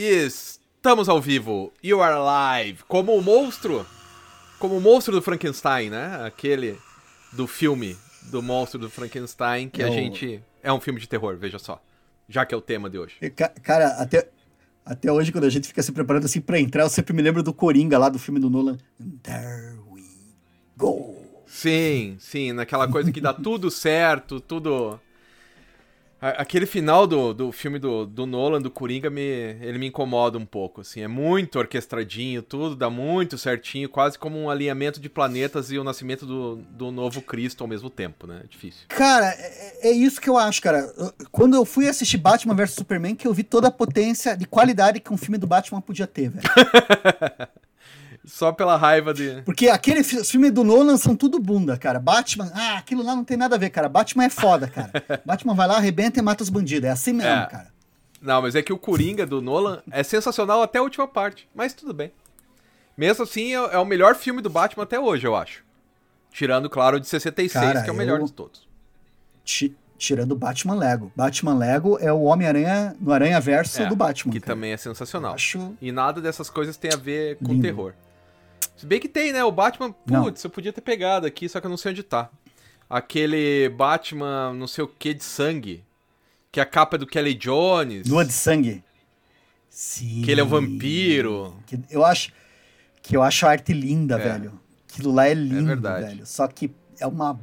Estamos ao vivo. You are alive. Como o monstro. Como o monstro do Frankenstein, né? Aquele do filme do monstro do Frankenstein, que É a gente. É um filme de terror, veja só. Já que é o tema de hoje. Ca- Cara, até, até hoje, quando a gente fica se preparando assim pra entrar, eu sempre me lembro do Coringa lá do filme do Nolan. There we go. Sim, sim, naquela coisa que dá tudo certo, tudo. Aquele final do, do filme do, do Nolan, do Coringa, me, ele me incomoda um pouco, assim. É muito orquestradinho, tudo dá muito certinho, quase como um alinhamento de planetas e o nascimento do, do novo Cristo ao mesmo tempo, né? É difícil. Cara, é, é isso que eu acho, cara. Quando eu fui assistir Batman vs Superman, que eu vi toda a potência de qualidade que um filme do Batman podia ter, velho. Só pela raiva de. Porque aquele fi- filme do Nolan são tudo bunda, cara. Batman, ah, aquilo lá não tem nada a ver, cara. Batman é foda, cara. Batman vai lá, arrebenta e mata os bandidos. É assim mesmo, É. cara. Não, mas é que o Coringa do Nolan é sensacional até a última parte. Mas tudo bem. Mesmo assim, é, é o melhor filme do Batman até hoje, eu acho. Tirando, claro, o de 66, Cara, que é o melhor eu- de todos. Ti- tirando o Batman Lego. Batman Lego é o Homem-Aranha no Aranha Verso É, do Batman. Que cara. também é sensacional. Acho E nada dessas coisas tem a ver com Lindo. terror. Se bem que tem, né? O Batman, putz, eu podia ter pegado aqui, só que eu não sei onde tá. Aquele Batman, não sei o que de sangue. Que a capa é do Kelly Jones. Lua de Sangue. Sim. Que ele é um vampiro. Que eu acho que eu acho a arte linda, É. velho. Aquilo lá é lindo, verdade. velho. Só que é uma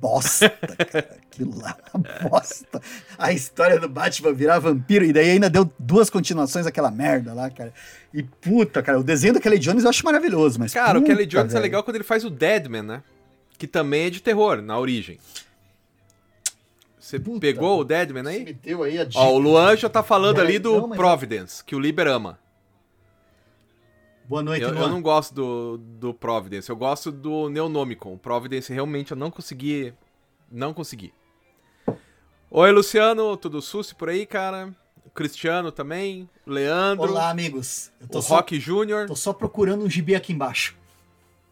bosta, cara. Aquilo lá é uma bosta. A história do Batman virar vampiro e daí ainda deu duas continuações aquela merda lá, cara. E puta, cara, o desenho do Kelly Jones eu acho maravilhoso, mas Cara, o puta, Kelly Jones é velho. legal quando ele faz o Deadman, né? Que também é de terror, na origem. Você Puta, pegou o Deadman Você aí? me deu aí a dica. Ó, o Luan já tá falando Não, ali do não, Providence, que o Liber ama. Boa noite, Eu, Luan. eu não gosto do, do Providence, eu gosto do Neonomicon. O Providence realmente eu não consegui. Não consegui. Oi, Luciano, tudo susse por aí, cara? O Cristiano também, Leandro, Olá, amigos. Eu tô o só, Rock Júnior, tô só procurando um gibi aqui embaixo.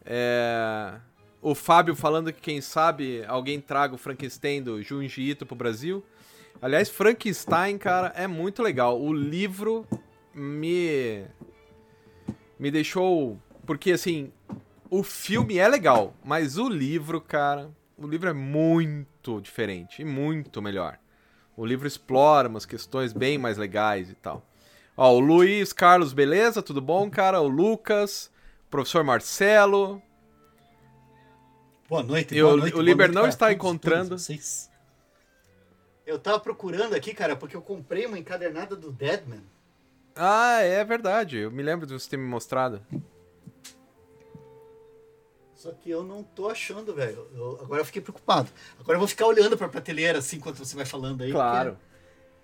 é, o Fábio falando que quem sabe alguém traga o Frankenstein do Junji Ito pro Brasil. Aliás, Frankenstein, cara, é muito legal. O livro me me deixou porque assim, o filme é legal, mas o livro, cara, o livro é muito diferente e muito melhor. O livro explora umas questões bem mais legais e tal. Ó, o Luiz Carlos, beleza? Tudo bom, cara? O Lucas, o professor Marcelo. Boa noite, boa o- noite. o Liber noite não está encontrando. Eu tava procurando aqui, cara, porque eu comprei uma encadernada do Deadman. Ah, é verdade. Eu me lembro de você ter me mostrado. Só que eu não tô achando, velho. Eu- agora eu fiquei preocupado. Agora eu vou ficar olhando pra prateleira assim enquanto você vai falando aí. Claro.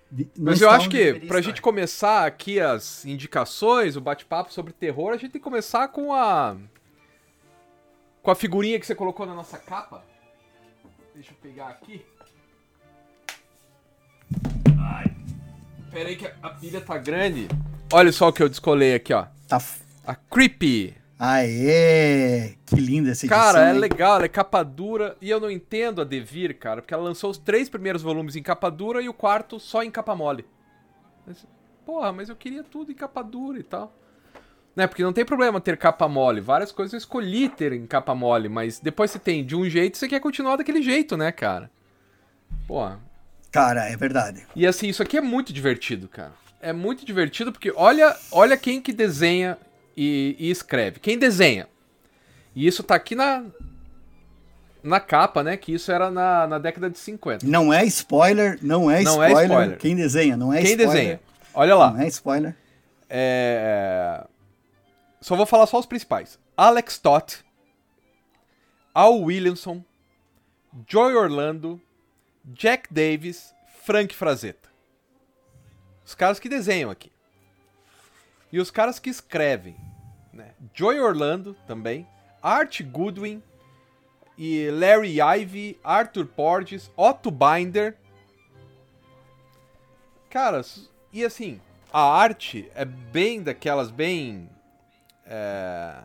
porque Mas eu acho que, pra estar. gente começar aqui as indicações, o bate-papo sobre terror, a gente tem que começar com a. Com a figurinha que você colocou na nossa capa. Deixa eu pegar aqui. Ai. Pera aí que a pilha tá grande. Olha só o que eu descolei aqui, ó. Tá... f- A Creepy. Aê! Que linda essa edição. Cara, é legal, ela é capa dura. E eu não entendo a Devir, cara, porque ela lançou os três primeiros volumes em capa dura e o quarto só em capa mole. Mas, Porra, mas eu queria tudo em capa dura e tal. Né, porque não tem problema ter capa mole. Várias coisas eu escolhi ter em capa mole, mas depois você tem de um jeito, você quer continuar daquele jeito, né, cara? Porra. Cara, é verdade. E assim, isso aqui é muito divertido, cara. É muito divertido porque olha, olha quem que desenha e, e escreve. Quem desenha? E isso tá aqui na na capa, né? Que isso era na, na década de 50. Não é spoiler, não é Não é spoiler. spoiler. Quem desenha, não é Quem spoiler. desenha? Olha lá. Não é spoiler. É... Só vou falar só os principais. Alex Toth, Al Williamson, Joy Orlando, Jack Davis, Frank Frazetta. Os caras que desenham aqui. E os caras que escrevem. Né? Joy Orlando também, Art Goodwin, e Larry Ivy, Arthur Porges, Otto Binder. Cara, s- e assim, a arte é bem daquelas, bem. É...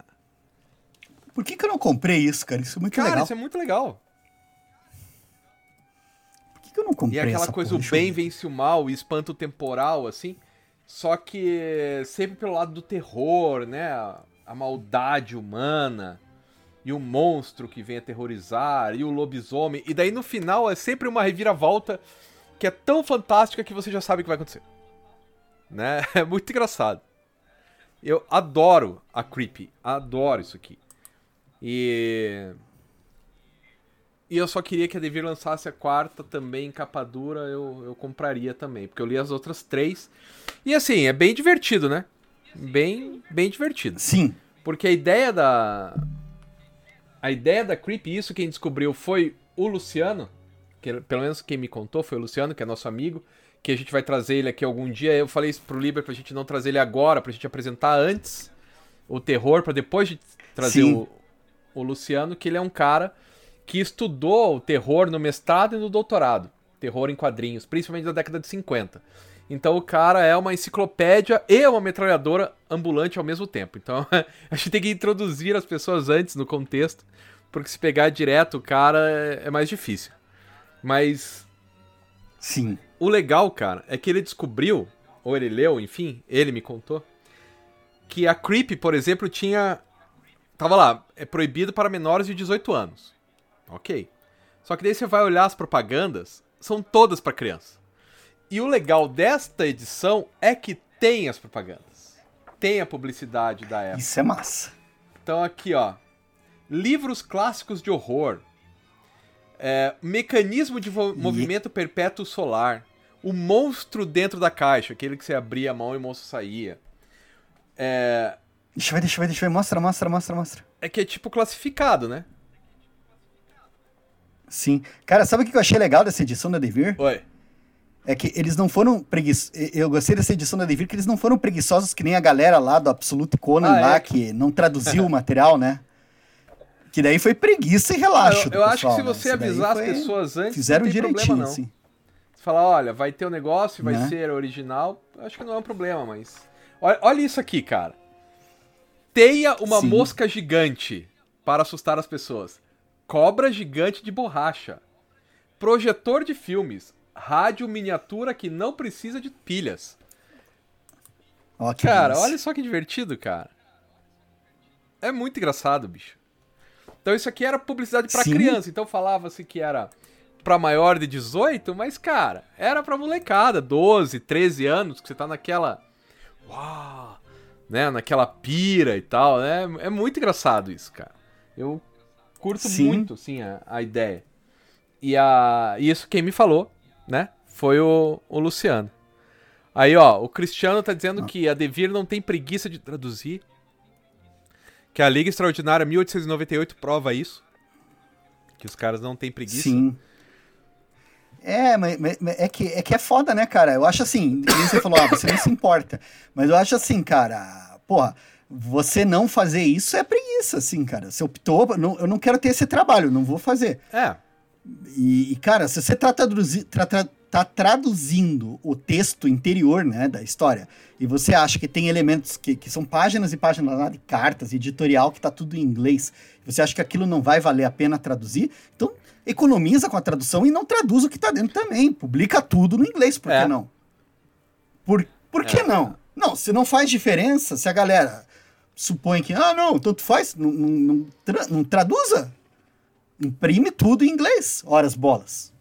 Por que, que eu não comprei isso, cara? Isso é muito Cara, legal. isso é muito legal. Que, que eu não comprei E aquela essa coisa, porra? o bem vence o mal e espanto temporal, assim. Só que sempre pelo lado do terror, né? A maldade humana e o monstro que vem aterrorizar e o lobisomem. E daí no final é sempre uma reviravolta que é tão fantástica que você já sabe o que vai acontecer. Né? É muito engraçado. Eu adoro a Creepy, adoro isso aqui. E e eu só queria que a Devir lançasse a quarta também em capa dura, eu, eu compraria também, porque eu li as outras três. E assim, é bem divertido, né? Bem, bem divertido. Sim. Porque a ideia da. A ideia da Creep, isso quem descobriu foi o Luciano, que pelo menos quem me contou foi o Luciano, que é nosso amigo, que a gente vai trazer ele aqui algum dia. Eu falei isso pro Liber pra gente não trazer ele agora, pra gente apresentar antes o terror, pra depois de trazer o, o Luciano, que ele é um cara que estudou o terror no mestrado e no doutorado. Terror em quadrinhos, principalmente da década de 50. Então o cara é uma enciclopédia e uma metralhadora ambulante ao mesmo tempo. Então a gente tem que introduzir as pessoas antes no contexto, porque se pegar direto o cara é, é mais difícil. Mas. Sim. O legal, cara, é que ele descobriu, ou ele leu, enfim, ele me contou, que a Creep, por exemplo, tinha. Tava lá, é proibido para menores de 18 anos. Ok. Só que daí você vai olhar as propagandas, são todas para criança. E o legal desta edição é que tem as propagandas. Tem a publicidade da época. Isso é massa. Então aqui, ó. Livros clássicos de horror. É, mecanismo de e... movimento perpétuo solar. O monstro dentro da caixa, aquele que você abria a mão e o monstro saía. É... Deixa eu ver, deixa eu ver, deixa eu ver. Mostra, mostra, mostra, mostra. É que é tipo classificado, né? Sim. Cara, sabe o que eu achei legal dessa edição da Devir? Oi. É que eles não foram preguiçosos. Eu gostei dessa edição da Devir, que eles não foram preguiçosos que nem a galera lá do Absolute Conan ah, lá, é? que não traduziu o material, né? Que daí foi preguiça e relaxo. Ah, eu, eu acho que se você né? avisar as pessoas antes. Fizeram direitinho, problema, não. assim. Você falar, olha, vai ter o um negócio, vai né? ser original, acho que não é um problema, mas. Olha, olha isso aqui, cara. Teia uma Sim. mosca gigante para assustar as pessoas. Cobra gigante de borracha. Projetor de filmes. Rádio miniatura que não precisa de pilhas. Oh, cara, olha só que divertido, cara. É muito engraçado, bicho. Então isso aqui era publicidade para criança, então falava-se que era para maior de 18, mas cara, era para molecada, 12, 13 anos, que você tá naquela uau, né, naquela pira e tal, né? É muito engraçado isso, cara. Eu curto sim. muito, sim, a, a ideia. E a, isso quem me falou, né, foi o, o Luciano. Aí, ó, o Cristiano tá dizendo ah. que a Devir não tem preguiça de traduzir. Que a Liga Extraordinária 1898 prova isso. Que os caras não têm preguiça. Sim. É, mas, mas, é, que, é que é foda, né, cara? Eu acho assim, você falou, ah, você não se importa. Mas eu acho assim, cara, porra, você não fazer isso é preguiça, assim, cara. Você optou, não, eu não quero ter esse trabalho, não vou fazer. É. E, e cara, se você tá, traduzi, tra, tra, tá traduzindo o texto interior, né, da história, e você acha que tem elementos que, que são páginas e páginas lá de cartas, editorial, que tá tudo em inglês, você acha que aquilo não vai valer a pena traduzir, então economiza com a tradução e não traduz o que tá dentro também. Publica tudo no inglês, por é. que não? Por, por que é. não? Não, se não faz diferença, se a galera supõe que, ah, não, tanto faz, não, não, tra não traduza. Imprime tudo em inglês, horas bolas.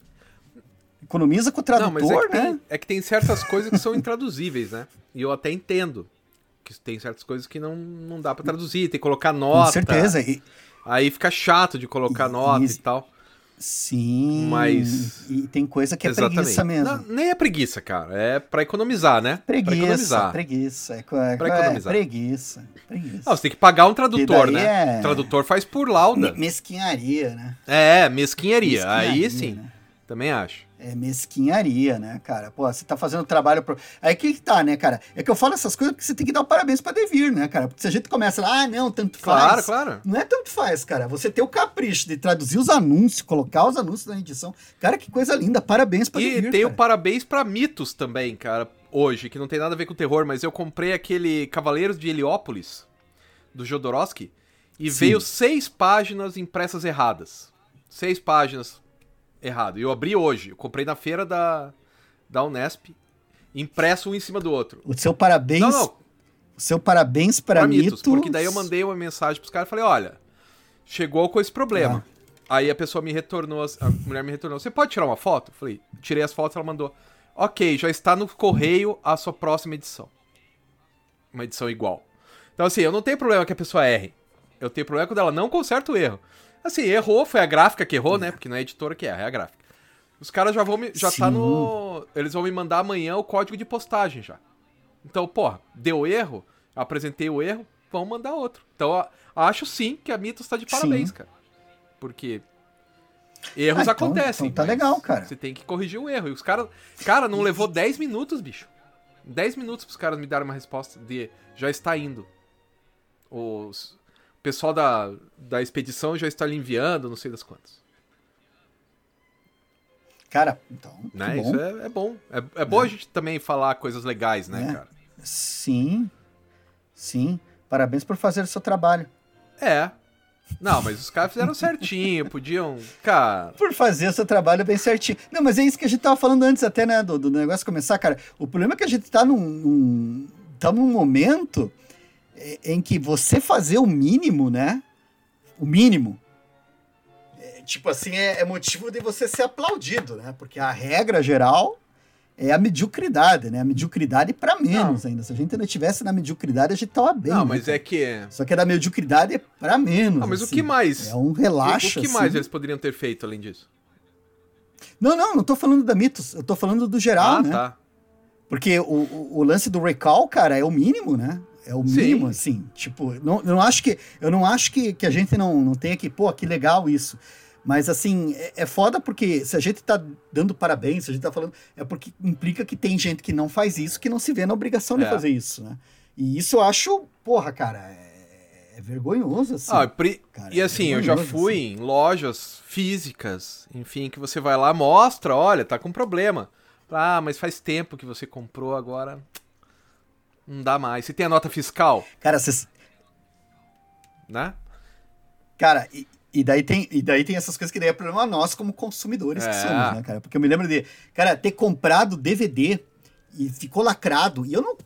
Economiza com o tradutor, não, é que né? Tem, é que tem certas coisas que são intraduzíveis, né? E eu até entendo que tem certas coisas que não, não dá para traduzir, tem que colocar nota. Com certeza. E... Aí fica chato de colocar e, nota e, e tal. Sim. Mas. E tem coisa que é Exatamente. preguiça mesmo. Não, nem é preguiça, cara. É para economizar, né? Preguiça. Pra economizar. Preguiça. É, é, pra economizar. É, preguiça. preguiça. Não, você tem que pagar um tradutor, né? É... O tradutor faz por lauda. Mesquinharia, né? É, mesquinharia. mesquinharia Aí sim. Né? Também acho. É mesquinharia, né, cara? Pô, você tá fazendo trabalho. Pro... Aí que tá, né, cara? É que eu falo essas coisas porque você tem que dar o um parabéns pra Devir, né, cara? Porque se a gente começa lá, ah, não, tanto faz. Claro, claro. Não é tanto faz, cara. Você ter o capricho de traduzir os anúncios, colocar os anúncios na edição. Cara, que coisa linda. Parabéns pra e Devir. E tem cara. o parabéns pra Mitos também, cara, hoje, que não tem nada a ver com terror, mas eu comprei aquele Cavaleiros de Heliópolis, do Jodorowsky, e Sim. veio seis páginas impressas erradas. Seis páginas errado. Eu abri hoje, eu comprei na feira da, da Unesp. impresso um em cima do outro. O seu parabéns. Não, não. O seu parabéns para mitos. Porque daí eu mandei uma mensagem pros caras e falei: olha, chegou com esse problema. Ah. Aí a pessoa me retornou, a mulher me retornou: você pode tirar uma foto? Eu falei: tirei as fotos, ela mandou: ok, já está no correio a sua próxima edição. Uma edição igual. Então, assim, eu não tenho problema que a pessoa erre. Eu tenho problema quando ela não conserta o erro. Assim, errou, foi a gráfica que errou, né? Porque não é a editora que erra, é a gráfica. Os caras já vão me. Já Sim. tá no. Eles vão me mandar amanhã o código de postagem já. Então, porra, deu erro, apresentei o erro, vão mandar outro. Então, acho sim que a Mitos tá de parabéns, sim. cara. Porque erros ah, então, acontecem. Então tá legal, cara. Você tem que corrigir o erro. E os caras. Cara, não levou 10 minutos, bicho. 10 minutos pros caras me darem uma resposta de já está indo. Os, pessoal da, da expedição já está lhe enviando, não sei das quantas. Cara, então. Né? Bom. Isso é, é bom. É, é bom a né? gente também falar coisas legais, né, é. cara? Sim. Sim. Parabéns por fazer o seu trabalho. É. Não, mas os caras fizeram certinho, podiam. Cara. Por fazer o seu trabalho bem certinho. Não, mas é isso que a gente tava falando antes, até, né, do, do negócio começar, cara. O problema é que a gente tá num. num tá num momento em que você fazer o mínimo, né? O mínimo. É, tipo assim, é, é, motivo de você ser aplaudido, né? Porque a regra geral é a mediocridade, né? A mediocridade para menos não. ainda. Se a gente ainda estivesse na mediocridade, a gente tava bem. Não, né? mas é que. Só que a da mediocridade é para menos. Não, mas assim. o que mais? É um relaxo. O que assim. mais eles poderiam ter feito além disso? Não, não, não tô falando da Mitos. Eu tô falando do geral, ah, né? Tá. Porque o, o, o lance do recall, cara, é o mínimo, né? É o mínimo, Sim. assim. Tipo, não, eu não acho que, eu não acho que, que a gente não, não tenha que, pô, que legal isso. Mas, assim, é, é foda porque se a gente tá dando parabéns, se a gente tá falando, é porque implica que tem gente que não faz isso, que não se vê na obrigação de é. fazer isso, né? E isso eu acho, porra, cara, é, é vergonhoso, assim. Ah, pri... cara, e é assim, eu já fui assim. em lojas físicas, enfim, que você vai lá, mostra, olha, tá com problema. Ah, mas faz tempo que você comprou, agora não dá mais. Você tem a nota fiscal? Cara, vocês. Né? Cara, e, e, daí tem, e daí tem essas coisas que daí é problema nosso como consumidores é. que somos, né, cara? Porque eu me lembro de, cara, ter comprado DVD e ficou lacrado. E eu não.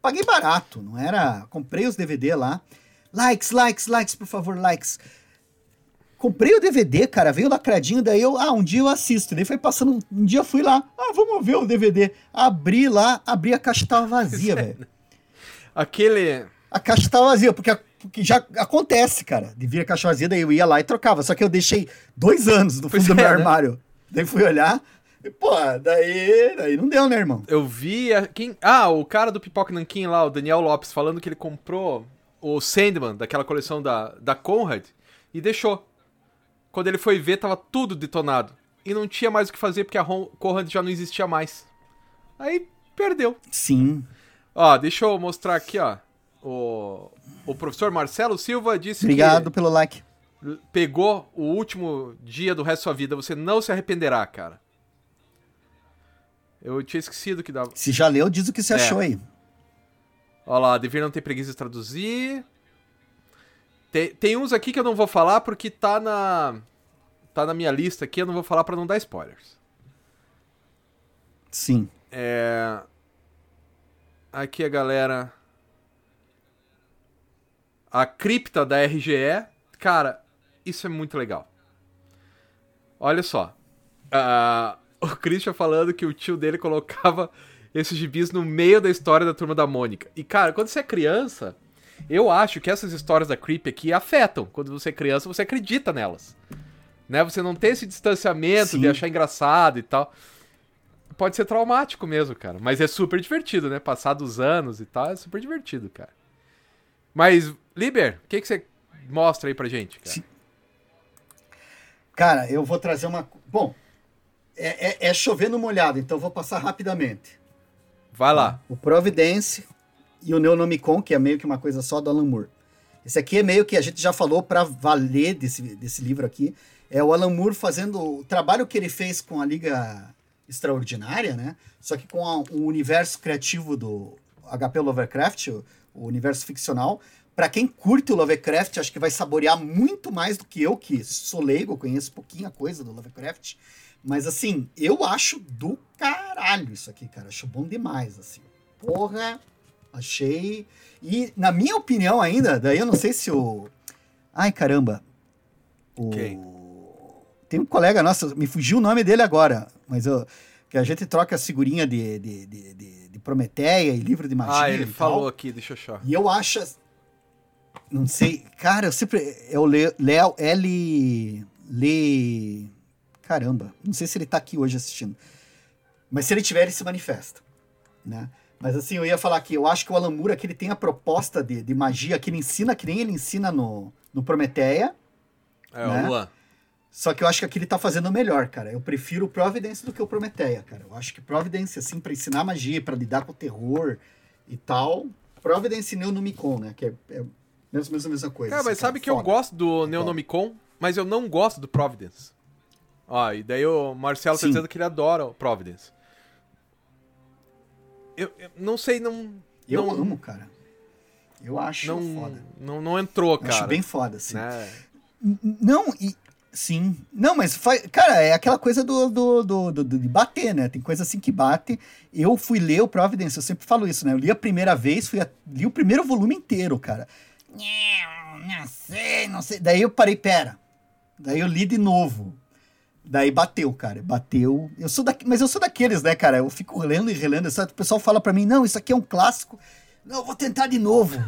Paguei barato, não era. Comprei os DVD lá. Likes, likes, likes, por favor, likes. Comprei o DVD, cara, veio lacradinho, daí eu, ah, um dia eu assisto. Daí foi passando, um dia eu fui lá, ah, vamos ver o DVD. Abri lá, abri a caixa tava vazia, velho. Aquele. A caixa tava vazia, porque, porque já acontece, cara. De vir a caixa vazia, daí eu ia lá e trocava. Só que eu deixei dois anos no fundo do meu é, né? armário. Daí fui olhar. E, pô, daí, daí não deu, né, irmão? Eu vi. A, quem, ah, o cara do Pipoca Nankin lá, o Daniel Lopes, falando que ele comprou o Sandman, daquela coleção da, da Conrad, e deixou. Quando ele foi ver, tava tudo detonado. E não tinha mais o que fazer, porque a Conrad já não existia mais. Aí perdeu. Sim. Ó, deixa eu mostrar aqui, ó. O, o professor Marcelo Silva disse Obrigado pelo like. Pegou o último dia do resto da sua vida. Você não se arrependerá, cara. Eu tinha esquecido que dava. Se já leu, diz o que você é. achou aí. Olha lá, deveria não ter preguiça de traduzir. Tem, tem uns aqui que eu não vou falar porque tá na. Tá na minha lista aqui, eu não vou falar para não dar spoilers. Sim. É. Aqui a galera. A cripta da RGE. Cara, isso é muito legal. Olha só. Uh, o Christian falando que o tio dele colocava esses gibis no meio da história da turma da Mônica. E, cara, quando você é criança, eu acho que essas histórias da Creep aqui afetam. Quando você é criança, você acredita nelas. Né? Você não tem esse distanciamento Sim. de achar engraçado e tal pode ser traumático mesmo, cara. Mas é super divertido, né? Passados anos e tal, é super divertido, cara. Mas, Liber, o que, que você mostra aí pra gente, cara? Cara, eu vou trazer uma. Bom, é, é, é chover no molhado, então eu vou passar rapidamente. Vai lá. O Providence e o Neonomicon, que é meio que uma coisa só do Alan Moore. Esse aqui é meio que a gente já falou para valer desse, desse livro aqui. É o Alan Moore fazendo o trabalho que ele fez com a Liga extraordinária, né? Só que com a, o universo criativo do HP Lovecraft, o, o universo ficcional. Para quem curte o Lovecraft, acho que vai saborear muito mais do que eu, que sou leigo, conheço pouquinha coisa do Lovecraft. Mas assim, eu acho do caralho isso aqui, cara. Acho bom demais, assim. Porra, achei. E, na minha opinião, ainda, daí eu não sei se o. Ai, caramba. O... Tem um colega nosso, me fugiu o nome dele agora, mas eu. Que a gente troca a figurinha de, de, de, de, de Prometeia e livro de magia. Ah, ele falou tal. aqui, deixa eu achar. E eu acho. Não sei. Cara, eu sempre. É o Léo L. Le. Caramba. Não sei se ele tá aqui hoje assistindo. Mas se ele tiver, ele se manifesta. Né? Mas assim, eu ia falar que eu acho que o Alan Moore, que ele tem a proposta de, de magia que ele ensina, que nem ele ensina no, no Prometeia. É, Né? o Luan. Só que eu acho que aqui ele tá fazendo melhor, cara. Eu prefiro o Providence do que o Prometeia, cara. Eu acho que Providence, assim, pra ensinar magia, pra lidar com o terror e tal. Providence e Neonomicon, né? Que é, é mesmo, mesmo, mesma coisa. Cara, mas assim, sabe que eu gosto do Neonomicon, mas eu não gosto do Providence. Ó, e daí o Marcelo tá Sim. dizendo que ele adora o Providence. Eu, eu não sei, não. Eu não, amo, cara. Eu acho não, foda. não, não entrou, Eu cara. acho bem foda, assim. né? Não, e. Sim. Não, mas, fa- cara, é aquela coisa do, do, do, do- de bater, né? Tem coisa assim que bate. Eu fui ler o Providence, eu sempre falo isso, né? Eu li a primeira vez, fui a- li o primeiro volume inteiro, cara. Não, sei, não sei. Daí eu parei, pera. Daí eu li de novo. Daí bateu, cara. Bateu. Eu sou da... Mas eu sou daqueles, né, cara? Eu fico lendo e relendo. O pessoal fala pra mim, não, isso aqui é um clássico. Não, eu vou tentar de novo.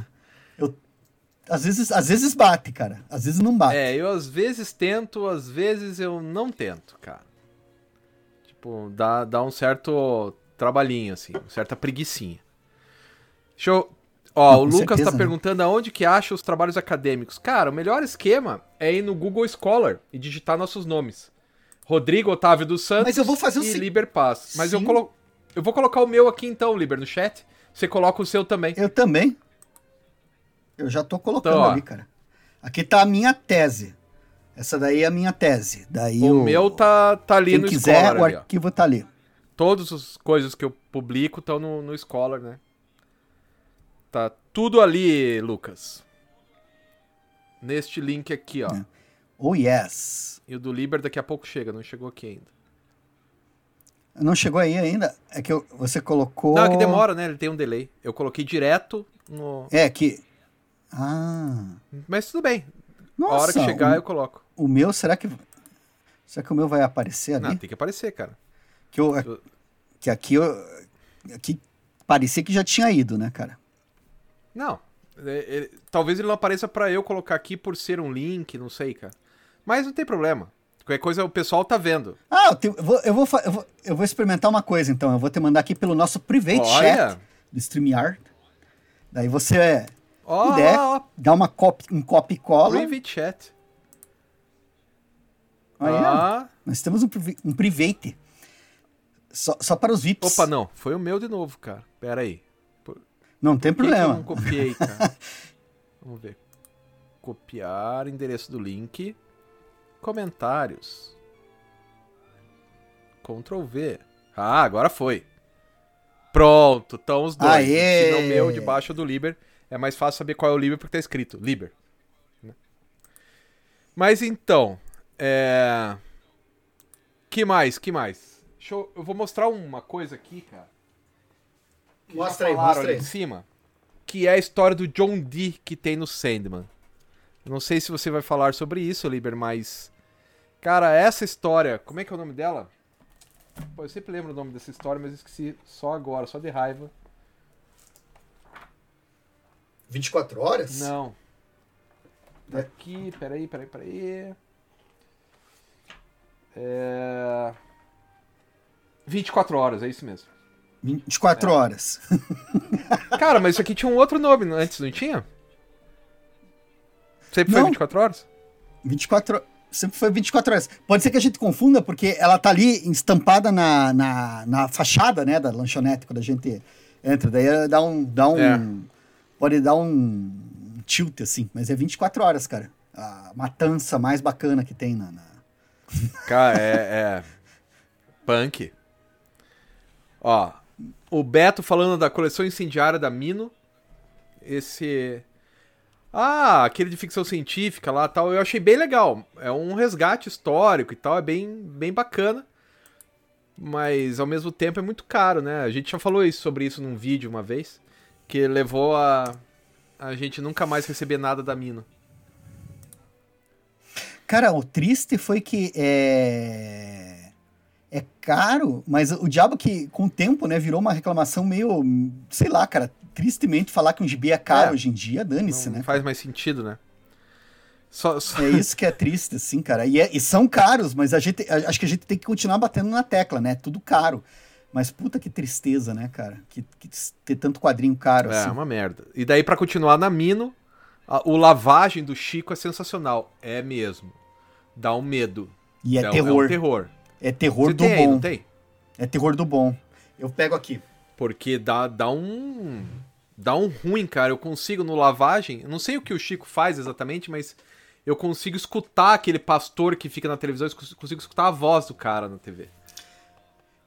Às vezes, às vezes bate, cara. Às vezes não bate. É, eu às vezes tento, às vezes eu não tento, cara. Tipo, dá, dá um certo trabalhinho, assim, uma certa preguiçinha. Deixa eu... Ó, Não, o Lucas certeza, tá né? perguntando aonde que acha os trabalhos acadêmicos. Cara, o melhor esquema é ir no Google Scholar e digitar nossos nomes. Rodrigo Otávio dos Santos Mas eu vou fazer o e se- Liber Paz. Mas eu, colo... eu vou colocar o meu aqui então, Liber, no chat. Você coloca o seu também. Eu também. Eu já tô colocando Então, ali, cara. Aqui tá a minha tese. Essa daí é a minha tese. Daí O meu tá, tá ali Quem no quiser, Scholar. o ali, ó. arquivo tá ali. Todas as coisas que eu publico estão no, no Scholar, né? Tá tudo ali, Lucas. Neste link aqui, ó. É. Oh, yes. E o do Liber daqui a pouco chega, não chegou aqui ainda. Não chegou aí ainda? É que eu- você colocou... Não, é que demora, né? Ele tem um delay. Eu coloquei direto no. É que... Ah... Mas tudo bem. Nossa, a hora que chegar, o, eu coloco. o meu, será que... Será que o meu vai aparecer ali? Não, tem que aparecer, cara. Que, eu, que aqui eu... Aqui parecia que já tinha ido, né, cara? Não. É- é- talvez ele não apareça pra eu colocar aqui por ser um link, não sei, cara. Mas não tem problema. Qualquer coisa o pessoal tá vendo. Ah, eu, tenho- eu vou, eu, vou, eu, vou, eu vou experimentar uma coisa, então. Eu vou te mandar aqui pelo nosso private chat Olha! do StreamYard. Daí você Ó, puder, ó, ó, dá uma copy, um copy cola. private chat. Aí, ó, Ah, nós temos um, um private. Só, só para os VIPs. opa, não. Foi o meu de novo, cara. Pera aí. Não tem Por que que eu problema. não copiei, cara? Vamos ver. Copiar endereço do link. Comentários. Ctrl V. Ah, agora foi. Pronto, estão os dois. Aê! Não meu, debaixo do Liber. É mais fácil saber qual é o Liber porque tá escrito Liber. né? Mas então, é... Que mais, que mais? Deixa eu... eu vou mostrar uma coisa aqui, cara. Mostra aí, mostra ali aí. em cima, que é a história do John Dee que tem no Sandman. Não sei se você vai falar sobre isso, Liber, mas cara, essa história, como é que é o nome dela? Pô, eu sempre lembro o nome dessa história, mas esqueci só agora, só de raiva. 24 horas? Não. Tá É. aqui, peraí, peraí, peraí. É... 24 horas, é isso mesmo. 24 horas. Cara, mas isso aqui tinha um outro nome antes, não tinha? Sempre foi Não. 24 horas? 24 ho- Sempre foi 24 horas. Pode ser que a gente confunda, porque ela tá ali estampada na, na, na fachada, né, da lanchonete, quando a gente entra. Daí dá um. Dá um É. Pode dar um tilt, assim. Mas é 24 horas, cara. A matança mais bacana que tem na. na- Cara, é, é. Punk. Ó, o Beto falando da coleção incendiária da Mino. Esse. Ah, aquele de ficção científica lá tal. Eu achei bem legal. É um resgate histórico e tal. É bem, bem bacana. Mas ao mesmo tempo é muito caro, né? A gente já falou isso, sobre isso num vídeo uma vez, que levou a a gente nunca mais receber nada da Mino. Cara, o triste foi que é é caro, mas o diabo que com o tempo, né, virou uma reclamação meio, sei lá, cara, tristemente falar que um gibi é caro É. hoje em dia, dane-se, Não né? faz mais sentido, né? Só, só- É isso que é triste, assim, cara. E, é- e são caros, mas a gente, a- acho que a gente tem que continuar batendo na tecla, né? Tudo caro. Mas puta que tristeza, né, cara? Que, que ter tanto quadrinho caro, É, assim. uma merda. E daí, pra continuar na Mino, a- o lavagem do Chico é sensacional. É mesmo. Dá um medo. E é, um- terror. um terror. É terror Você do tem bom. não tem? É terror do bom. Eu pego aqui. Porque dá, dá um. Dá um ruim, cara. Eu consigo no lavagem. Não sei o que o Chico faz exatamente, mas eu consigo escutar aquele pastor que fica na televisão. Eu cons- consigo escutar a voz do cara na TV.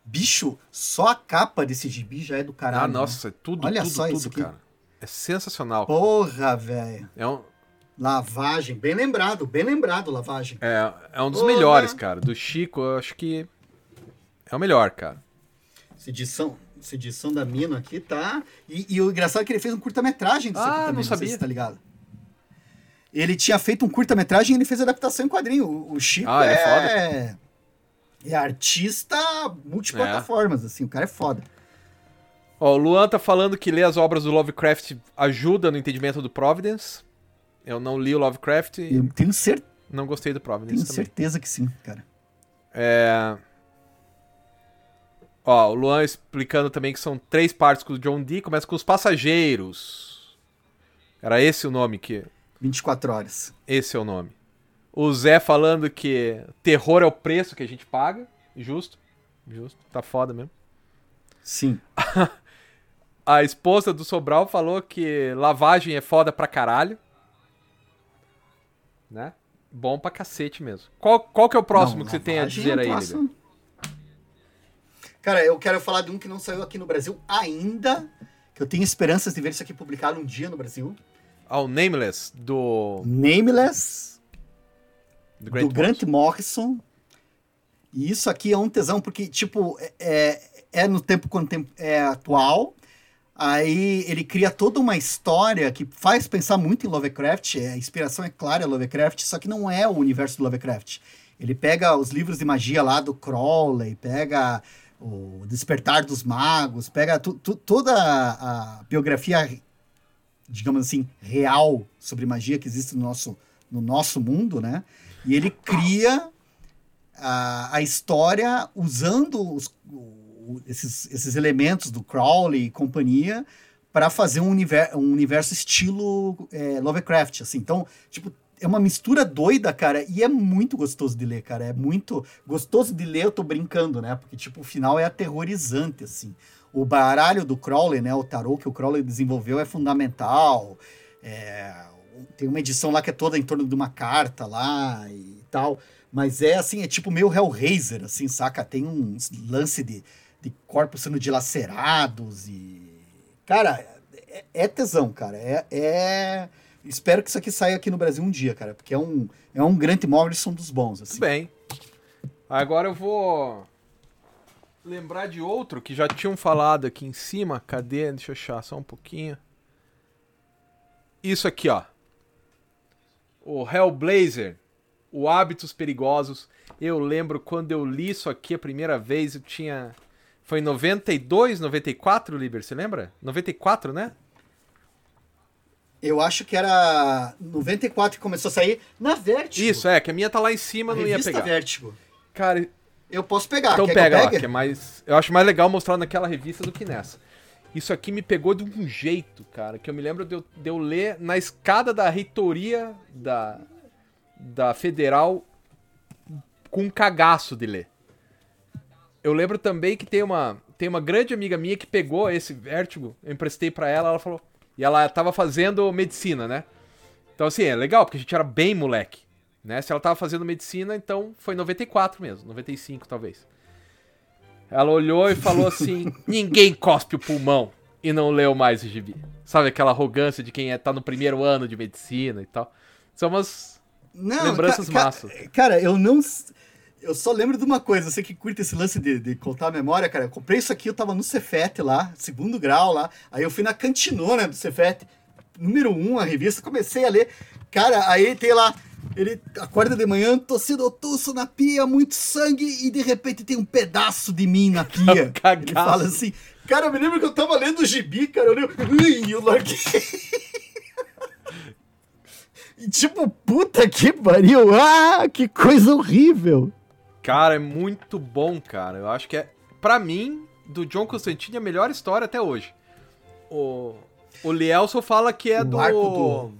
Bicho, só a capa desse gibi já é do caralho. ah, né? nossa, é tudo, Olha tudo, só tudo, isso aqui. cara. É sensacional. Porra, velho. É um, Lavagem. Bem lembrado, bem lembrado, lavagem. é, é um dos Porra. melhores, cara. Do Chico, eu acho que é o melhor, cara. Essa edição, essa edição da Mino aqui tá. E, e o engraçado é que ele fez um curta-metragem disso Ah, aqui não também, não, sabia. se tá ligado. Ele tinha feito um curta-metragem e ele fez adaptação em quadrinho. O, o Chico Ah, ele é é. É artista multiplataformas, assim, o cara é foda. Ó, o Luan tá falando que ler as obras do Lovecraft ajuda no entendimento do Providence. Eu não li o Lovecraft e Eu tenho, cer não gostei do Providence tenho também. certeza que sim, cara. É... Ó, o Luan explicando também que são três partes com o John Dee. Começa com os passageiros. Era esse o nome que... 24 horas. Esse é o nome. O Zé falando que terror é o preço que a gente paga. Justo. Justo. Tá foda mesmo. Sim. A esposa do Sobral falou que lavagem é foda pra caralho. Né? Bom pra cacete mesmo. Qual, qual que é o próximo Não, que você tem a dizer é aí, Liber? Cara, eu quero falar de um que não saiu aqui no Brasil ainda. Que eu tenho esperanças de ver isso aqui publicado um dia no Brasil. Ah, o Nameless, do, Nameless. Do Grant do Grant Morrison. E isso aqui é um tesão, porque, tipo, é, é- é no tempo contem- é atual. Aí ele cria toda uma história que faz pensar muito em Lovecraft. é, A inspiração é clara em Lovecraft, só que não é o universo do Lovecraft. Ele pega os livros de magia lá do Crowley, pega o Despertar dos Magos, pega tu- tu- toda a, a biografia, digamos assim, real sobre magia que existe no nosso, no nosso mundo, né? E ele cria a, a história usando os- esses, esses elementos do Crowley e companhia para fazer um, univer, um universo estilo é, Lovecraft, assim. Então, tipo, é uma mistura doida, cara, e é muito gostoso de ler, cara. É muito gostoso de ler, eu tô brincando, né? Porque, tipo, o final é aterrorizante, assim. O baralho do Crowley, né? O tarô que o Crowley desenvolveu é fundamental. É, tem uma edição lá que é toda em torno de uma carta lá e tal. Mas é assim, é tipo meio Hellraiser, assim, saca? Tem um lance de, de corpos sendo dilacerados e. Cara, é, é tesão, cara. É, é- Espero que isso aqui saia aqui no Brasil um dia, cara, porque é um, é um Grant Morrison dos bons, assim. Tudo bem. Agora eu vou lembrar de outro que já tinham falado aqui em cima. Cadê? Deixa eu achar só um pouquinho. Isso aqui, ó. O Hellblazer, o Hábitos Perigosos. Eu lembro quando eu li isso aqui a primeira vez, eu tinha foi em 92, 94, Liber, você lembra? 94, né? Eu acho que era 94 que começou a sair na Vertigo. Isso, é, que a minha tá lá em cima, não ia pegar. Vertigo. Cara, Eu posso pegar, Então pega que lá, que é mais. Eu acho mais legal mostrar naquela revista do que nessa. Isso aqui me pegou de um jeito, cara, que eu me lembro de eu, de eu ler na escada da reitoria da, da Federal com um cagaço de ler. Eu lembro também que tem uma, tem uma grande amiga minha que pegou esse vértigo, eu emprestei pra ela, ela falou. E ela tava fazendo medicina, né? Então, assim, é legal, porque a gente era bem moleque. Né? Se ela tava fazendo medicina, então foi 94 mesmo, 95 talvez. Ela olhou e falou assim: ninguém cospe o pulmão e não leu mais o gibi. Sabe aquela arrogância de quem é, tá no primeiro ano de medicina e tal. São umas. Não, Lembranças ca- ca- massas. Cara, eu não. eu só lembro de uma coisa, você que curte esse lance de, de contar a memória, cara. Eu comprei isso aqui, eu tava no Cefete lá, segundo grau lá. Aí eu fui na cantinona do Cefete, número um, a revista, comecei a ler. Cara, aí tem lá, ele acorda de manhã, tossindo tuço na pia, muito sangue, e de repente tem um pedaço de mim na pia. Cagaço. Ele fala assim, cara, eu me lembro que eu tava lendo o gibi, cara, eu ui, eu larguei. E tipo, puta que pariu, ah, que coisa horrível. Cara, é muito bom, cara. Eu acho que é, pra mim, do John Constantine, a melhor história até hoje. O, o Lielson fala que é O do, arco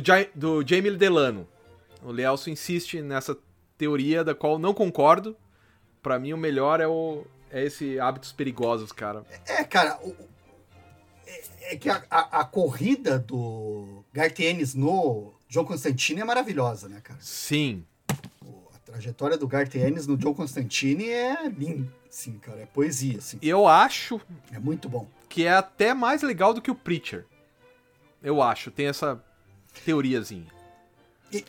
do... Ja- do Jamie Delano. O Lielson insiste nessa teoria da qual não concordo. Pra mim, o melhor é, o, é esse Hábitos Perigosos, cara. É, cara, o- é, é que a, a- a corrida do Gartienes no John Constantine é maravilhosa, né, cara? Sim. A trajetória do Gartienes no John Constantine é linda, sim, cara, é poesia, assim, Eu acho é muito bom. que é até mais legal do que o Preacher. Eu acho, tem essa teoriazinha.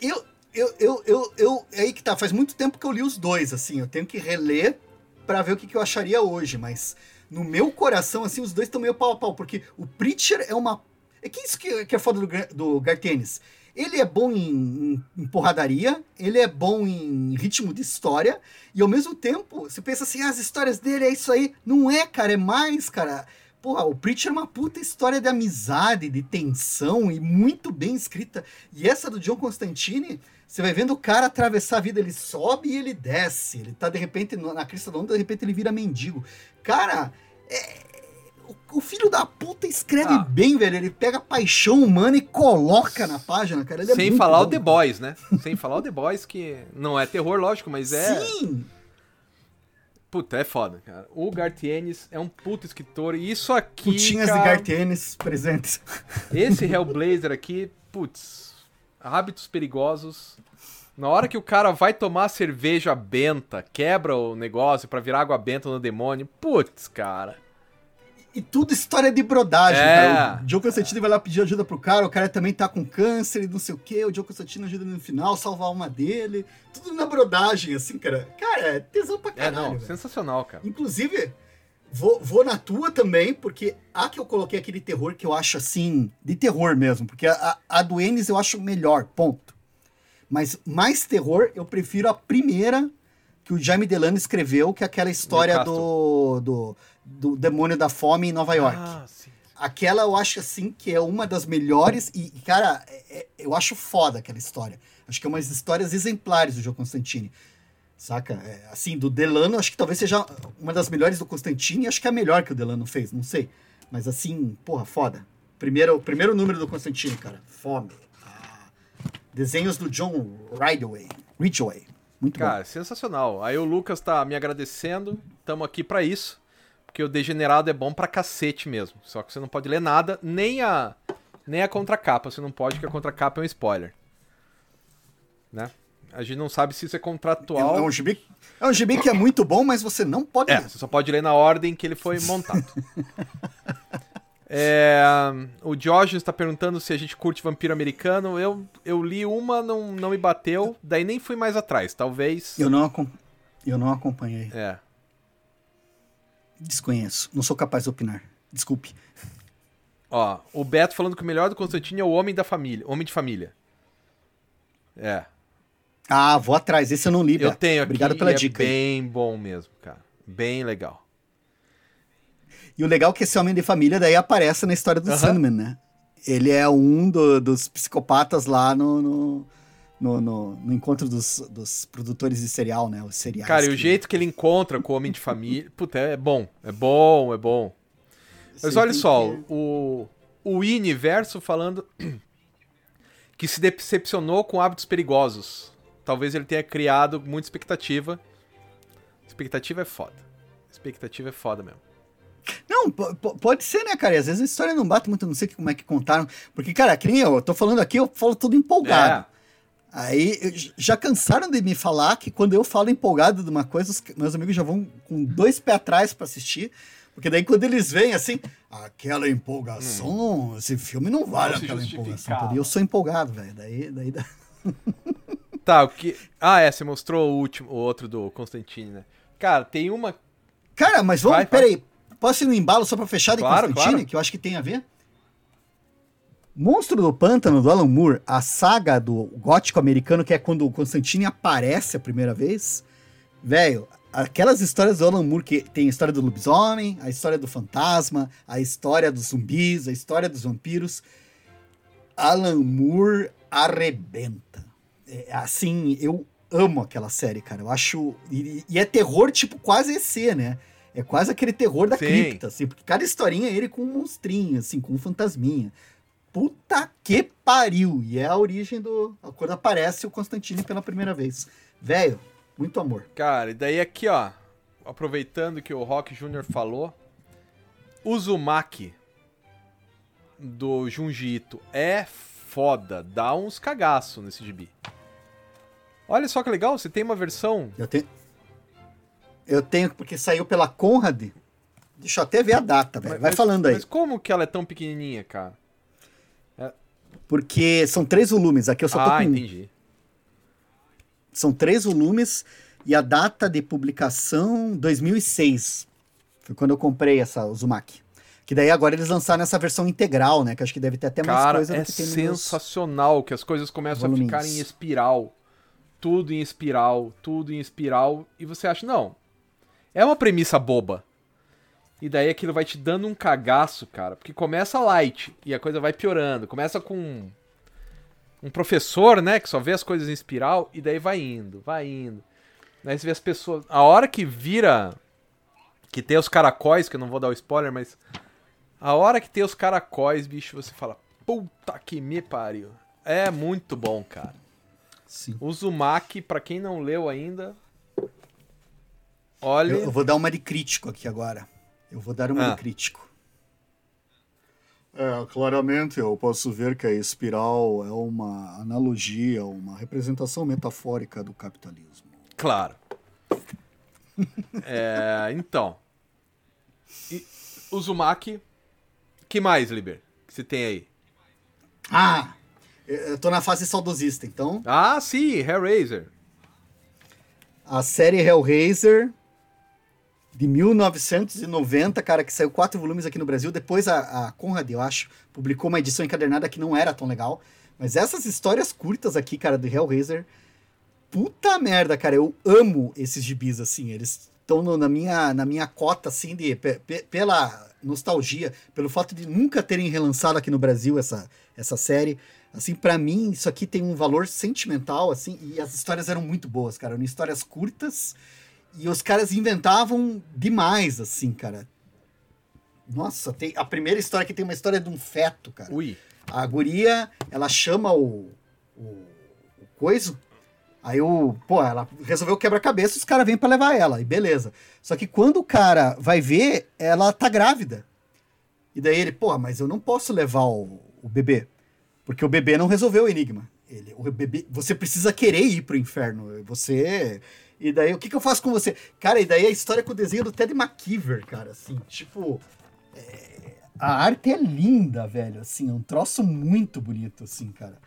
Eu, eu, eu, eu, eu, é aí que tá, faz muito tempo que eu li os dois, assim, eu tenho que reler pra ver o que, que eu acharia hoje, mas no meu coração, assim, os dois estão meio pau a pau, porque o Preacher é uma... É que isso que, que é foda do, do Gartienes. Ele é bom em, em- em porradaria, ele é bom em ritmo de história, e ao mesmo tempo, você pensa assim, ah, as histórias dele é isso aí. Não é, cara, é mais, cara. Porra, o Preacher é uma puta história de amizade, de tensão e muito bem escrita. E essa do John Constantine, você vai vendo o cara atravessar a vida, ele sobe e ele desce. Ele tá de repente na crista da onda, de repente ele vira mendigo. Cara, é- o, o filho da puta escreve Ah. bem, velho. Ele pega a paixão humana e coloca na página, cara. Ele é Sem muito falar o bom, The cara. Boys, né? Sem falar o The Boys, que não é terror, lógico, mas é. Sim! Puta, é foda, cara. O Gartienes é um puta escritor. E isso aqui. Putinhas cara, de Gartienes presentes. Esse Hellblazer aqui, putz. Hábitos perigosos. Na hora que o cara vai tomar cerveja benta, quebra o negócio pra virar água benta no demônio. Putz, cara. E tudo história de brodagem, É. cara. O Joe Constantino vai lá pedir ajuda pro cara, o cara também tá com câncer e não sei o quê. O Joe Constantino ajuda no final, salva a alma dele. Tudo na brodagem, assim, cara. Cara, é tesão pra É, caralho. não, velho. sensacional, cara. Inclusive, vou, vou na tua também, porque a que eu coloquei aquele terror que eu acho assim, de terror mesmo, porque a, a, do Ennis eu acho melhor, ponto. Mas mais terror, eu prefiro a primeira que o Jaime Delano escreveu, que é aquela história do, do, do demônio da fome em Nova York. Ah, sim. Aquela eu acho assim que é uma das melhores e, cara, é- é- eu acho foda aquela história. Acho que é umas histórias exemplares do Joe Constantine. Saca? É, assim, do Delano, acho que talvez seja uma das melhores do Constantine e acho que é a melhor que o Delano fez, não sei. Mas assim, porra, foda. Primeiro, primeiro número do Constantine, cara. Fome. Ah, desenhos do John Ridgway. Ridgway. Muito Cara, sensacional. Aí o Lucas tá me agradecendo. Tamo aqui pra isso. Porque o Degenerado é bom pra cacete mesmo. Só que você não pode ler nada, nem a nem a contracapa. Você não pode, porque a contracapa é um spoiler. Né? A gente não sabe se isso é contratual. é um gibi, é um gibi que é muito bom, mas você não pode É, ler. você só pode ler na ordem que ele foi montado. É, o Diógenes está perguntando se a gente curte vampiro americano. Eu, eu li uma, não, não me bateu, daí nem fui mais atrás. Talvez. Eu não, eu não acompanhei. É. Desconheço. Não sou capaz de opinar. Desculpe. Ó, o Beto falando que o melhor do Constantino é o homem da família. Homem de família. É. Ah, vou atrás. Esse eu não li, Eu Beto. tenho aqui. Obrigado pela é dica. aí. bem bom mesmo, cara. Bem legal. E o legal é que esse homem de família daí aparece na história do Aham. Sandman, né? Ele é um do- dos psicopatas lá no, no, no, no- no encontro dos, dos produtores de cereal, né? Os cereais. Cara, e o que- jeito que ele encontra com o homem de família. Puta, é bom. É bom, é bom. Mas Você olha só, que- o, o Universo falando que se decepcionou com hábitos perigosos. Talvez ele tenha criado muita expectativa. Expectativa é foda. Expectativa é foda mesmo. Não, po- po- pode ser, né, cara? E às vezes a história não bate muito, não sei como é que contaram. Porque, cara, que nem eu, eu tô falando aqui, eu falo tudo empolgado. É. Aí já cansaram de me falar que quando eu falo empolgado de uma coisa, os meus amigos já vão com dois pés atrás pra assistir. Porque daí quando eles veem assim, aquela empolgação, esse filme não vale Não aquela empolgação. E eu sou empolgado, velho. Daí, daí dá- Tá, o que. Ah, é, você mostrou o último, o outro do Constantine, né? Cara, tem uma. Cara, mas vamos. Vai, Peraí. Posso ir no embalo só pra fechar de Claro, Constantine? claro. Que eu acho que tem a ver? Monstro do Pântano, do Alan Moore, a saga do gótico americano, que é quando o Constantine aparece a primeira vez. Velho, aquelas histórias do Alan Moore, que tem a história do lobisomem, a história do fantasma, a história dos zumbis, a história dos vampiros. Alan Moore arrebenta. É, assim, eu amo aquela série, cara. Eu acho. E, e é terror, tipo, quase EC, né? É quase aquele terror da Sim. cripta, assim, porque cada historinha é ele com um monstrinho, assim, com um fantasminha. Puta que pariu! E é a origem do. Quando aparece o Constantine pela primeira vez. Velho, muito amor. Cara, e daí aqui, ó. Aproveitando que o Rock Jr. falou. Uzumaki do Junji Ito é foda. Dá uns cagaço nesse gibi. Olha só que legal, você tem uma versão. Eu tenho. Eu tenho, porque saiu pela Conrad. Deixa eu até ver a data, velho. Vai Mas- falando aí. Mas como que ela é tão pequenininha, cara? Porque são três volumes. Aqui eu só tô ah, com um. entendi. São três volumes e a data de publicação 2006. Foi quando eu comprei essa Uzumaki. Que daí agora eles lançaram essa versão integral, né? Que acho que deve ter até mais Cara, coisa é do que tem sensacional que as coisas começam voluminhos. a ficar em espiral. Tudo em espiral, tudo em espiral. E você acha, não. É uma premissa boba. E daí aquilo vai te dando um cagaço, cara. Porque começa light e a coisa vai piorando. Começa com um professor, né? Que só vê as coisas em espiral e daí vai indo, vai indo. Daí você vê as pessoas. A hora que vira. Que tem os caracóis, que eu não vou dar o spoiler, mas. A hora que tem os caracóis, bicho, você fala, puta que me pariu. É muito bom, cara. Sim. O Uzumaki, pra quem não leu ainda, olha. Eu, eu vou dar uma de crítico aqui agora. Eu vou dar uma Ah. de crítico. É, claramente eu posso ver que a espiral é uma analogia, uma representação metafórica do capitalismo. Claro. É, então. E Uzumaki. que mais, Liber? Que você tem aí? Ah! Eu eu tô na fase saudosista, então. Ah, sim, Hellraiser. A série Hellraiser de 1990, cara, que saiu quatro volumes aqui no Brasil. Depois a, a Conrad, eu acho, publicou uma edição encadernada que não era tão legal. Mas essas histórias curtas aqui, cara, do Hellraiser, puta merda, cara, eu amo esses gibis, assim. Eles estão na minha, na minha cota, assim, de, pe- pe- pela nostalgia, pelo fato de nunca terem relançado aqui no Brasil essa, essa série. Assim, pra mim, isso aqui tem um valor sentimental, assim, e as histórias eram muito boas, cara. Eram histórias curtas e os caras inventavam demais, assim, cara. Nossa, tem, a primeira história aqui tem uma história de um feto, cara. Ui. A guria, ela chama o, o, o coiso, aí o, pô, ela resolveu quebra-cabeça, os caras vêm pra levar ela, e beleza. Só que quando o cara vai ver, ela tá grávida. E daí ele, pô, mas eu não posso levar o, o bebê, porque o bebê não resolveu o enigma. Ele, o bebê, você precisa querer ir pro inferno, você... E daí, o que, que eu faço com você? Cara, e daí a história com o desenho do Ted McKeever, cara, assim, tipo... A arte é linda, velho, assim, é um troço muito bonito, assim, cara.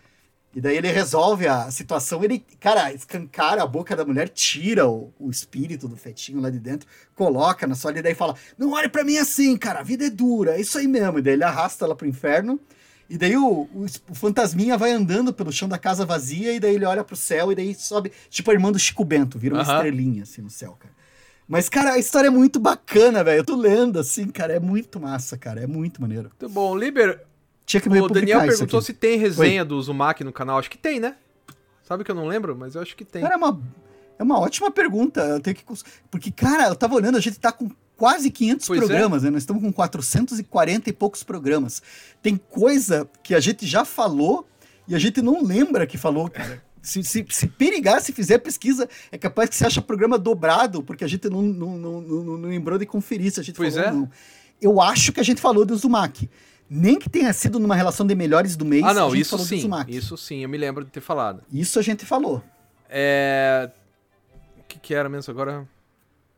E daí ele resolve a situação, ele, cara, escancara a boca da mulher, tira o, o espírito do fetinho lá de dentro, coloca na sua e daí fala: Não olhe pra mim assim, cara, a vida é dura, é isso aí mesmo. E daí ele arrasta ela pro inferno, e daí o, o, o fantasminha vai andando pelo chão da casa vazia, e daí ele olha pro céu, e daí sobe, tipo a irmã do Chico Bento, vira uma estrelinha assim no céu, cara. Mas, cara, a história é muito bacana, velho. Eu tô lendo, assim, cara, é muito massa, cara, é muito maneiro. Muito bom. Liber, Tinha que me o Daniel perguntou se tem resenha do Uzumaki no canal. Acho que tem, né? Sabe que eu não lembro, mas eu acho que tem. Cara, é uma, é uma ótima pergunta. Eu tenho que. Porque, cara, eu tava olhando, a gente tá com quase 500 Pois é. programas, né? Nós estamos com 440 e poucos programas. Tem coisa que a gente já falou e a gente não lembra que falou, cara. Se, se, se perigar, se fizer pesquisa, é capaz que você acha programa dobrado, porque a gente não, não, não, não, não lembrou de conferir se a gente Pois falou é. não. Eu acho que a gente falou do Uzumaki. Nem que tenha sido numa relação de melhores do mês. ah, não, isso sim. Isso sim, eu me lembro de ter falado. Isso a gente falou. É. O que, que era mesmo agora?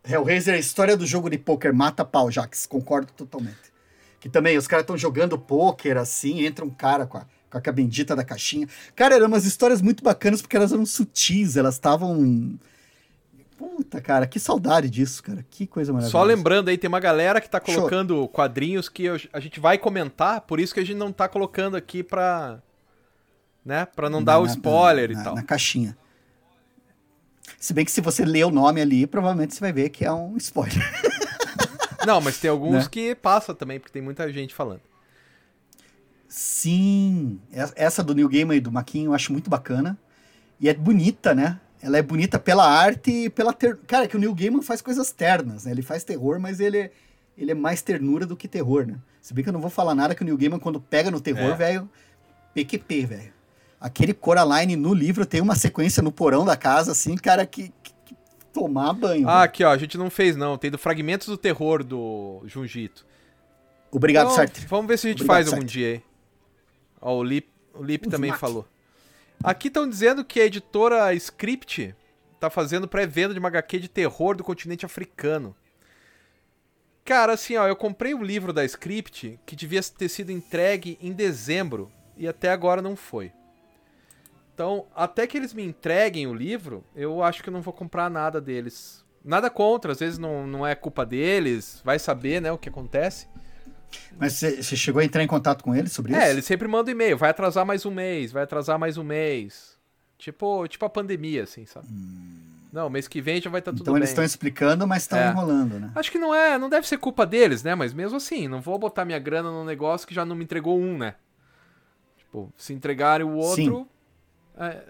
Hellraiser é a história do jogo de pôquer mata pau, Jax. Concordo totalmente. Que também os caras estão jogando pôquer assim, entra um cara com a, com a bendita da caixinha. Cara, eram umas histórias muito bacanas porque elas eram sutis, elas estavam. Puta, cara, que saudade disso, cara. Que coisa maravilhosa. Só lembrando aí, tem uma galera que tá colocando Show. quadrinhos que eu, a gente vai comentar, por isso que a gente não tá colocando aqui pra. Né? Pra não na, dar o spoiler na, e tal. Na caixinha. Se bem que se você ler o nome ali, provavelmente você vai ver que é um spoiler. Não, mas tem alguns né? que passa também, porque tem muita gente falando. Sim, essa do New Game e do Maquinho eu acho muito bacana. E é bonita, né? Ela é bonita pela arte e pela ter... Cara, que o Neil Gaiman faz coisas ternas, né? Ele faz terror, mas ele, ele é mais ternura do que terror, né? Se bem que eu não vou falar nada que o Neil Gaiman, quando pega no terror, é. velho, PQP, velho. Aquele Coraline no livro tem uma sequência no porão da casa, assim, cara, que, que, que tomar banho. Ah, aqui, ó, a gente não fez, não. Tem do Fragmentos do Terror do Junjito. Obrigado, então, Sartre. Vamos ver se a gente Obrigado, faz Sartre. algum dia aí. Ó, o Lip, o Lip também falou. Aqui estão dizendo que a editora Script tá fazendo pré-venda de uma HQ de terror do continente africano. Cara, assim, ó, eu comprei um livro da Script que devia ter sido entregue em dezembro e até agora não foi. Então, até que eles me entreguem o livro, eu acho que eu não vou comprar nada deles. Nada contra, às vezes não, não é culpa deles, vai saber, né, o que acontece. Mas você chegou a entrar em contato com eles sobre é, isso? É, eles sempre mandam e-mail, vai atrasar mais um mês, vai atrasar mais um mês. Tipo, tipo a pandemia, assim, sabe? Hum. Não, mês que vem já vai estar tá tudo então, bem. Então eles estão explicando, mas estão é. enrolando, né? Acho que não é, não deve ser culpa deles, né? Mas mesmo assim, não vou botar minha grana num negócio que já não me entregou um, né? Tipo, se entregarem o outro, é,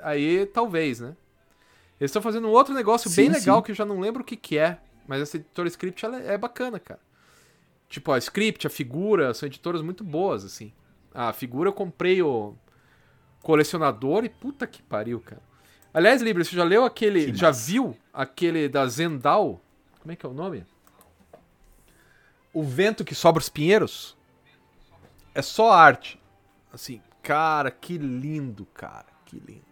aí talvez, né? Eles estão fazendo um outro negócio sim, bem legal sim. que eu já não lembro o que que é, mas essa editora script é bacana, cara. Tipo, a Script, a Figura, são editoras muito boas, assim. A Figura eu comprei o colecionador e puta que pariu, cara. Aliás, Libra, você já leu aquele. Que já massa. viu aquele da Zendal? Como é que é o nome? O Vento que Sobra os Pinheiros? É só arte. Assim, cara, que lindo, cara. Que lindo.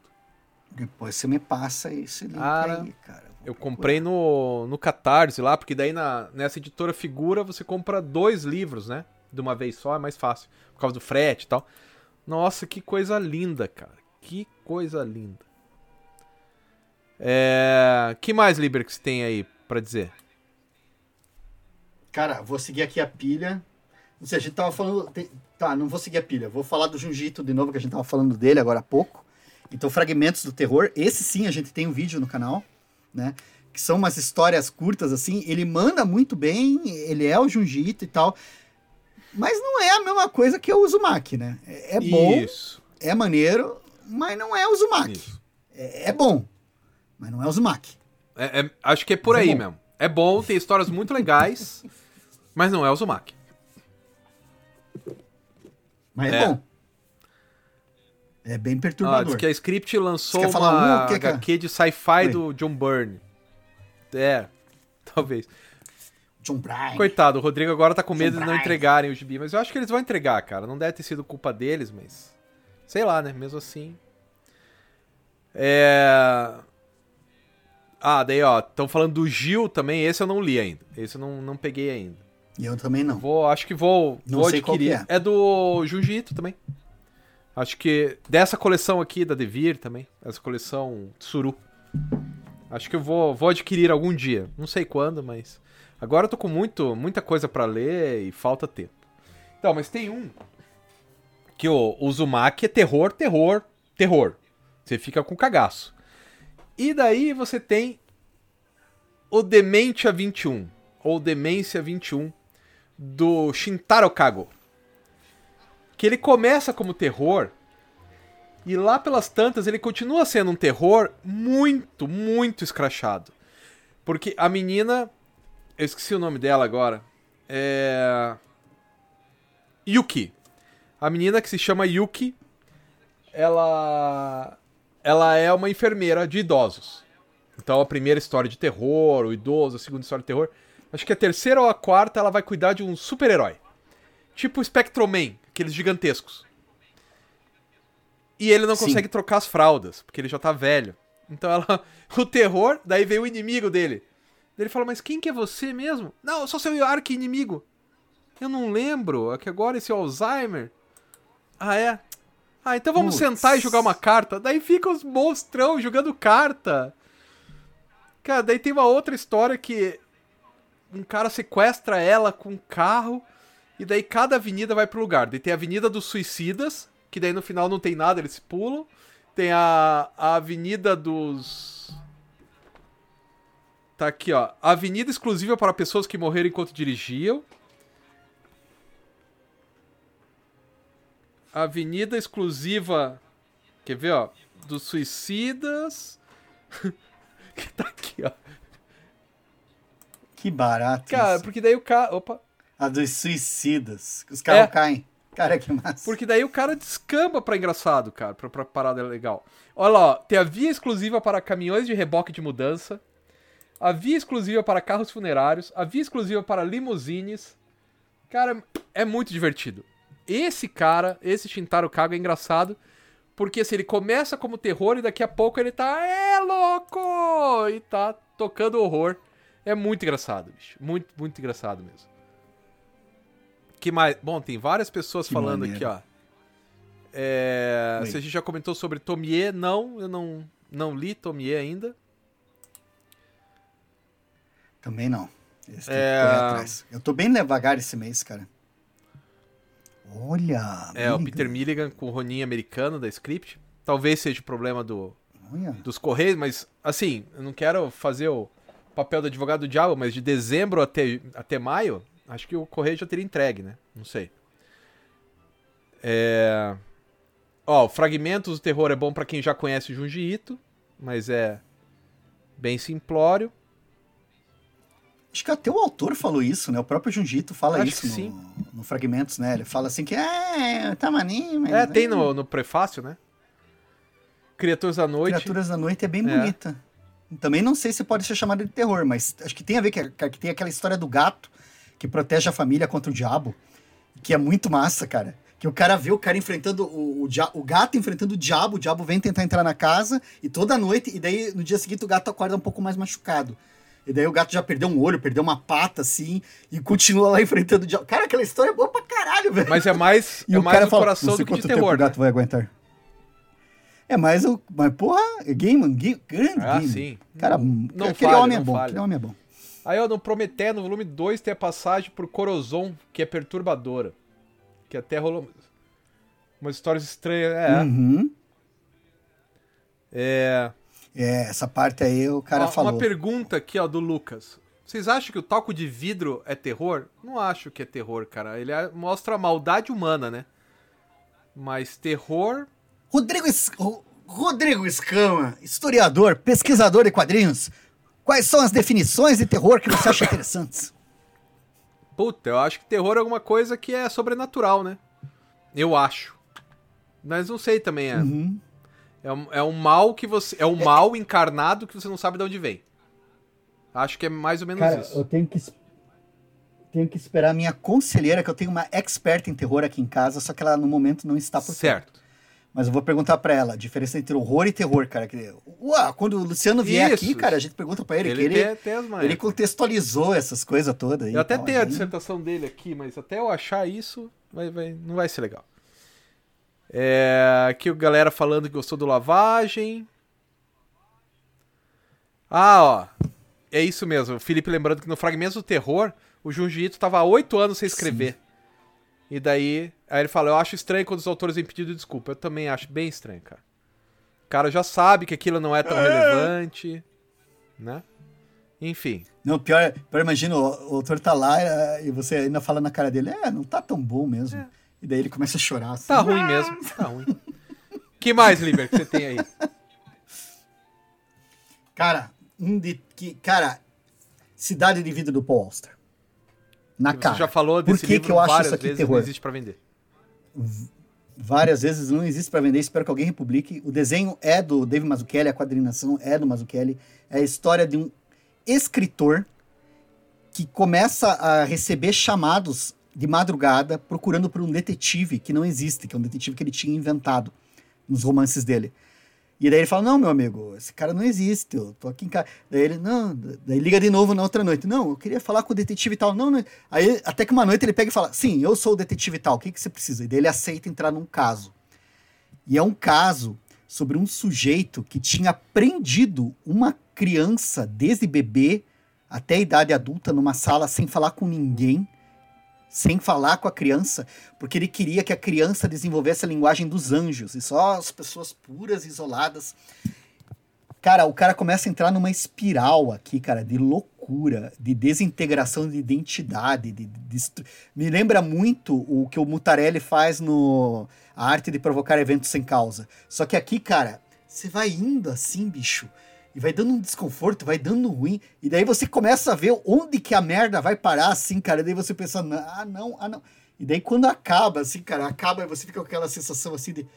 Depois você me passa esse link cara, aí, cara. Eu comprei no, no Catarse lá, porque daí na, nessa editora Figura você compra dois livros, né? De uma vez só, é mais fácil. Por causa do frete e tal. Nossa, que coisa linda, cara. Que coisa linda. É... que mais, Liber, que você tem aí para dizer? Cara, vou seguir aqui a pilha. Não sei, a gente tava falando. Tá, não vou seguir a pilha. Vou falar do Junjito de novo, que a gente tava falando dele agora há pouco. Então, Fragmentos do Terror. Esse sim, a gente tem um vídeo no canal né? Que são umas histórias curtas, assim. Ele manda muito bem, ele é o Junjito e tal. Mas não é a mesma coisa que o Uzumaki, né? É, é bom, Isso. é maneiro, mas não é o Uzumaki. É, é, bom, mas não é o Uzumaki. É, é, acho que é por mas é aí mesmo. É bom, tem histórias muito legais, mas não é o Uzumaki. Mas é, é bom. É bem perturbador. Ah, diz que a Script lançou uma falar, uh, que HQ de sci-fi do John Byrne. É, talvez. John Bryan. Coitado, o Rodrigo agora tá com medo John de não Bryan. entregarem o gibi, mas eu acho que eles vão entregar, cara. Não deve ter sido culpa deles, mas. Sei lá, né? Mesmo assim. É. Ah, daí, ó, estão falando do Gil também. Esse eu não li ainda. Esse eu não, não peguei ainda. E eu também não. Vou, acho que vou, não vou adquirir. É. é. do Jiu-Jitsu também. Acho que dessa coleção aqui da Devir também, essa coleção Suru. Acho que eu vou, vou adquirir algum dia. Não sei quando, mas agora eu tô com muito, muita coisa para ler e falta tempo. Então, mas tem um que o Uzumaki é terror, terror, terror. Você fica com cagaço. E daí você tem o Dementia 21 ou Demência 21 do Shintaro Kago que ele começa como terror e lá pelas tantas ele continua sendo um terror muito, muito escrachado. Porque a menina, eu esqueci o nome dela agora, é Yuki. A menina que se chama Yuki, ela ela é uma enfermeira de idosos. Então a primeira história de terror, o idoso, a segunda história de terror, acho que a terceira ou a quarta ela vai cuidar de um super-herói. Tipo Spectroman, aqueles gigantescos. E ele não Sim. consegue trocar as fraldas, porque ele já tá velho. Então ela. O terror, daí veio o inimigo dele. Ele fala, mas quem que é você mesmo? Não, eu sou seu arqui-inimigo. Eu não lembro, é que agora esse Alzheimer. Ah, é? Ah, então vamos sentar e jogar uma carta. Daí fica os monstrão jogando carta. Cara, daí tem uma outra história que um cara sequestra ela com um carro e daí cada avenida vai pro lugar. Daí tem a Avenida dos Suicidas, que daí no final não tem nada, eles pulam. Tem a, a Avenida dos. Tá aqui, ó. Avenida exclusiva para pessoas que morreram enquanto dirigiam. Avenida exclusiva. Quer ver, ó? Dos suicidas. que tá aqui, ó. Que barato. Cara, isso. porque daí o cara. Opa. A dos suicidas. Os carros É. caem. Cara, que massa. Porque daí o cara descamba pra engraçado, cara, pra, pra parada legal. Olha lá, ó, tem a via exclusiva para caminhões de reboque de mudança, a via exclusiva para carros funerários, a via exclusiva para limusines. Cara, é muito divertido. Esse cara, esse Shintaro Kago é engraçado, porque assim, ele começa como terror e daqui a pouco ele tá, é louco! E tá tocando horror. É muito engraçado, bicho. Muito, muito engraçado mesmo. Que mais? Bom, tem várias pessoas Que falando maneiro. aqui, ó. É, se a gente já comentou sobre Tomie, não, eu não, não li Tomie ainda. Também não. Esse É. atrás. Eu tô bem devagar esse mês, cara. Olha. É, o. Peter Milligan com o Ronin americano da Script. Talvez seja o problema do, Olha. dos Correios, mas assim, eu não quero fazer o papel do advogado do diabo, mas de dezembro até, até maio, acho que o Correio já teria entregue, né? Não sei. É... Ó, Fragmentos do Terror é bom pra quem já conhece o Junji Ito, mas é bem simplório. Acho que até o autor falou isso, né? O próprio Junjito fala Acho isso no, no Fragmentos, né? Ele fala assim que é, tá maninho, mas... É, tem no, no prefácio, né? Criaturas da Noite. Criaturas da Noite é bem É. bonita. Também não sei se pode ser chamada de terror, mas acho que tem a ver que, que tem aquela história do gato que protege a família contra o diabo, que é muito massa, cara. Que o cara vê o cara enfrentando o, o, dia- o gato enfrentando o diabo, o diabo vem tentar entrar na casa e toda noite, e daí no dia seguinte o gato acorda um pouco mais machucado. E daí o gato já perdeu um olho, perdeu uma pata, assim, e continua lá enfrentando o diabo. Cara, aquela história é boa pra caralho, velho. Mas é mais, E é o mais cara o fala, coração do que de quanto tempo terror, o né? gato vai aguentar. É mais o. Mas, porra, é game, game grande Ah, game. sim. Cara, Não- não aquele falha, homem é bom. Aquele homem é bom. Aí, ó, no Prometé, no volume 2, tem a passagem por Corozon, que é perturbadora. Que até rolou umas histórias estranhas. É. Uhum. é... É, essa parte aí o cara Ó, falou. Uma pergunta aqui, ó, do Lucas. Vocês acham que o toco de vidro é terror? Não acho que é terror, cara. Ele é- mostra a maldade humana, né? Mas terror. Rodrigo, Es- Ro- Rodrigo Escama, historiador, pesquisador de quadrinhos. Quais são as definições de terror que você acha interessantes? Puta, eu acho que terror é alguma coisa que é sobrenatural, né? Eu acho. Mas não sei também. É, Uhum. é, um, é um mal que você. É um mal encarnado que você não sabe de onde vem. Acho que é mais ou menos Cara, isso. eu tenho que, tenho que esperar a minha conselheira, que eu tenho uma expert em terror aqui em casa, só que ela no momento não está por. Certo. Mas eu vou perguntar pra ela a diferença entre horror e terror, cara. Que, ué, quando o Luciano vier Isso. aqui, cara, a gente pergunta pra ele, Ele, que ele, tem, tem ele contextualizou essas coisas todas. aí Eu até tal, tenho a aí- dissertação dele aqui, mas até eu achar isso, vai, vai- não vai ser legal. É, aqui o galera falando que gostou do lavagem. Ah, ó. É isso mesmo. O Felipe lembrando que no Fragmentos do Terror, o Junji Ito tava há oito anos sem escrever. E daí, aí ele fala, eu acho estranho quando os autores vêm pedido desculpa. Eu também acho bem estranho, cara. O cara já sabe que aquilo não é tão relevante, né? Enfim. Não, pior, pior imagina, o, o autor tá lá eh, e você ainda fala na cara dele, é, não tá tão bom mesmo. E daí ele começa a chorar. Assim, Tá ruim mesmo, tá ruim. que mais, Liber, que você tem aí? Cara, um de que, cara, Cidade de Vida do Paul Auster. Na Você cara. já falou Por desse que livro que eu acho várias isso aqui vezes, terror? não existe pra vender. Várias vezes não existe para vender, espero que alguém republique. O desenho é do Dave Mazzucchelli, a quadrinação é do Mazzucchelli. É a história de um escritor que começa a receber chamados de madrugada procurando por um detetive que não existe, que é um detetive que ele tinha inventado nos romances dele. E daí ele fala: Não, meu amigo, esse cara não existe, eu tô aqui em casa. Daí ele, não, daí liga de novo na outra noite. Não, eu queria falar com o detetive e tal. Não, não. Aí até que uma noite ele pega e fala: Sim, eu sou o detetive e tal, o que, que você precisa? E daí ele aceita entrar num caso. E é um caso sobre um sujeito que tinha prendido uma criança desde bebê até a idade adulta numa sala sem falar com ninguém, sem falar com a criança, porque ele queria que a criança desenvolvesse a linguagem dos anjos e só as pessoas puras, isoladas. Cara, o cara começa a entrar numa espiral aqui, cara, de loucura, de desintegração de identidade. De, de, de, me lembra muito o que o Mutarelli faz no A Arte de Provocar Eventos Sem Causa. Só que aqui, cara, você vai indo assim, bicho, e vai dando um desconforto, vai dando ruim, e daí você começa a ver onde que a merda vai parar, assim, cara, e daí você pensa, ah, não, ah, não. E daí quando acaba, assim, cara, acaba, você fica com aquela sensação assim de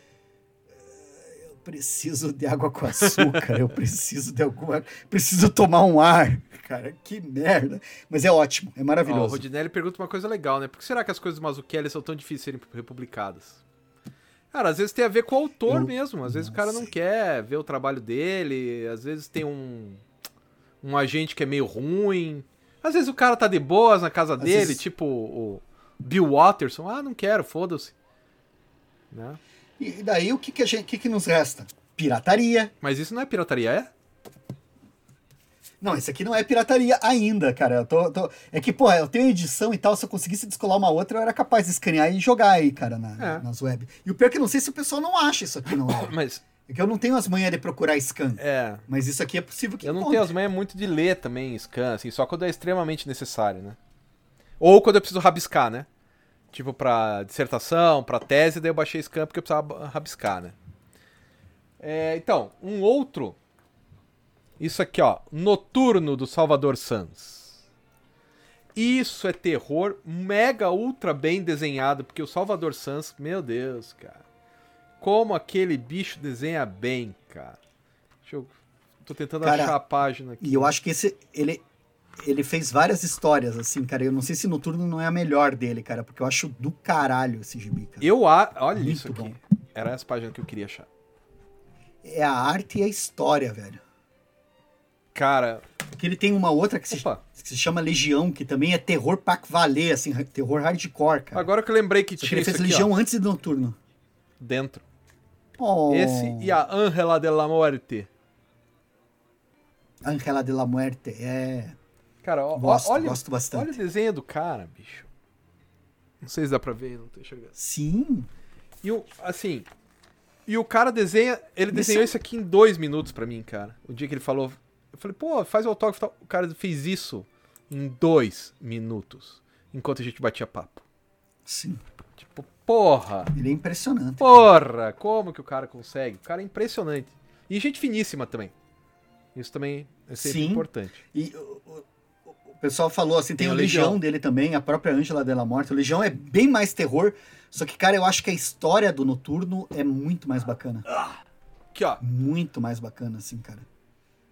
preciso de água com açúcar, eu preciso de alguma. Preciso tomar um ar. Cara, que merda. Mas é ótimo, é maravilhoso. Ó, o Rodinelli pergunta uma coisa legal, né? Por que será que as coisas do Mazzucchelli são tão difíceis de serem republicadas? Cara, às vezes tem a ver com o autor eu... mesmo. Às vezes o cara não quer ver o trabalho dele. Às vezes tem um. Um agente que é meio ruim. Às vezes o cara tá de boas na casa às dele, vezes... tipo o Bill Watterson. Ah, não quero, foda-se. Né? E daí o que, que, a gente, que, que nos resta? Pirataria. Mas isso não é pirataria, é? Não, esse aqui não é pirataria ainda, cara. Eu tô, tô... É que, pô, eu tenho edição e tal, se eu conseguisse descolar uma outra, eu era capaz de escanear e jogar aí, cara, na, é. nas web. E o pior é que eu não sei se o pessoal não acha isso aqui, não é. Mas... É que eu não tenho as manhas de procurar scan. É. Mas isso aqui é possível que Eu não tenho as manhas muito de ler também scan, assim, só quando é extremamente necessário, né? Ou quando eu preciso rabiscar, né? tipo, pra dissertação, pra tese, daí eu baixei campo porque eu precisava rabiscar, né? É, então, um outro. Isso aqui, ó. Noturno do Salvador Sanz. Isso é terror mega ultra bem desenhado, porque o Salvador Sanz, meu Deus, cara. Como aquele bicho desenha bem, cara. Deixa eu. Tô tentando cara, achar a página aqui. E eu acho que esse. Ele, ele fez várias histórias, assim, cara. Eu não sei se Noturno não é a melhor dele, cara, porque eu acho do caralho esse gibi, cara. Eu, a... olha Muito isso aqui. Bom. Era essa página que eu queria achar. É a arte e a história, velho. Cara. Porque ele tem uma outra que se, que se, chama Legião, que também é terror pra valer, assim, terror hardcore, cara. Agora que eu lembrei que Só tinha. Que ele fez aqui, Legião ó. antes de Noturno. Dentro. Oh. Esse e a Angela de la Muerte. Angela de la Muerte, é. Cara, ó, gosto, olha, gosto bastante. olha o desenho do cara, bicho. Não sei se dá pra ver, não tô enxergando. Sim. E o, assim, e o cara desenha, ele desenhou isso aqui em dois minutos pra mim, cara. O dia que ele falou, eu falei, pô, faz o autógrafo. O cara fez isso em dois minutos, enquanto a gente batia papo. Sim. Tipo, porra. Ele é impressionante. Porra, cara. como que o cara consegue? O cara é impressionante. E gente finíssima também. Isso também é sempre Sim. importante. E pessoal falou assim, tem, tem o Legião. Legião. dele também, a própria Ângela Della Morte. O Legião é bem mais terror, só que, cara, eu acho que a história do Noturno é muito mais bacana. Aqui, ó. Muito mais bacana, assim, cara.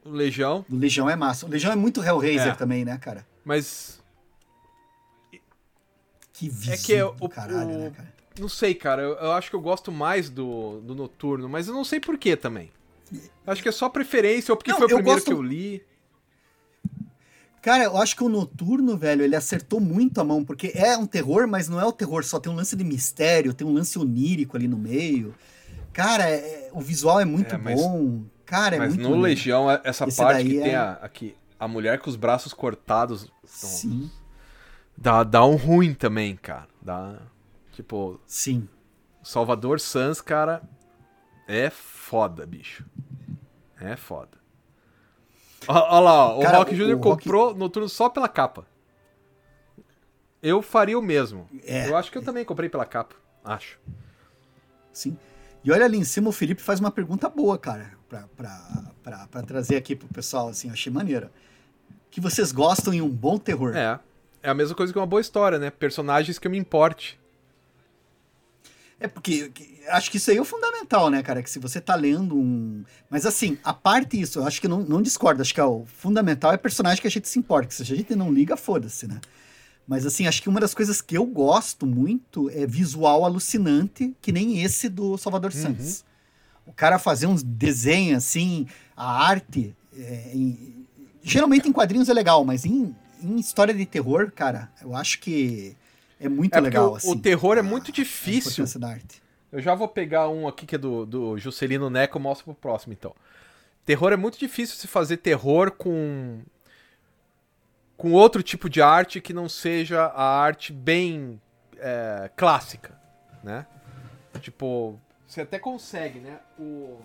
O Legião. O Legião é massa. O Legião é muito Hellraiser é. também, né, cara? Mas... Que visão é que é o, caralho, o... né, cara? Não sei, cara. Eu, eu, acho que eu gosto mais do, do Noturno, mas eu não sei por que também. Acho que é só preferência, ou porque não, foi o primeiro gosto... que eu li. Cara, eu acho que o Noturno, velho, ele acertou muito a mão, porque é um terror, mas não é o terror, só tem um lance de mistério, tem um lance onírico ali no meio. Cara, é, é o visual é muito é, mas, bom. Cara, é mas muito no bonito. Legião, essa Esse parte que é... tem a, aqui, a mulher com os braços cortados. Sim. Dá, dá um ruim também, cara. Dá. Tipo. Sim. Salvador Sans, cara, é foda, bicho. É foda. Olha lá, o Cara, Rock Jr. comprou Rock... Noturno só pela capa. Eu faria o mesmo. É, eu acho que eu também comprei pela capa. Acho. Sim. E olha ali em cima, o Felipe faz uma pergunta boa, cara, pra trazer aqui pro pessoal, assim, achei maneira. Que vocês gostam em um bom terror. É. É a mesma coisa que uma boa história, né? Personagens que eu me importe. É porque acho que isso aí é o fundamental, né, cara? Que se você tá lendo um. Mas assim, a parte isso, eu acho que não, não discordo. Acho que é o fundamental é personagem que a gente se importa. Que se a gente não liga, foda-se, né? Mas assim, acho que uma das coisas que eu gosto muito é visual alucinante, que nem esse do Salvador uhum. Santos. O cara fazer uns desenhos assim, a arte. É, em... geralmente em quadrinhos é legal, mas em, em história de terror, cara, eu acho que é muito é legal. O, assim, o terror é muito difícil. da arte. Eu já vou pegar um aqui que é do, do Juscelino Neco mostro pro próximo, então. Terror é muito difícil se fazer terror com. Com outro tipo de arte que não seja a arte bem é, clássica, né? Tipo, você até consegue, né? O...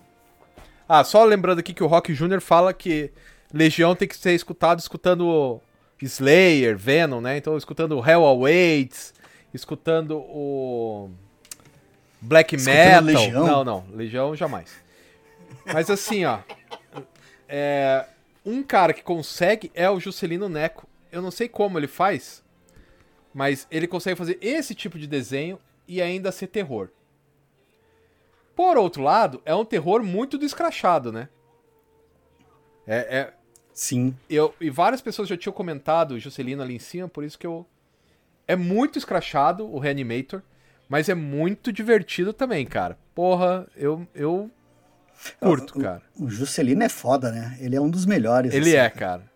Ah, só lembrando aqui que o Rock Jr. fala que Legião tem que ser escutado escutando Slayer, Venom, né? Então, escutando Hell Awaits, escutando o Black Metal. Legião? Não, não, Legião jamais. Mas assim, ó. É, um cara que consegue é o Juscelino Neco. Eu não sei como ele faz, mas ele consegue fazer esse tipo de desenho e ainda ser terror. Por outro lado, é um terror muito descrachado, né? É, é, Sim. Eu, e várias pessoas já tinham comentado Juscelino ali em cima, por isso que eu. É muito escrachado o Reanimator, mas é muito divertido também, cara. Porra, eu, eu curto, o, cara. O, Juscelino é foda, né? Ele é um dos melhores. Ele assim, é, cara.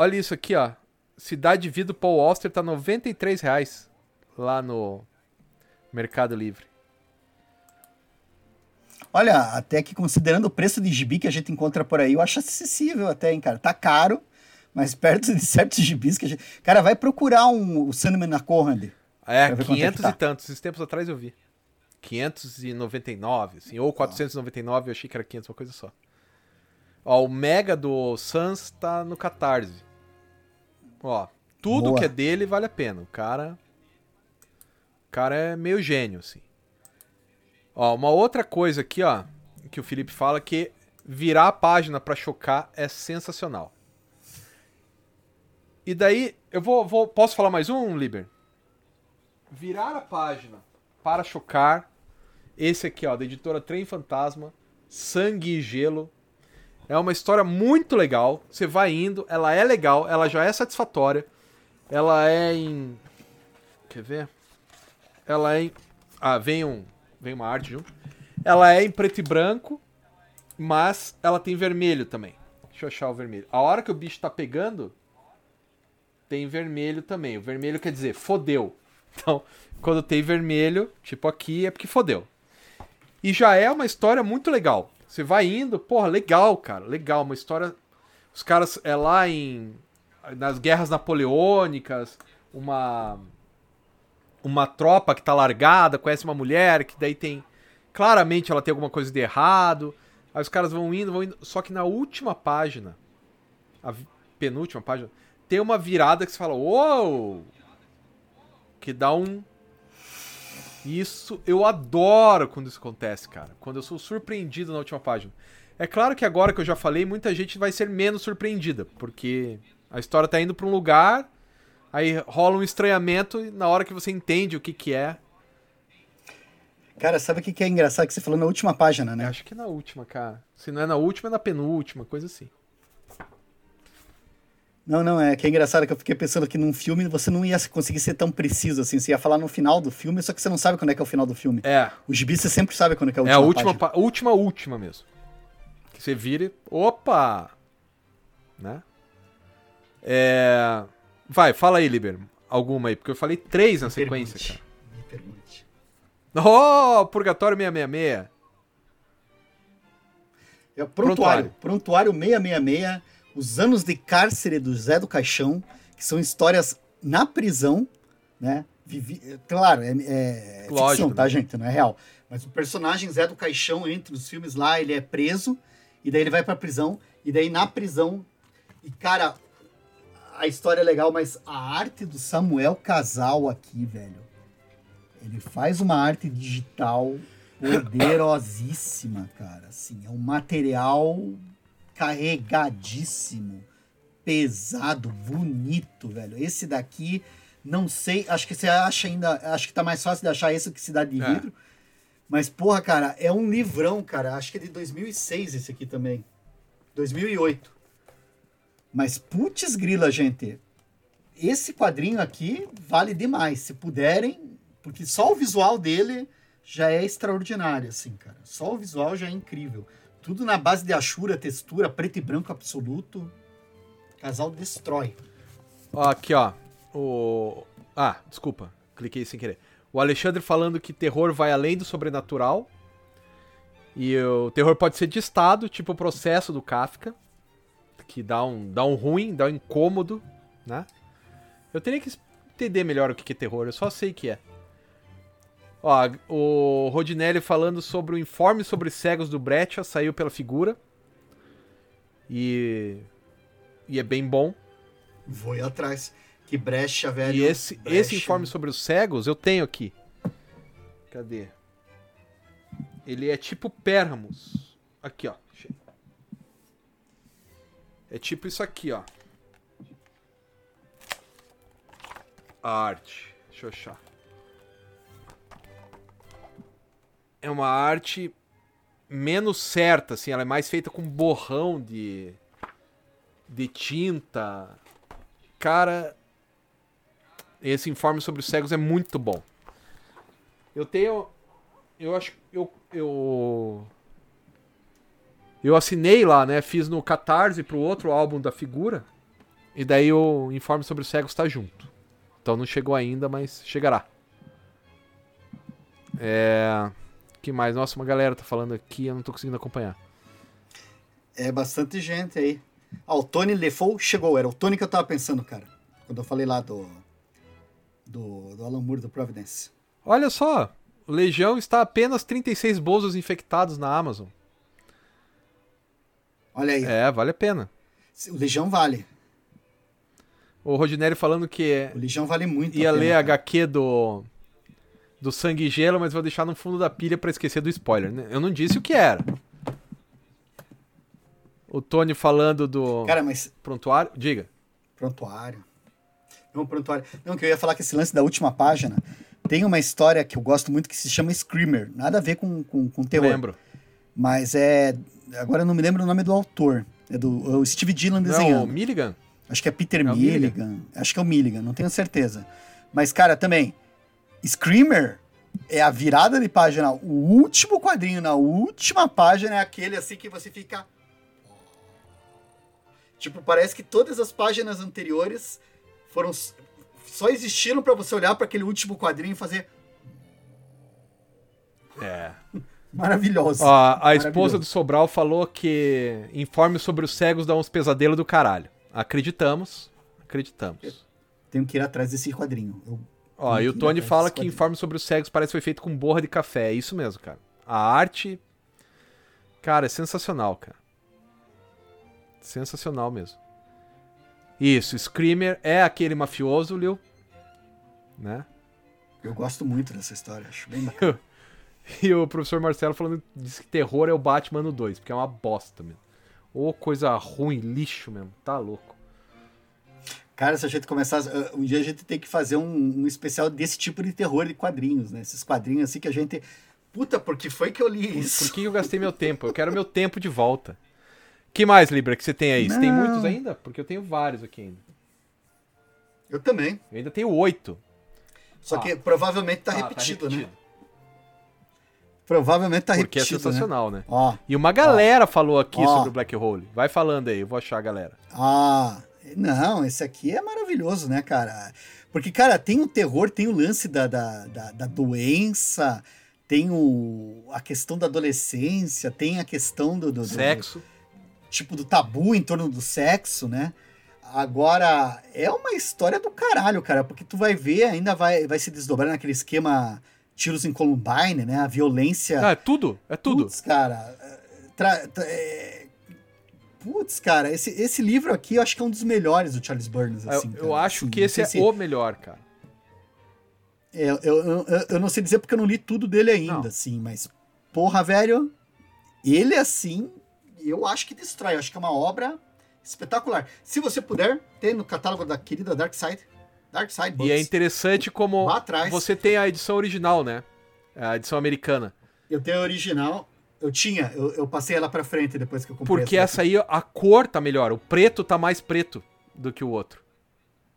Olha isso aqui, ó. Cidade de Vida Paul Auster tá 93 reais lá no Mercado Livre. Olha, até que considerando o preço de gibi que a gente encontra por aí, eu acho acessível até, hein, cara. Tá caro, mas perto de certos gibis que a gente... Cara, vai procurar um, o Sandman na Conrad. É, 500 é tá. e tantos. Esses tempos atrás eu vi. 599, assim, ou 499, eu achei que era 500, uma coisa só. Ó, o Mega do Sans tá no Catarse. Ó, tudo Boa. que é dele vale a pena. O cara... O cara é meio gênio, assim. Ó, uma outra coisa aqui, ó, que o Felipe fala que virar a página para chocar é sensacional. E daí, eu vou, vou, Posso falar mais um, Liber? Virar a página para chocar. Esse aqui, ó, da editora Trem Fantasma, Sangue e Gelo. É uma história muito legal. Você vai indo, ela é legal, ela já é satisfatória. Ela é em. Quer ver? Ela é em. Ah, vem um vem uma arte junto. Ela é em preto e branco, mas ela tem vermelho também. Deixa eu achar o vermelho. A hora que o bicho tá pegando, tem vermelho também. O vermelho quer dizer fodeu. Então, quando tem vermelho, tipo aqui, é porque fodeu. E já é uma história muito legal. Você vai indo, porra, legal, cara, legal. Uma história. Os caras é lá em. Nas guerras napoleônicas, uma uma tropa que tá largada, conhece uma mulher que daí tem. Claramente ela tem alguma coisa de errado. Aí os caras vão indo, vão indo. Só que na última página, a penúltima página, tem uma virada que você fala, uou! Que dá um. Isso eu adoro quando isso acontece, cara. Quando eu sou surpreendido na última página. É claro que agora que eu já falei, muita gente vai ser menos surpreendida, porque a história tá indo para um lugar Aí rola um estranhamento e na hora que você entende o que que é. Cara, sabe o que, que é engraçado que você falou na última página, né? acho que é na última, cara. Se não é na última, é na penúltima, coisa assim. Não, não, é que é engraçado que eu fiquei pensando que num filme você não ia conseguir ser tão preciso assim. Você ia falar no final do filme, só que você não sabe quando é que é o final do filme. É. O gibi você sempre sabe quando é que é a última. É a última, página. última, última mesmo. Que você vira e. Opa! Né? É. Vai, fala aí, Liber. Alguma aí, porque eu falei três na sequência, pergunte. cara. Me pergunte. Oh, Purgatório 666. É o prontuário. Prontuário 666. Os anos de cárcere do Zé do Caixão, que são histórias na prisão, né? Vivi... Claro, é, é Lógico, ficção, tá, né? gente? Não é real. Mas o personagem Zé do Caixão, entre os filmes lá, ele é preso, e daí ele vai pra prisão, e daí na prisão. E, cara, a história é legal, mas a arte do Samuel Casal aqui, velho. Ele faz uma arte digital poderosíssima, cara. Assim, é um material carregadíssimo, pesado, bonito, velho. Esse daqui, não sei, acho que você acha ainda, acho que tá mais fácil de achar esse que Cidade de é. Vidro. Mas, porra, cara, é um livrão, cara. Acho que é de 2006 esse aqui também. 2008. Mas putz grila, gente. Esse quadrinho aqui vale demais. Se puderem, porque só o visual dele já é extraordinário, assim, cara. Só o visual já é incrível. Tudo na base de achura, textura, preto e branco absoluto. Casal destrói. Aqui, ó. O. Ah, desculpa. Cliquei sem querer. O Alexandre falando que terror vai além do sobrenatural. E o terror pode ser de estado, tipo o processo do Kafka. Que dá um, dá um ruim, dá um incômodo, né? Eu teria que entender melhor o que é terror, eu só sei que é. Ó, o Rodinelli falando sobre o informe sobre cegos do Brecha, saiu pela figura. E. E é bem bom. Vou ir atrás. Que brecha, velho. E esse, brecha. esse informe sobre os cegos eu tenho aqui. Cadê? Ele é tipo Perramos. Aqui, ó. É tipo isso aqui, ó. A arte. Deixa eu achar. É uma arte menos certa, assim. Ela é mais feita com borrão de... De tinta. Cara, esse informe sobre os cegos é muito bom. Eu tenho. Eu acho. Eu. Eu, eu assinei lá, né? Fiz no Catarse pro outro álbum da figura. E daí o informe sobre os cegos tá junto. Então não chegou ainda, mas chegará. É. que mais? Nossa, uma galera tá falando aqui, eu não tô conseguindo acompanhar. É bastante gente aí. Ah, o Tony Lefou chegou. Era o Tony que eu tava pensando, cara. Quando eu falei lá do. Do, do Alan Moore do Providence. Olha só, o Legião está apenas 36 bolsos infectados na Amazon. Olha aí. É, vale a pena. O Legião vale. O Rodinelli falando que O Legião vale muito. ia a pena, ler a cara. HQ do do Sangue e Gelo, mas vou deixar no fundo da pilha pra esquecer do spoiler. né? Eu não disse o que era. O Tony falando do Cara, mas prontuário, diga. Prontuário. Não, prontuário. Não, que eu ia falar que esse lance da última página tem uma história que eu gosto muito que se chama Screamer. Nada a ver com, com, com terror. Lembro. Mas é. Agora eu não me lembro o nome do autor. É do é o Steve Dillon Não, desenhando. o Milligan? Acho que é Peter É o Milligan. Acho que é o Milligan, não tenho certeza. Mas, cara, também, Screamer é a virada de página. O último quadrinho na última página é aquele assim que você fica. Tipo, parece que todas as páginas anteriores foram. Só existiram pra você olhar pra aquele último quadrinho e fazer. É. Maravilhoso. Ó, a Maravilhoso. esposa do Sobral falou que informe sobre os cegos dá uns pesadelos do caralho. Acreditamos. Acreditamos. Tenho que ir atrás desse quadrinho. Eu- Ó, e o Tony fala que informe sobre os cegos parece que foi feito com borra de café. É isso mesmo, cara. A arte. Cara, é sensacional, cara. Sensacional mesmo. Isso, Screamer é aquele mafioso, Lil. Né? Eu gosto muito dessa história, acho bem bacana. E o professor Marcelo falando diz que terror é o Batman no 2, porque é uma bosta mesmo. Ou coisa ruim, lixo mesmo. Tá louco. Cara, se a gente começar. uh, Um dia a gente tem que fazer um, um especial desse tipo de terror de quadrinhos, né? Esses quadrinhos assim que a gente. Puta, porque foi que eu li Por, isso? por que eu gastei meu tempo? Eu quero meu tempo de volta. que mais, Libra, que você tem aí? Você tem Não. muitos ainda? Porque eu tenho vários aqui ainda. Eu também. Eu ainda tenho oito. Só Ah. que provavelmente tá, Ah, repetido, né? Provavelmente tá Porque é repetido. sensacional, né? Né? Ó, E uma galera falou aqui Ó. sobre o Black Hole. Vai falando aí, eu vou achar a galera. ah, não, esse aqui é maravilhoso, né, cara? Porque, cara, tem o terror, tem o lance da, da, da, da doença, tem o, a questão da adolescência, tem a questão do, do- do- Sexo. tipo do tabu em torno do sexo, né? Agora, é uma história do caralho, cara, porque tu vai ver, ainda vai, vai se desdobrar naquele esquema tiros em Columbine, né? A violência. Ah, é tudo, é tudo. Putz, cara. tra- tra- é, Putz, cara, esse, esse livro aqui eu acho que é um dos melhores do Charles Burns. Eu- Assim, eu cara. acho Assim, que esse é se- o melhor, cara. é, eu, eu, eu, eu não sei dizer porque eu não li tudo dele ainda, Não. assim, mas, porra, velho, ele assim, eu acho que destrói. Eu acho que é uma obra espetacular. Se você puder, tem no catálogo da querida Dark Side. Dark Side E é Books. interessante como você tem a edição original, né? A edição americana. Eu tenho a original. Eu tinha, eu, eu passei ela pra frente depois que eu comprei. Porque essa essa aí, a cor tá melhor. O preto tá mais preto do que o outro.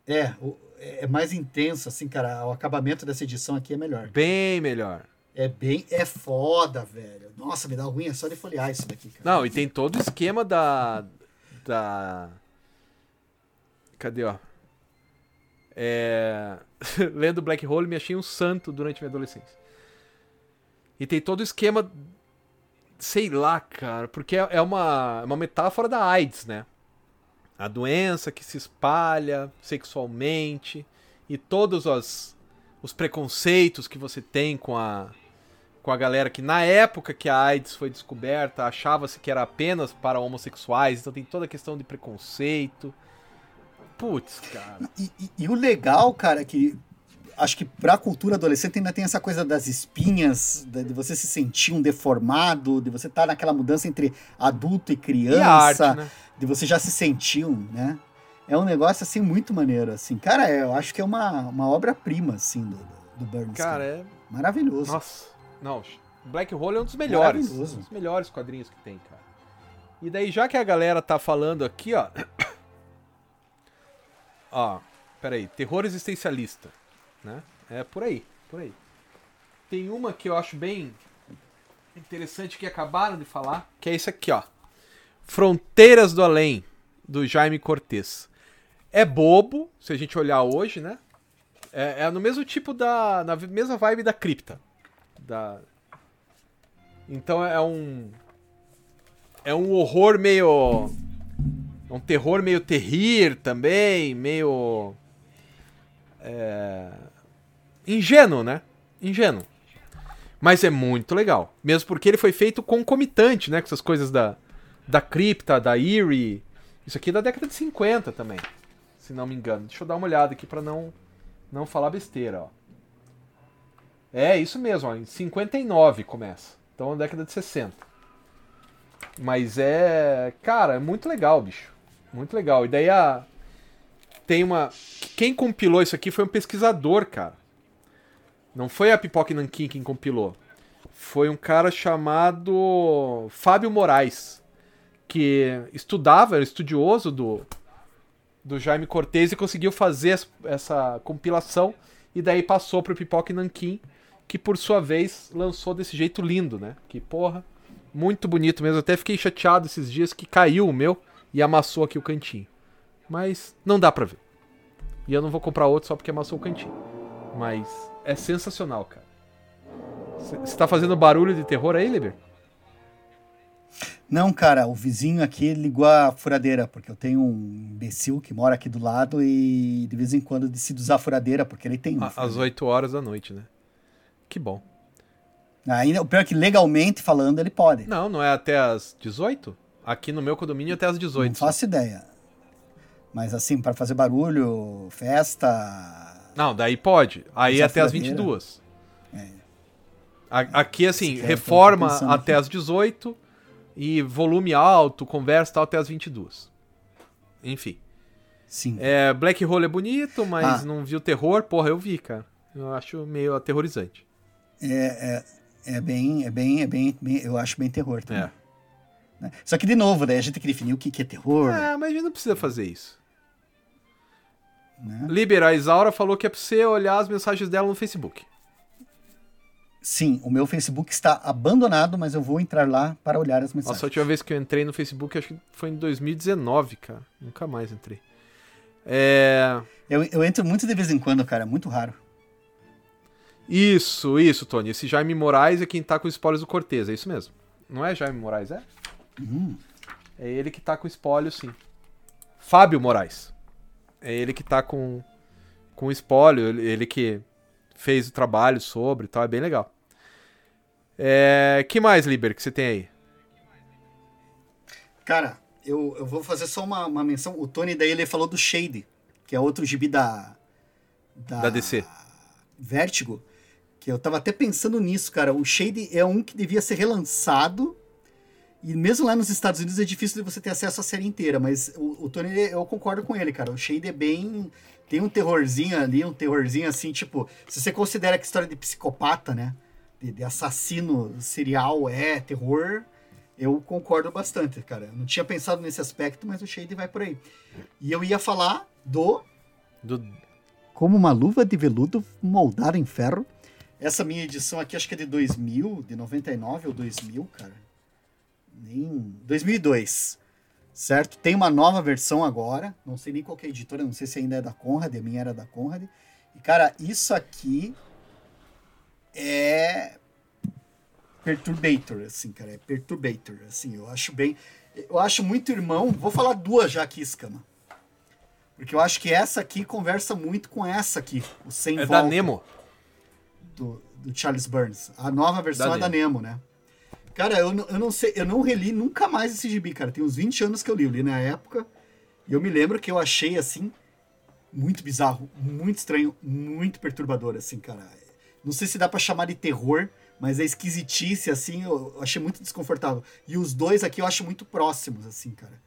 É, o- é mais intenso, assim, cara. O acabamento dessa edição aqui é melhor. Bem melhor. É bem. É foda, velho. Nossa, me dá unha só de folhear isso daqui, cara. Não, e tem todo o esquema da. Da. Cadê, ó? É... Lendo Black Hole, me achei um santo durante minha adolescência. E tem todo o esquema. Sei lá, cara, porque é é uma, é uma metáfora da AIDS, né? A doença que se espalha sexualmente e todos os, os preconceitos que você tem com a, com a galera que na época que a AIDS foi descoberta achava-se que era apenas para homossexuais, então tem toda a questão de preconceito. Putz, cara. E, e- e o legal, cara, é que acho que pra cultura adolescente ainda tem essa coisa das espinhas, de, você se sentir um deformado, de você estar naquela mudança entre adulto e E criança, a arte, né? de você já se sentir um, né? É um negócio, assim, muito maneiro, assim. Cara, é, eu acho que é uma, uma obra-prima, assim, do, do Burns. Cara, é. Maravilhoso. Nossa. Não, Black Hole é um dos melhores. Maravilhoso. Um dos melhores quadrinhos que tem, cara. E daí, já que a galera tá falando aqui, ó. ó, peraí. Terror existencialista. Né? É por aí, por aí. Tem uma que eu acho bem interessante que acabaram de falar, que é esse aqui, ó. Fronteiras do Além, do Jaime Cortez. É bobo, se a gente olhar hoje, né? É, é no mesmo tipo da. na mesma vibe da cripta. Da... Então é um. É um horror meio. É um terror meio terrir também, meio. É... Ingênuo, né? Ingênuo. Mas é muito legal. Mesmo porque ele foi feito concomitante, né? Com essas coisas da, da cripta, da Eerie. Isso aqui é da década de 50 também. Se não me engano. Deixa eu dar uma olhada aqui pra não, não falar besteira, ó. É, isso mesmo, ó. Em 59 começa. Então, na década de 60. Mas é. Cara, é muito legal, bicho. Muito legal. E daí a. Tem uma. Quem compilou isso aqui foi um pesquisador, cara. Não foi a Pipoca Nankin quem compilou. Foi um cara chamado Fábio Moraes. Que estudava, era estudioso do, do Jaime Cortez e conseguiu fazer es- essa compilação. E daí passou pro Pipoca Nankin, que por sua vez lançou desse jeito lindo, né? Que porra, muito bonito mesmo. Até fiquei chateado esses dias que caiu o meu e amassou aqui o cantinho. Mas não dá pra ver. E eu não vou comprar outro só porque amassou o cantinho. Mas é sensacional, cara. Você tá fazendo barulho de terror aí, Liber? Não, cara, o vizinho aqui ligou a furadeira, porque eu tenho um imbecil que mora aqui do lado e de vez em quando decide usar a furadeira, porque ele tem uma. Às furadeira. 8 horas da noite, né? Que bom. Ainda, o pior é que legalmente falando, ele pode. Não, não é até às 18? Aqui no meu condomínio é até às 18. Não faço ideia. Mas assim, para fazer barulho, festa. Não, daí pode. Aí Usar até furadeira. 22. É. A- Aqui, assim, cara, reforma até aqui. às 18 e volume alto, conversa e tal até às 22. Enfim. Sim. É, Black Hole é bonito, mas Ah. não viu terror? Porra, eu vi, cara. Eu acho meio aterrorizante. É, é, é bem, é bem, é bem, bem- eu acho bem terror também. É. né? Só que, de novo, daí a gente tem que definir o que, que é terror. É, mas a gente não precisa fazer isso. Né? Liber, a Isaura falou que é pra você olhar as mensagens dela no Facebook. Sim, o meu Facebook está abandonado, mas eu vou entrar lá para olhar as mensagens. Nossa, a última vez que eu entrei no Facebook, acho que foi em 2019, cara. Nunca mais entrei. É. Eu, eu entro muito de vez em quando, cara, é muito raro. Isso, isso, Tony. Esse Jaime Moraes é quem tá com espólios do Cortez, é isso mesmo. Não é Jaime Moraes, é? Hum, É ele que tá com espólio, sim. Fábio Moraes. É ele que tá com, com o espólio, ele, ele que fez o trabalho sobre e tal, é bem legal. É, que mais, Liber, que você tem aí? Cara, eu, eu vou fazer só uma, uma menção. O Tony daí ele falou do Shade, que é outro gibi da. Da DC. Vertigo. Que eu tava até pensando nisso, cara. O Shade é um que devia ser relançado. E mesmo lá nos Estados Unidos é difícil de você ter acesso à série inteira. Mas o, o Tony, eu concordo com ele, cara. O Shade é bem. Tem um terrorzinho ali, um terrorzinho assim, tipo. Se você considera que história de psicopata, né? De, de assassino serial é terror, eu concordo bastante, cara. Eu não tinha pensado nesse aspecto, mas o Shade vai por aí. E eu ia falar do Do, Como uma luva de veludo moldada em ferro. Essa minha edição aqui, acho que é de 2000, de 99 ou 2000, cara. Nem... 2002. certo? Tem uma nova versão agora, não sei nem qual é a editora, não sei se ainda é da Conrad, a minha era da Conrad. E, cara, isso aqui é perturbator, assim, cara, é perturbator, assim, eu acho bem, eu acho muito irmão, vou falar duas já aqui, Escama. Porque eu acho que essa aqui conversa muito com essa aqui, o Sem É Volta. da Nemo. Do, do Charles Burns. A nova versão Da é da Nemo, né? Cara, eu, não- eu não sei, eu não reli nunca mais esse gibi, cara. Tem uns 20 anos que eu li, eu li na época. E eu me lembro que eu achei, assim, muito bizarro, muito estranho, muito perturbador, assim, cara. Não sei se dá pra chamar de terror, mas a esquisitice, assim, eu eu achei muito desconfortável. E os dois aqui eu acho muito próximos, assim, cara.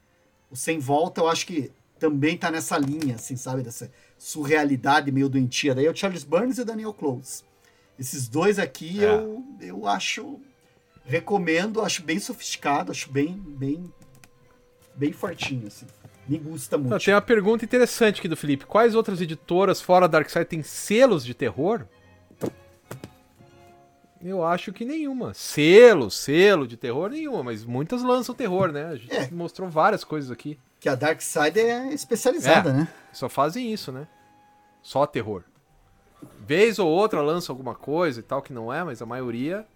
O Sem Volta eu acho que também tá nessa linha, assim, sabe? Dessa surrealidade meio doentia. Daí é o Charles Burns e o Daniel Close. Esses dois aqui É. eu, eu acho. Recomendo, acho bem sofisticado, acho bem, bem, bem fortinho, assim. Me gusta muito. Não, tem uma pergunta interessante aqui do Felipe. Quais outras editoras fora da Darkseid têm selos de terror? Eu acho que nenhuma. Selo, selo de terror, nenhuma, mas muitas lançam terror, né? A gente É. mostrou várias coisas aqui. Que a Dark Side é especializada, É. né? Só fazem isso, né? Só terror. Vez ou outra lança alguma coisa e tal que não é, mas a maioria.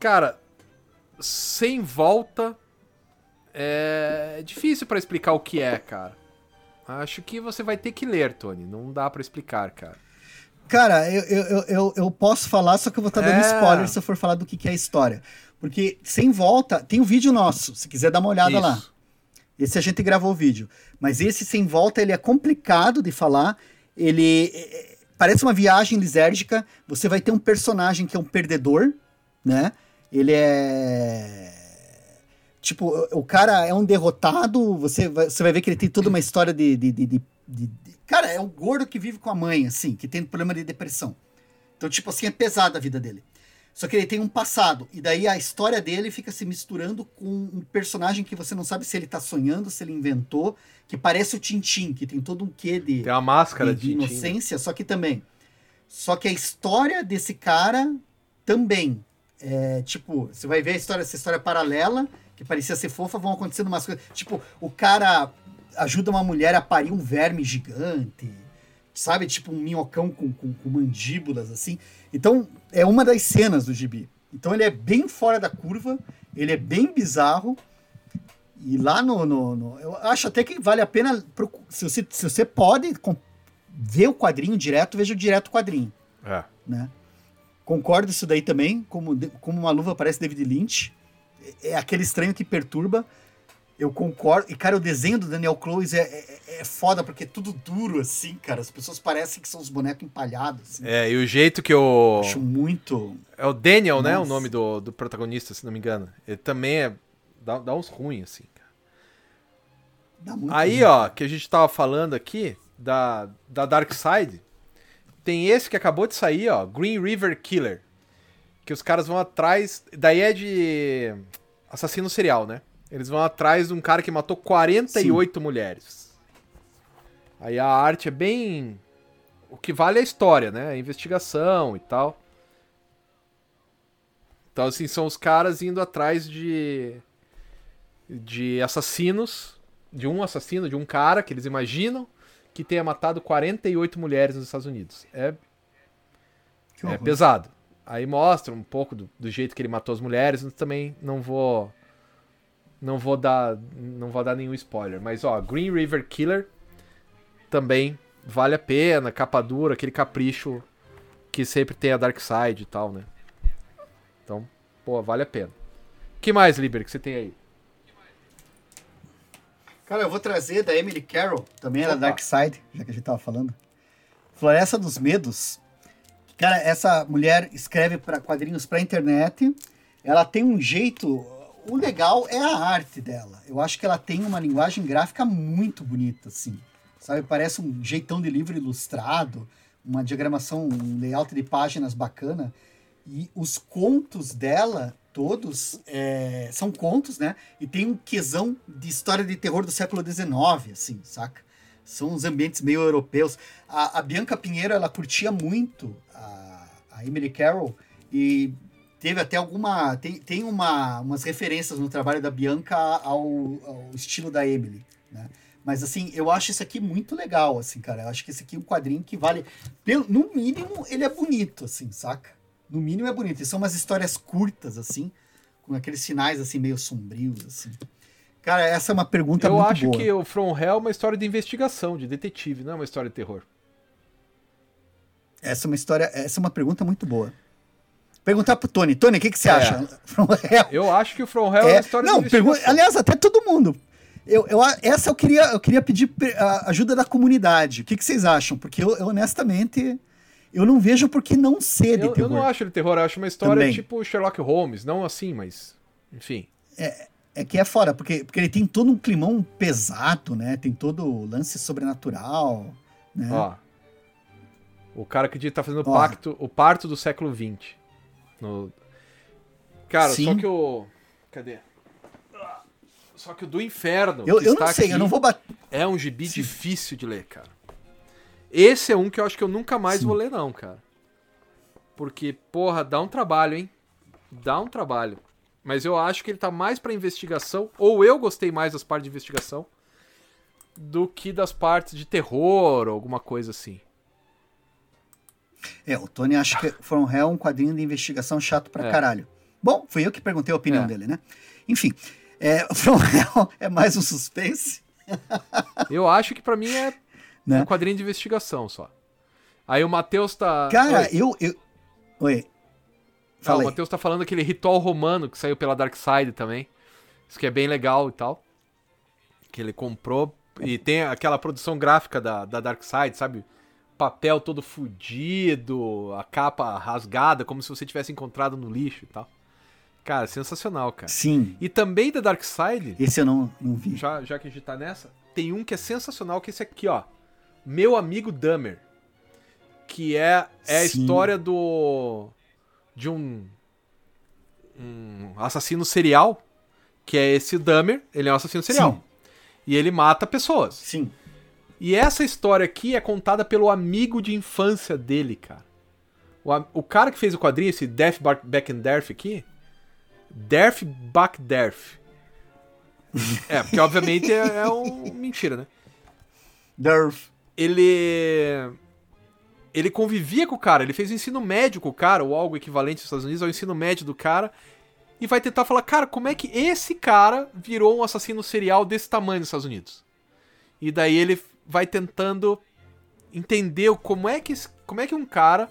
Cara, sem volta é difícil pra explicar o que é, cara. Acho que você vai ter que ler, Tony. Não dá pra explicar, cara. Cara, eu, eu, eu- eu, posso falar, só que eu vou estar dando É. spoiler se eu for falar do que, que é a história. Porque sem volta, tem um vídeo nosso, se quiser dar uma olhada lá. Isso. Esse a gente gravou o vídeo. Mas esse sem volta, ele é complicado de falar. Ele é- é- parece uma viagem lisérgica. Você vai ter um personagem que é um perdedor, né? Ele é. Tipo, o o cara é um derrotado. Você vai, você vai ver que ele tem toda uma história de, de, de- de- de- Cara, é um gordo que vive com a mãe, assim, que tem problema de depressão. Então, tipo assim, é pesada a vida dele. Só que ele tem um passado. E daí a história dele fica se misturando com um personagem que você não sabe se ele tá sonhando, se ele inventou, que parece o Tintim, que tem todo um quê de, Tem uma máscara de de Tintin. inocência, só que também. Só que a história desse cara também. É, tipo, você vai ver a história, essa história paralela, que parecia ser fofa, vão acontecendo umas coisas. Tipo, o cara ajuda uma mulher a parir um verme gigante, sabe? Tipo um minhocão com, com, com mandíbulas, assim. Então, é uma das cenas do gibi. Então, ele é bem fora da curva, ele é bem bizarro. E lá no. no- no- eu acho até que vale a pena. Se você, se você pode ver o quadrinho direto, veja o direto o quadrinho, É. né? Concordo isso daí também, como, como uma luva parece David Lynch. É, é aquele estranho que perturba. Eu concordo. E, cara, o desenho do Daniel Close é, é, é foda, porque é tudo duro, assim, cara. As pessoas parecem que são os bonecos empalhados, assim. É, e o jeito que o. Acho muito. É o Daniel, né? O Nossa. nome do, do protagonista, se não me engano. Ele também é. Dá, dá uns ruins, assim, cara. Dá muito Aí, ó, que a gente tava falando aqui, da, da Dark Side, tem esse que acabou de sair, ó, Green River Killer. Que os caras vão atrás. Daí é de. Assassino serial, né? Eles vão atrás de um cara que matou 48 mulheres. Aí a arte é bem. O que vale é a história, né? A investigação e tal. Então, assim, são os caras indo atrás de. de assassinos. De um assassino, de um cara que eles imaginam que tenha matado 48 mulheres nos Estados Unidos. É, é pesado. Aí mostra um pouco do, do jeito que ele matou as mulheres, mas também não vou. Não vou dar. Não vou dar nenhum spoiler. Mas ó, Green River Killer também vale a pena, capa dura, aquele capricho que sempre tem a Dark Side e tal, né? Então, pô, vale a pena. que mais, Liber, que você tem aí? Cara, eu vou trazer da Emily Carroll, também era Opa. Dark Side, já que a gente tava falando. Floresta dos Medos. Cara, essa mulher escreve para quadrinhos pra internet. Ela tem um jeito. O legal é a arte dela. Eu acho que ela tem uma linguagem gráfica muito bonita, assim. Sabe? Parece um jeitão de livro ilustrado, uma diagramação, um layout de páginas bacana. E os contos dela, todos, é, são contos, né? E tem um quesão de história de terror do século XIX, assim, saca? São uns ambientes meio europeus. A, a Bianca Pinheiro, ela curtia muito a, a Emily Carroll e teve até alguma. Tem, tem uma, umas referências no trabalho da Bianca ao, ao estilo da Emily, né? Mas assim, eu acho isso aqui muito legal, assim, cara. Eu acho que esse aqui é um quadrinho que vale. Pelo, no mínimo, ele é bonito, assim, saca? No mínimo é bonito. E são umas histórias curtas, assim, com aqueles sinais assim, meio sombrios, assim. Cara, essa é uma pergunta eu muito acho boa. que o From Hell é uma história de investigação, de detetive, não é uma história de terror. Essa é uma história, essa é uma pergunta muito boa. Perguntar pro Tony. Tony, o que, que você É. acha? From Hell. Eu acho que o From Hell é, É, uma história não, de pergunta, aliás, até todo mundo. Eu, eu, essa eu queria, eu queria pedir pe- a ajuda da comunidade. O que, que vocês acham? Porque eu, eu, honestamente, eu não vejo por que não ser de eu, eu terror. não acho ele terror, eu acho uma história Também. tipo Sherlock Holmes, não assim, mas. Enfim. É que é fora, porque, porque ele tem todo um climão pesado, né? Tem todo o lance sobrenatural, né? Ó. O cara que tá fazendo o Ó. pacto, o parto do século XX. No... Cara, Sim. só que o. Cadê? Só que o do inferno. eu eu não sei, aqui, eu não vou bater. É um gibi Sim. difícil de ler, cara. Esse é um que eu acho que eu nunca mais Sim. vou ler, não, cara. Porque, porra, dá um trabalho, hein? Dá um trabalho. Mas eu acho que ele tá mais pra investigação, ou eu gostei mais das partes de investigação, do que das partes de terror ou alguma coisa assim. É, o Tony acha que From Hell é um quadrinho de investigação chato pra É. caralho. Bom, fui eu que perguntei a opinião É. dele, né? Enfim, é, From Hell é mais um suspense, Eu acho que pra mim é né? um quadrinho de investigação só. Aí o Matheus tá. Cara, Oi. eu, eu. Oi. Ah, o. Matheus tá falando aquele ritual romano que saiu pela Dark Side também. Isso que é bem legal e tal. Que ele comprou. E tem aquela produção gráfica da, da Dark Side, sabe? Papel todo fudido, a capa rasgada, como se você tivesse encontrado no lixo e tal. Cara, sensacional, cara. Sim, E também da Dark Side, esse eu não, não vi. já, já que a gente tá nessa, tem um que é sensacional, que é esse aqui, ó. Meu amigo Dahmer. Que é, é a Sim. história do. de um. um assassino serial. Que é esse Dahmer. Ele é um assassino serial. Sim. E ele mata pessoas. Sim. E essa história aqui é contada pelo amigo de infância dele, cara. O, o cara que fez o quadrinho, esse Death Back and Derf aqui. Derf Back Derf. é, porque obviamente é, é um. Mentira, né? Durf. Ele. Ele convivia com o cara, ele fez o ensino médio com o cara, ou algo equivalente nos Estados Unidos ao ensino médio do cara. E vai tentar falar, cara, como é que esse cara virou um assassino serial desse tamanho nos Estados Unidos? E daí ele vai tentando entender como é que, como é que um cara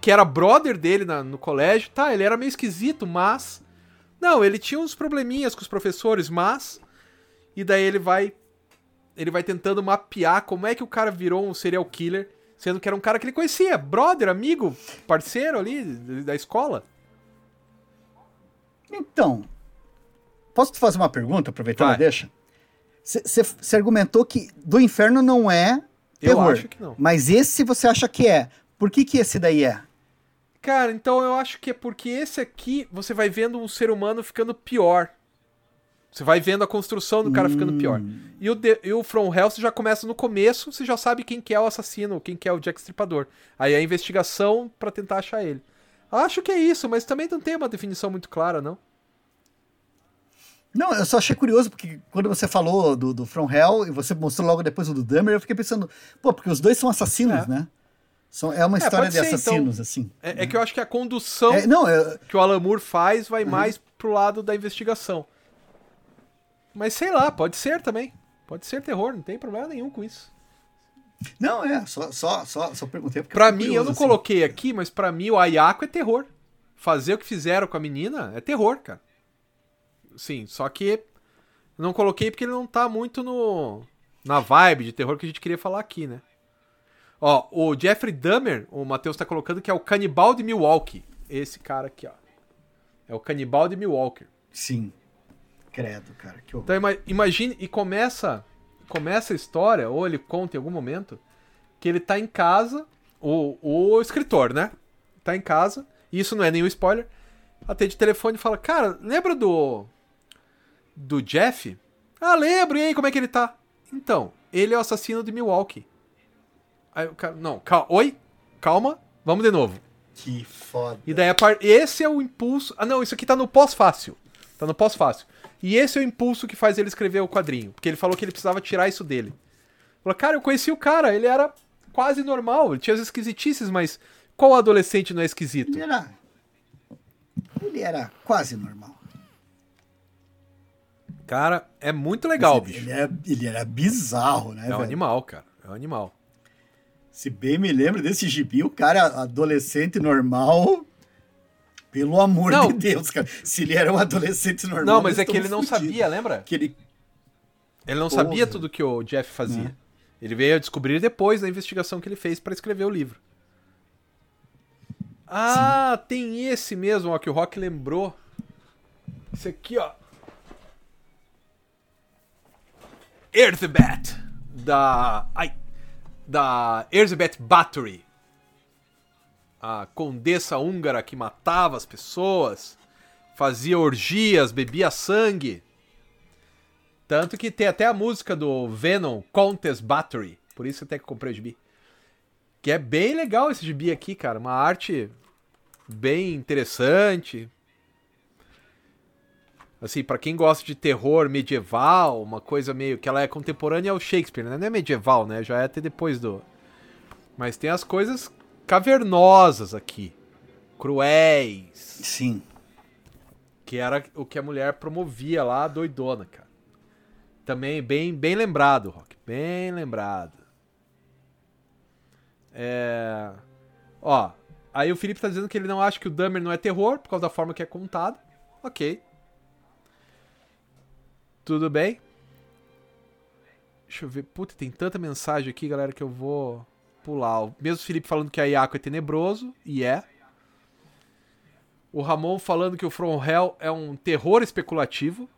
que era brother dele na- no colégio, tá, ele era meio esquisito, mas não, ele tinha uns probleminhas com os professores, mas e daí ele vai ele vai tentando mapear como é que o cara virou um serial killer, sendo que era um cara que ele conhecia, brother, amigo, parceiro ali da escola. Então, posso te fazer uma pergunta, aproveitando Vai. deixa? Você argumentou que do inferno não é Eu terror. acho que não. Mas esse você acha que é. Por que, que esse daí é? Cara, então eu acho que é porque esse aqui você vai vendo um ser humano ficando pior. Você vai vendo a construção do cara ficando pior. E o, The- e o From Hell você já começa no começo, você já sabe quem que é o assassino, quem que é o Jack Stripador. Aí a investigação pra tentar achar ele. Acho que é isso, mas também não tem uma definição muito clara, não. Não, eu só achei curioso, porque quando você falou do, do From Hell e você mostrou logo depois o do Dahmer, eu fiquei pensando, pô, porque os dois são assassinos, É. né? São, é uma história pode de ser, assassinos, assim. É, é que eu acho que a condução É, não, eu, que o Alan Moore faz Uhum. vai mais pro lado da investigação. Mas sei lá, pode ser também. Pode ser terror, não tem problema nenhum com isso. não, é, só, só, só, só perguntei porque Pra mim, eu curioso, não assim. coloquei aqui, mas pra mim o Ayako é terror. Fazer o que fizeram com a menina é terror, cara. Sim, só que eu não coloquei porque ele não tá muito no na vibe de terror que a gente queria falar aqui, né? Ó, o Jeffrey Dahmer, o Matheus tá colocando que é o canibal de Milwaukee. Esse cara aqui, ó. É o canibal de Milwaukee. Sim. Credo, cara, que horror. Então ima- imagine e começa começa a história, ou ele conta em algum momento, que ele tá em casa, o, o escritor, né? Tá em casa, e isso não é nenhum spoiler. Atende o telefone e fala: Cara, lembra do. Do Jeff? Ah, lembro, e aí, como é que ele tá? Então, ele é o assassino de Milwaukee. Aí o cara, não, cal oi? Calma, vamos de novo. Que foda. E daí a par... esse é o impulso. Ah, não, isso aqui tá no pós-fácil. Tá no pós-fácil. E esse é o impulso que faz ele escrever o quadrinho. Porque ele falou que ele precisava tirar isso dele. Falou, cara, eu conheci o cara, ele era quase normal. Ele tinha as esquisitices, mas qual adolescente não é esquisito? Ele era. Ele era quase normal. Cara, é muito legal, Ele, bicho. ele era, ele era bizarro, né, É um velho? animal, cara. É um animal. Se bem me lembro desse gibi, o cara adolescente normal. Pelo amor Não. de Deus, cara. Se ele era um adolescente normal. Não, mas é que ele não fudidos. sabia, lembra? Que ele Ele não Porra. sabia tudo que o Jeff fazia. Né. Ele veio a descobrir depois da investigação que ele fez pra escrever o livro. Ah, tem esse mesmo, ó, que o Rock lembrou. Esse aqui, ó. Erzsébet, da... Ai, da Erzsébet Bathory. A condessa húngara que matava as pessoas, fazia orgias, bebia sangue. Tanto que tem até a música do Venom, Countess Battery. Por isso até que comprei o gibi. Que é bem legal esse gibi aqui, cara. Uma arte bem interessante. Assim, pra quem gosta de terror medieval, uma coisa meio que ela é contemporânea ao Shakespeare, né? Não é medieval, né? Já é até depois do. Mas tem as coisas cavernosas aqui. Cruéis. Sim. Que era o que a mulher promovia lá, doidona, cara. Também bem, bem lembrado, Rock. Bem lembrado. É... Ó, aí o Felipe tá dizendo que ele não acha que o Dummer não é terror, por causa da forma que é contado. Ok. Tudo bem. Deixa eu ver. Puta, tem tanta mensagem aqui, galera, que eu vou pular. O mesmo Felipe falando que a Yako é tenebroso, e é. O Ramon falando que o From Hell é um terror especulativo.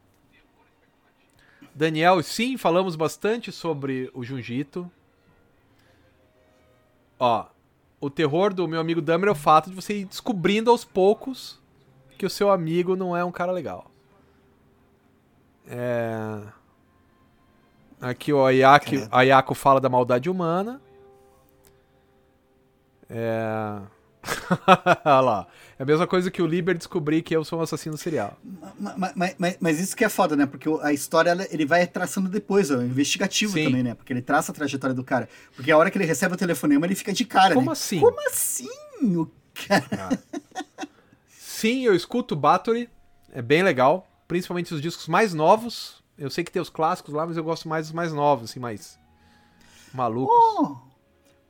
Daniel, sim, falamos bastante sobre o Junjito. Ó, o terror do meu amigo Dummer é o fato de você ir descobrindo aos poucos que o seu amigo não é um cara legal. É... Aqui o Ayako. Ayako fala da maldade humana. É... Olha lá. É a mesma coisa que o Liber descobrir que eu sou um assassino serial. Ma- ma- ma- Mas, isso que é foda, né? Porque a história ela- ele vai traçando depois, é investigativo Sim. também, né? Porque ele traça a trajetória do cara. Porque a hora que ele recebe o telefonema, ele fica de cara, Como né? assim? Como assim? O cara... Sim, eu escuto Battery, é bem legal, principalmente os discos mais novos. Eu sei que tem os clássicos lá, mas eu gosto mais dos mais novos, assim, mais malucos. Oh,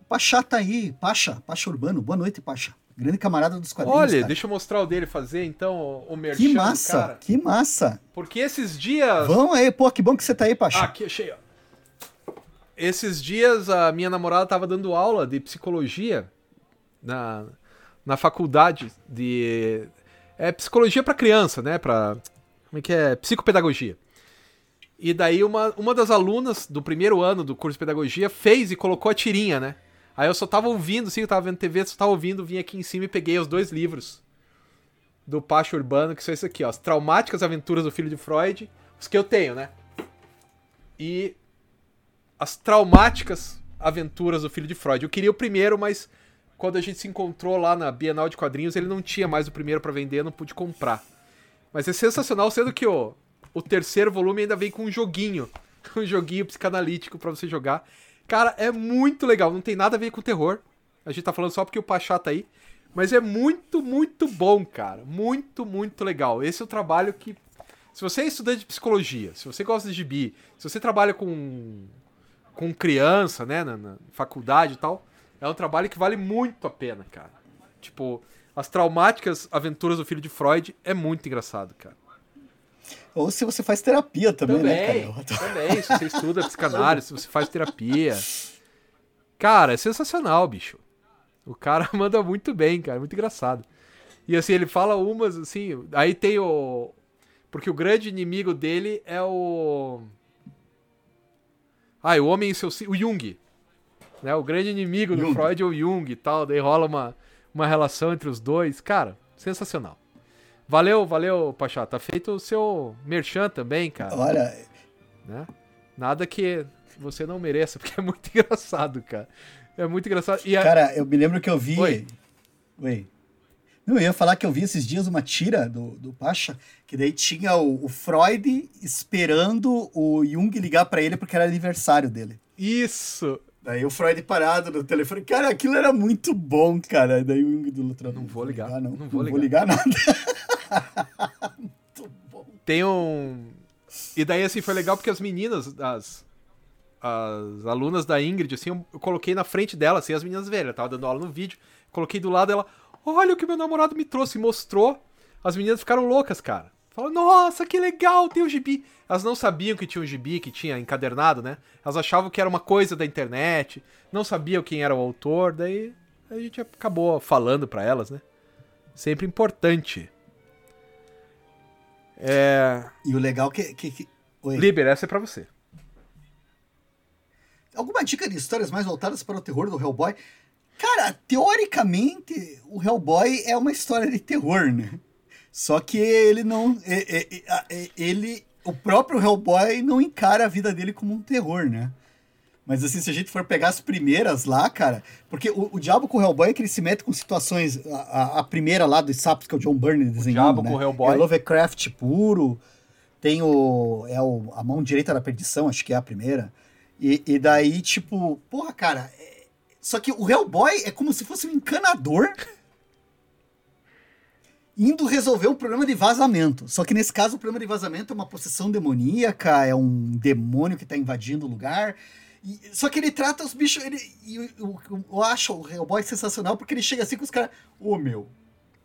Pachá tá aí. Pacha, Pacha Urbano. Boa noite, Pacha. Grande camarada dos quadrinhos, Olha, cara. deixa eu mostrar o dele fazer, então, o- merchan Que massa, cara. que massa. Porque esses dias... Vamos aí, pô, que bom que você tá aí, Pacha. Ah, aqui, achei, ó. Esses dias a minha namorada tava dando aula de psicologia na, na faculdade de... É psicologia pra criança, né? Pra... Como é que é? Psicopedagogia. E daí uma, uma das alunas do primeiro ano do curso de pedagogia fez e colocou a tirinha, né? Aí eu só tava ouvindo, assim, eu tava vendo TV, só tava ouvindo, vim aqui em cima e peguei os dois livros do Pacho Urbano, que são esses aqui, ó. As Traumáticas Aventuras do Filho de Freud, os que eu tenho, né? E as Traumáticas Aventuras do Filho de Freud. Eu queria o primeiro, mas quando a gente se encontrou lá na Bienal de Quadrinhos, ele não tinha mais o primeiro pra vender, eu não pude comprar. Mas é sensacional, sendo que o, o terceiro volume ainda vem com um joguinho. Um joguinho psicanalítico pra você jogar. Cara, é muito legal. Não tem nada a ver com terror. A gente tá falando só porque o Pachá tá aí. Mas é muito, muito bom, cara. Muito, muito legal. Esse é o trabalho que. Se você é estudante de psicologia, se você gosta de gibi, se você trabalha com, com criança, né, na, na faculdade e tal, é um trabalho que vale muito a pena, cara. Tipo, as traumáticas aventuras do filho de Freud é muito engraçado, cara. Ou se você faz terapia também, Também, né, cara? também. Se você estuda psicanálise, se você faz terapia. Cara, é sensacional, bicho. O cara manda muito bem, cara. Muito engraçado. E assim, ele fala umas, assim. Aí tem o. Porque o grande inimigo dele é o. Ah, o homem em seu. O Jung. Né? O grande inimigo do Jung. Freud é o Jung e tal. Daí rola uma, uma relação entre os dois. Cara, sensacional. Valeu, valeu, Pachá. Tá feito o seu merchan também, cara Olha, né? Nada que você não mereça, porque é muito engraçado, cara. É muito engraçado. A- cara, eu me lembro que eu vi. Oi. Oi. Não, eu ia falar que eu vi esses dias uma tira do, do Pacha, que daí tinha o, o Freud esperando o Jung ligar para ele porque era aniversário dele. Isso! Daí o Freud parado no telefone. Cara, aquilo era muito bom, cara. Daí o Jung do Lutrão. Não vou ligar. não, não, vou, não ligar. vou ligar nada. muito bom. Tem um. E daí, assim, foi legal porque as meninas, as, as alunas da Ingrid, assim, eu coloquei na frente dela, assim, as meninas velhas, tava dando aula no vídeo, coloquei do lado dela, olha o que meu namorado me trouxe, e mostrou. As meninas ficaram loucas, cara. Falaram, nossa, que legal, tem o um gibi. Elas não sabiam que tinha um gibi, que tinha encadernado, né? Elas achavam que era uma coisa da internet, não sabiam quem era o autor, daí a gente acabou falando para elas, né? Sempre importante. É... E o legal que... que, que... Liber, essa é pra você. Alguma dica de histórias mais voltadas para o terror do Hellboy? Cara, teoricamente, o Hellboy é uma história de terror, né? Só que ele não. Ele. O próprio Hellboy não encara a vida dele como um terror, né? Mas assim, se a gente for pegar as primeiras lá, cara. Porque o, o diabo com o Hellboy é que ele se mete com situações. A, a primeira lá dos sapos, que é o John Byrne desenhando. O diabo né? com o Hellboy. É Lovecraft puro. Tem o. É o, a mão direita da perdição, acho que é a primeira. E, e daí, tipo, porra, cara. É... Só que o Hellboy é como se fosse um encanador indo resolver um problema de vazamento. Só que nesse caso o problema de vazamento é uma possessão demoníaca, é um demônio que está invadindo o lugar. E, só que ele trata os bichos. Ele, eu, eu, eu, acho o Hellboy sensacional porque ele chega assim com os caras. Ô oh, meu,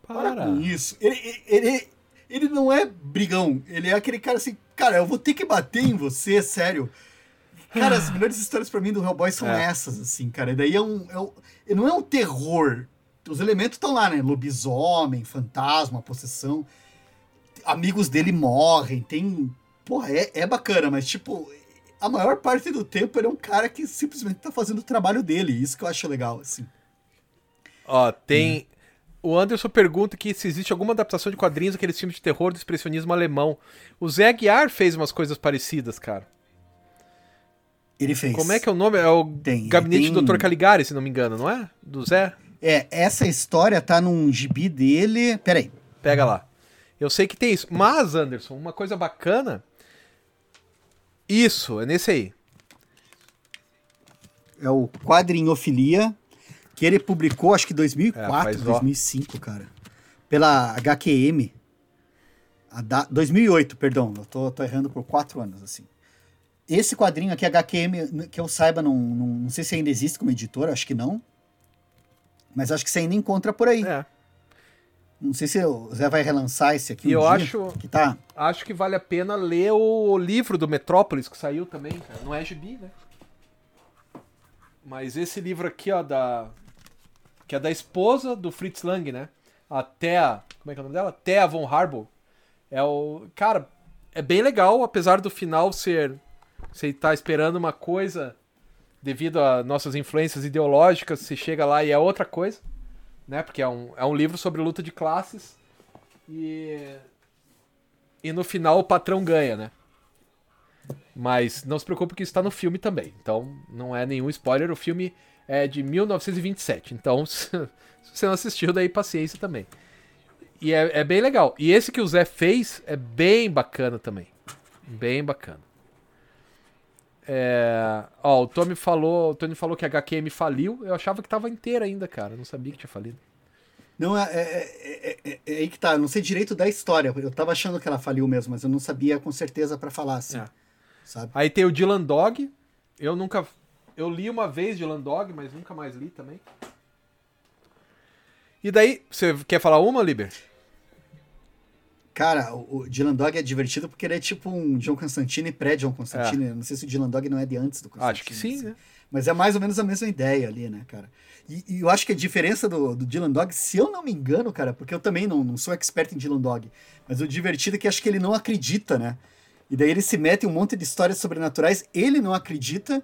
para. para com isso. Ele, ele, ele, ele não é brigão. Ele é aquele cara assim, cara, eu vou ter que bater em você, sério. Cara, as melhores histórias para mim do Hellboy são é. essas, assim, cara. E daí é um, é um. Não é um terror os elementos estão lá, né? Lobisomem, fantasma, possessão. Amigos dele morrem, tem. Porra, é, é bacana, mas tipo, a maior parte do tempo ele é um cara que simplesmente tá fazendo o trabalho dele. Isso que eu acho legal, assim. Ó, tem. Hum. O Anderson pergunta que se existe alguma adaptação de quadrinhos daqueles filmes de terror do expressionismo alemão. O Zé Aguiar fez umas coisas parecidas, cara. Ele fez. Como é que é o nome? É o tem, Gabinete tem... do Dr. Caligari, se não me engano, não é? Do Zé? É, essa história tá num gibi dele. Peraí. Pega lá. Eu sei que tem isso. Mas, Anderson, uma coisa bacana. Isso, é nesse aí. É o Quadrinhofilia, que ele publicou, acho que 2004, é, 2005, ó. cara. Pela HQM. Da... 2008, perdão. Eu tô, tô errando por quatro anos, assim. Esse quadrinho aqui, HQM, que eu saiba, não, não, não sei se ainda existe como editora, acho que não. Mas acho que você ainda encontra por aí. É. Não sei se o Zé vai relançar esse aqui. Eu acho que tá. Acho que vale a pena ler o livro do Metrópolis que saiu também. Cara. Não é gibi, né? Mas esse livro aqui, ó, da que é da esposa do Fritz Lang, né? A Thea, como é que é o nome dela? Thea von Harbour. É o, cara, é bem legal, apesar do final ser você tá esperando uma coisa devido a nossas influências ideológicas, se chega lá e é outra coisa, né? Porque é um, é um livro sobre luta de classes e e no final o patrão ganha, né? Mas não se preocupe que está no filme também. Então não é nenhum spoiler. O filme é de 1927. Então se você não assistiu, daí paciência também. E é, é bem legal. E esse que o Zé fez é bem bacana também. Bem bacana. É... Ó, o Tommy falou, o Tony falou que a HQM faliu. Eu achava que tava inteira ainda, cara. não sabia que tinha falido. Não, é, é, é, é, aí que tá. Eu não sei direito da história. Eu tava achando que ela faliu mesmo, mas eu não sabia com certeza para falar assim. Sabe? Aí tem o Dylan Dog. Eu nunca. Eu li uma vez Dylan Dog, mas nunca mais li também. E daí, você quer falar uma, Liber? Cara, o, Dylan Dog é divertido porque ele é tipo um John Constantine pré-John Constantine. É. Não sei se o Dylan Dog não é de antes do Constantine. Acho que sim, assim. né? Mas é mais ou menos a mesma ideia ali, né, cara? E, e, eu acho que a diferença do, do Dylan Dog, se eu não me engano, cara, porque eu também não, não sou expert em Dylan Dog, mas o divertido é que acho que ele não acredita, né? E daí ele se mete em um monte de histórias sobrenaturais, ele não acredita,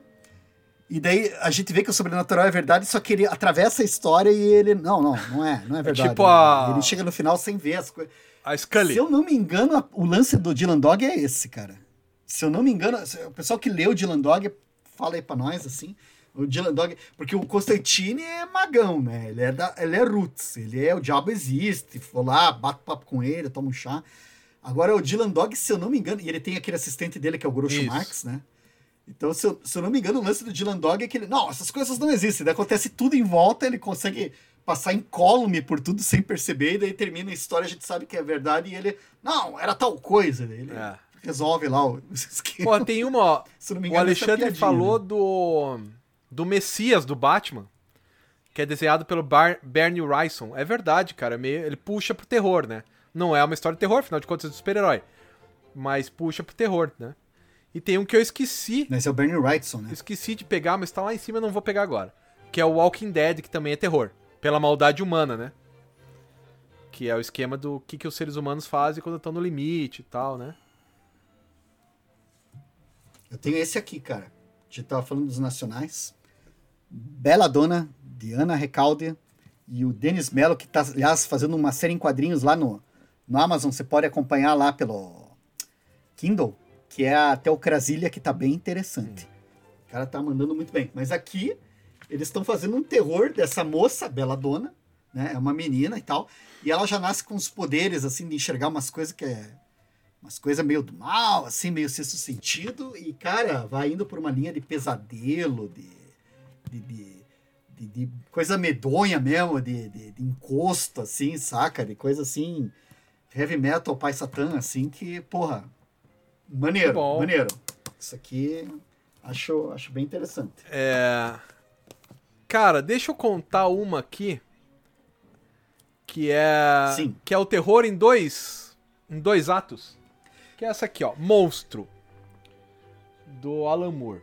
e daí a gente vê que o sobrenatural é verdade, só que ele atravessa a história e ele. Não, não, não é, não é, é verdade. É tipo a... Ele chega no final sem ver as coisas. A Scully. Se eu não me engano, o lance do Dylan Dog é esse, cara. Se eu não me engano, o pessoal que leu Dylan Dog, fala aí pra nós, assim. O Dylan Dog. Porque o Constantine é magão, né? Ele é, da, ele é roots. Ele é o diabo existe. Vou lá, bato papo com ele, tomo um chá. Agora o Dylan Dog, se eu não me engano, e ele tem aquele assistente dele que é o Groucho Isso. Marx, né? Então, se eu, se eu não me engano, o lance do Dylan Dog é que ele. Não, essas coisas não existem. Daí acontece tudo em volta, ele consegue passar incólume por tudo sem perceber, e daí termina a história, a gente sabe que é verdade, e ele. Não, era tal coisa. Ele É. resolve lá o esquema. Pô, tem uma, ó. O engano, essa é Alexandre falou né? do do Messias do Batman, que é desenhado pelo Bar Bernie Wrightson. É verdade, cara. é Meio, ele puxa pro terror, né? Não é uma história de terror, afinal de contas é de super-herói. Mas puxa pro terror, né? E tem um que eu esqueci. Esse é o Bernie Wrightson, né? Esqueci de pegar, mas tá lá em cima, eu não vou pegar agora. Que é o Walking Dead, que também é terror. Pela maldade humana, né? Que é o esquema do que, que os seres humanos fazem quando estão no limite e tal, né? Eu tenho esse aqui, cara. A gente tava falando dos nacionais. Bela Dona, de Ana Recalde, e o Denis Mello, que tá, aliás, fazendo uma série em quadrinhos lá no, no Amazon. Você pode acompanhar lá pelo Kindle, que é a Teocrasília, que tá bem interessante. O cara tá mandando muito bem. Mas aqui, eles estão fazendo um terror dessa moça, Bela Dona, né? É uma menina e tal. E ela já nasce com os poderes, assim, de enxergar umas coisas que é umas coisas meio do mal, assim, meio sexto sentido, e, cara, vai indo por uma linha de pesadelo, de, de, de, de- de coisa medonha mesmo, de, de, de encosto, assim, saca? De coisa assim, heavy metal, pai satã, assim, que, porra, maneiro, Bom. maneiro. Isso aqui acho, acho bem interessante. É. Cara, deixa eu contar uma aqui. Que é. Sim. Que é o terror em dois. Em dois atos. Que é essa aqui, ó. Monstro. Do Alan Moore.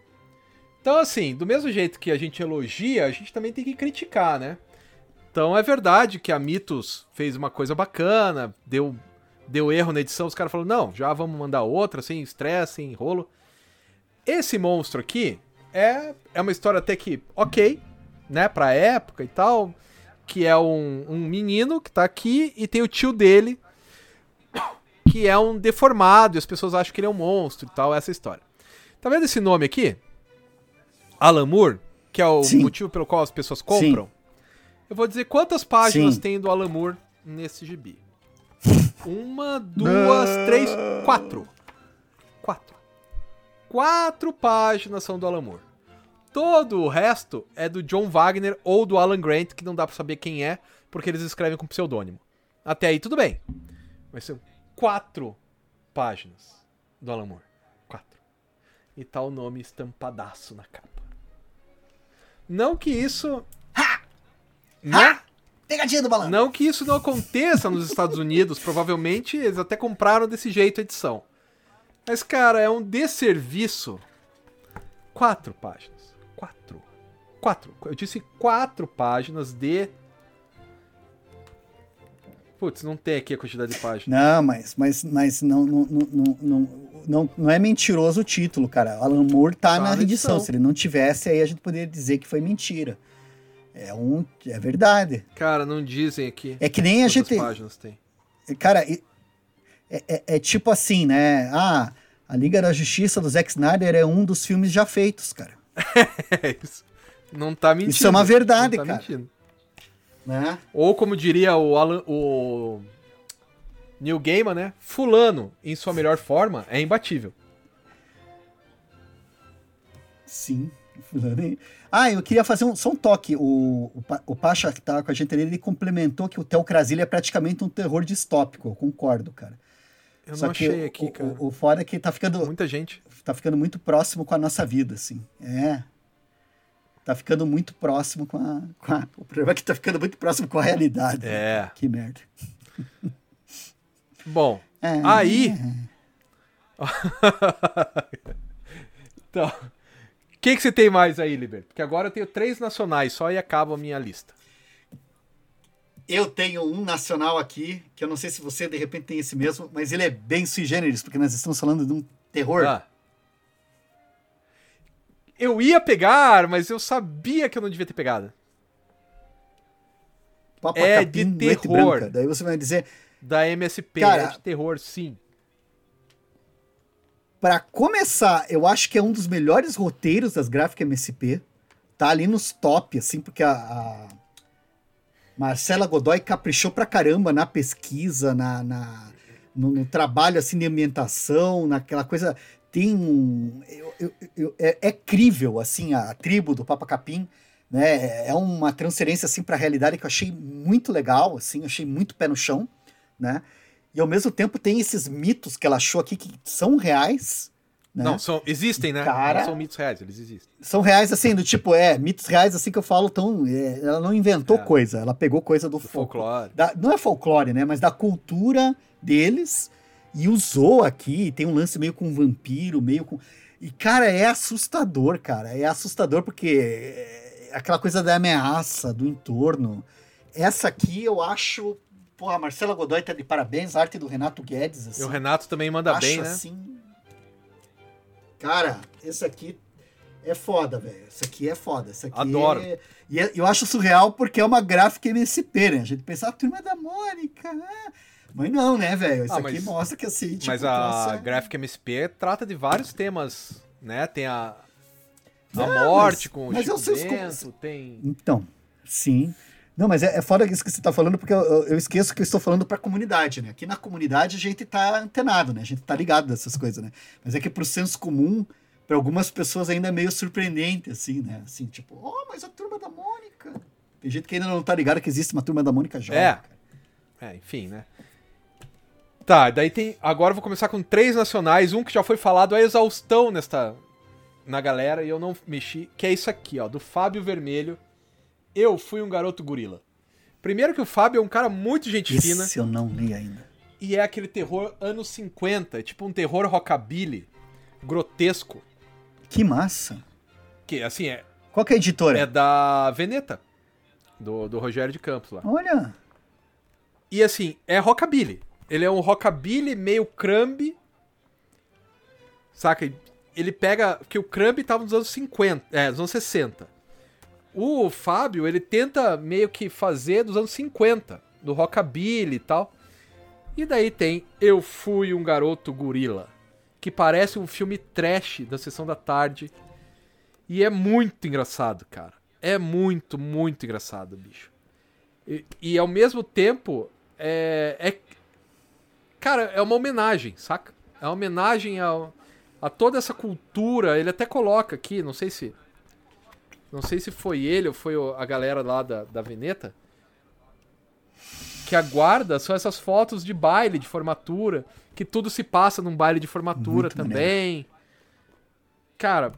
Então, assim, do mesmo jeito que a gente elogia, a gente também tem que criticar, né? Então é verdade que a Mitos fez uma coisa bacana, deu, deu erro na edição, os caras falaram, não, já vamos mandar outra, sem estresse, sem rolo. Esse monstro aqui é, é uma história até que ok, né, pra época e tal, que é um, um menino que tá aqui e tem o tio dele, que é um deformado, e as pessoas acham que ele é um monstro e tal, essa história. Tá vendo esse nome aqui? Alan Moore, que é o Sim. motivo pelo qual as pessoas compram. Eu vou dizer quantas páginas Sim. tem do Alan Moore nesse gibi. Uma, duas, três, quatro. Quatro. Quatro páginas são do Alan Moore. Todo o resto é do John Wagner ou do Alan Grant, que não dá pra saber quem é, porque eles escrevem com pseudônimo. Até aí tudo bem. Mas são quatro páginas do Alan Moore. Quatro. E tá o nome estampadaço na capa. Não que isso. Não, Pegadinha do balanço. não que isso não aconteça nos Estados Unidos. Provavelmente eles até compraram desse jeito a edição. Mas, cara, é um desserviço. Quatro páginas. Quatro. Quatro. Eu disse quatro páginas de. Putz, não tem aqui a quantidade de páginas. Não, mas, mas, mas não, não, não, não, não, não, é mentiroso o título, cara. Alan Moore tá, Tá na edição. edição. Se ele não tivesse, aí a gente poderia dizer que foi mentira. É um, é verdade. Cara, não dizem aqui. É que nem a gente, páginas tem. cara, é, é- é tipo assim, né? Ah, a Liga da Justiça do Zack Snyder é um dos filmes já feitos, cara. É isso. Não tá mentindo. Isso é uma verdade, tá cara. mentindo. Né? Ou como diria o, Alan, o Neil Gaiman, né? Fulano, em sua melhor forma, é imbatível. Sim. fulano. Ah, eu queria fazer um, só um toque. O, o, o Pacha que tá com a gente ali, ele complementou que o Teocrasília é praticamente um terror distópico. Eu concordo, cara. Eu Só não que achei o, aqui, o- cara. O, foda é que tá ficando, Muita gente. tá ficando muito próximo com a nossa vida, assim. É. Tá ficando muito próximo com a, com a- O problema é que tá ficando muito próximo com a realidade. É. Que merda. Bom, É. Aí- então. O que, que você tem mais aí, Liber? Porque agora eu tenho três nacionais só e acaba a minha lista. Eu tenho um nacional aqui, que eu não sei se você de repente tem esse mesmo, mas ele é bem sui generis, porque nós estamos falando de um terror. Ah. Eu ia pegar, mas eu sabia que eu não devia ter pegado. Papa é Capim, de terror. Branca. Daí você vai dizer, Da MSP, Cara- é de terror, sim. Pra começar, eu acho que é um dos melhores roteiros das gráficas MSP, tá ali nos top, assim, porque a, a Marcela Godoy caprichou pra caramba na pesquisa, na, na no, no, trabalho assim de ambientação, naquela coisa. Tem um. Eu, eu, eu, é, é crível, assim, a tribo do Papa Capim. Né? É uma transferência assim para a realidade que eu achei muito legal, assim, achei muito pé no chão, né? E ao mesmo tempo tem esses mitos que ela achou aqui que são reais, né? Não, são, existem, né? Cara, não são mitos reais, eles existem. São reais, assim, do tipo, é, mitos reais, assim que eu falo, tão. É, ela não inventou é. coisa, ela pegou coisa do, do folclore. Da, não é folclore, né? Mas da cultura deles e usou aqui. Tem um lance meio com vampiro, meio com. E, cara, é assustador, cara. É assustador porque é aquela coisa da ameaça, do entorno. Essa aqui eu acho. Pô, a Marcela Godoy tá de parabéns, a arte do Renato Guedes. Assim, e o Renato também manda acho, bem, né? Assim, Cara, esse aqui é foda, velho. Esse aqui é foda. Esse aqui Adoro. É... E é, eu acho surreal porque é uma gráfica MSP, né? A gente pensa, a ah, turma da Mônica, né? Mas não, né, velho? Isso ah, aqui mostra que assim. Tipo, mas a gráfica MSP trata de vários temas, né? Tem a, a morte mas, com o mas Chico Bento, tem. Então, sim. Não, mas é, é foda isso que você está falando, porque eu, eu, esqueço que eu estou falando para a comunidade, né? Aqui na comunidade a gente está antenado, né? A gente está ligado dessas coisas, né? Mas é que para o senso comum, para algumas pessoas ainda é meio surpreendente, assim, né? Assim, tipo, oh, mas a turma da Mônica. Tem gente que ainda não está ligado que existe uma turma da Mônica jovem. É. É, enfim, né? Tá, daí tem. Agora eu vou começar com três nacionais. Um que já foi falado a exaustão nesta. Na galera, e eu não mexi, que é isso aqui, ó, do Fábio Vermelho eu fui um garoto gorila. Primeiro que o Fábio é um cara muito gente Esse fina. Esse eu não li ainda. E é aquele terror anos 50, tipo um terror rockabilly, grotesco. Que massa. Que, assim, é... Qual que é a editora? É da Veneta, do, do Rogério de Campos lá. Olha! E assim, é rockabilly. Ele é um rockabilly meio crumb, saca? Ele pega... Porque o crumb tava nos anos 50, é, nos anos 60. O Fábio, ele tenta meio que fazer dos anos 50, do rockabilly e tal. E daí tem Eu Fui um Garoto Gorila, que parece um filme trash da sessão da tarde. E é muito engraçado, cara. É muito, muito engraçado, bicho. E, e ao mesmo tempo, é, é. Cara, é uma homenagem, saca? É uma homenagem a, a toda essa cultura. Ele até coloca aqui, não sei se não sei se foi ele ou foi a galera lá da, da Veneta. Que aguarda são essas fotos de baile, de formatura. Que tudo se passa num baile de formatura Muito também. Maneiro. Cara,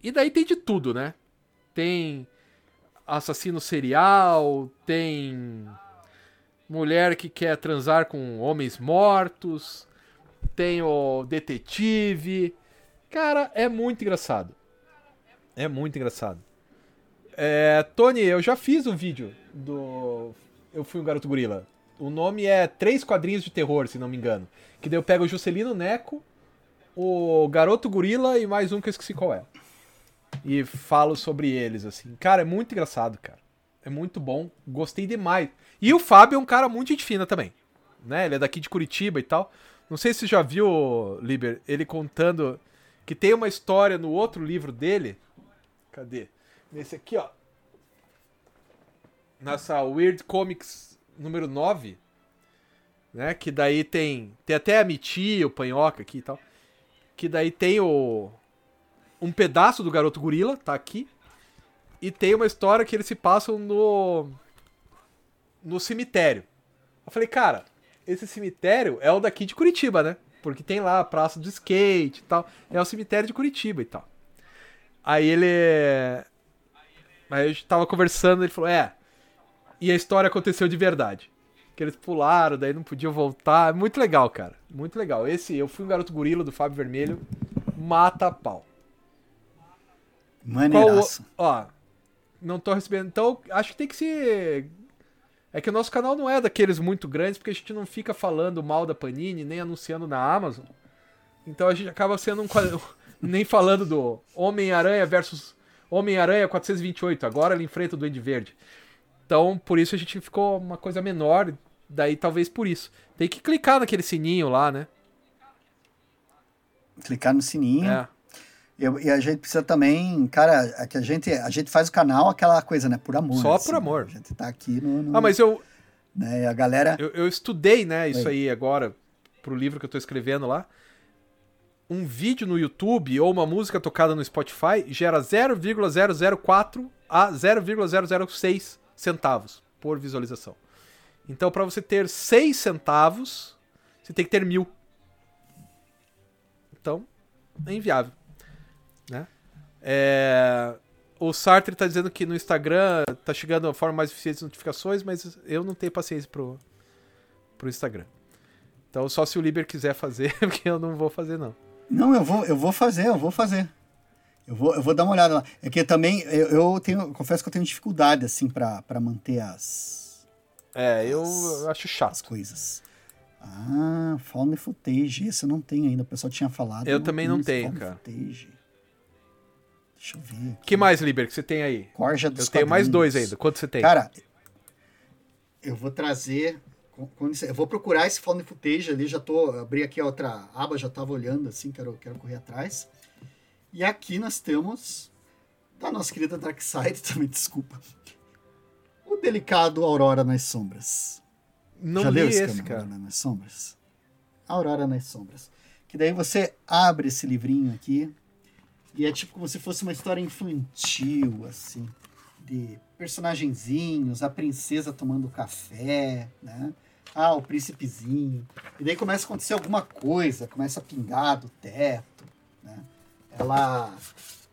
e daí tem de tudo, né? Tem assassino serial, tem mulher que quer transar com homens mortos, tem o detetive. Cara, é muito engraçado. É muito engraçado. É, Tony, eu já fiz um vídeo do. Eu fui um garoto gorila. O nome é Três Quadrinhos de Terror, se não me engano. Que daí eu pego o Juscelino Neco, o Garoto Gorila e mais um que eu esqueci qual é. E falo sobre eles, assim. Cara, é muito engraçado, cara. É muito bom. Gostei demais. E o Fábio é um cara muito gente fina também. Né? Ele é daqui de Curitiba e tal. Não sei se você já viu, Liber, ele contando que tem uma história no outro livro dele. Cadê? Nesse aqui, ó. Nessa Weird Comics número 9. Né? Que daí tem. Tem até a Miti, o Panhoca aqui e tal. Que daí tem o. Um pedaço do garoto gorila, tá aqui. E tem uma história que eles se passam no. No cemitério. Eu falei, cara, esse cemitério é o daqui de Curitiba, né? Porque tem lá a praça do skate e tal. É o cemitério de Curitiba e tal. Aí ele. Aí a gente tava conversando, ele falou, é. E a história aconteceu de verdade. Que eles pularam, daí não podiam voltar. Muito legal, cara. Muito legal. Esse, eu fui um garoto gorila do Fábio Vermelho. Mata pau. Maneiraço. Ó, não tô recebendo. Então, acho que tem que ser. É que o nosso canal não é daqueles muito grandes, porque a gente não fica falando mal da Panini, nem anunciando na Amazon. Então a gente acaba sendo um. nem falando do Homem-Aranha versus Homem-Aranha 428, agora ele enfrenta o Duende Verde. Então, por isso a gente ficou uma coisa menor, daí talvez por isso. Tem que clicar naquele sininho lá, né? Clicar no sininho. É. Eu- e a gente precisa também, cara, é que a gente, a gente faz o canal aquela coisa, né? Por amor. Só assim, por amor. né? A gente tá aqui no. no- Ah, mas eu, né, a galera. eu, eu estudei, né, isso Oi. aí agora, pro livro que eu tô escrevendo lá. Um vídeo no YouTube ou uma música tocada no Spotify gera 0,004 a 0,006 centavos por visualização. Então, para você ter 6 centavos, você tem que ter mil. Então, é inviável. Né? É, O Sartre tá dizendo que no Instagram tá chegando a forma mais eficiente de notificações, mas eu não tenho paciência pro, pro Instagram. Então, só se o Liber quiser fazer, porque eu não vou fazer, não. Não, eu vou, eu vou fazer, eu vou fazer. Eu vou, eu vou dar uma olhada lá. É que também, eu, eu tenho, confesso que eu tenho dificuldade, assim, pra, pra manter as, É, eu acho as chato. coisas. Ah, Fauna Footage, esse eu não tenho ainda, o pessoal tinha falado. Eu também não tenho, cara. Footage. Deixa eu ver. que mais, Liber, que você tem aí? Corja dos Eu tenho mais dois ainda. Quanto você tem? Cara, eu vou trazer. Eu vou procurar esse Found Footage ali. Já tô. Abri aqui a outra aba, já tava olhando assim, quero, quero correr atrás. E aqui nós temos. Da nossa querida Darkseid também, desculpa. O delicado Aurora nas Sombras. não já leu esse, Cama, cara. Aurora nas Sombras? Aurora nas Sombras. Que daí você abre esse livrinho aqui. E é tipo como se fosse uma história infantil, assim. De personagenzinhos, a princesa tomando café, né? Ah, o príncipezinho. E daí começa a acontecer alguma coisa, começa a pingar do teto, né? Ela,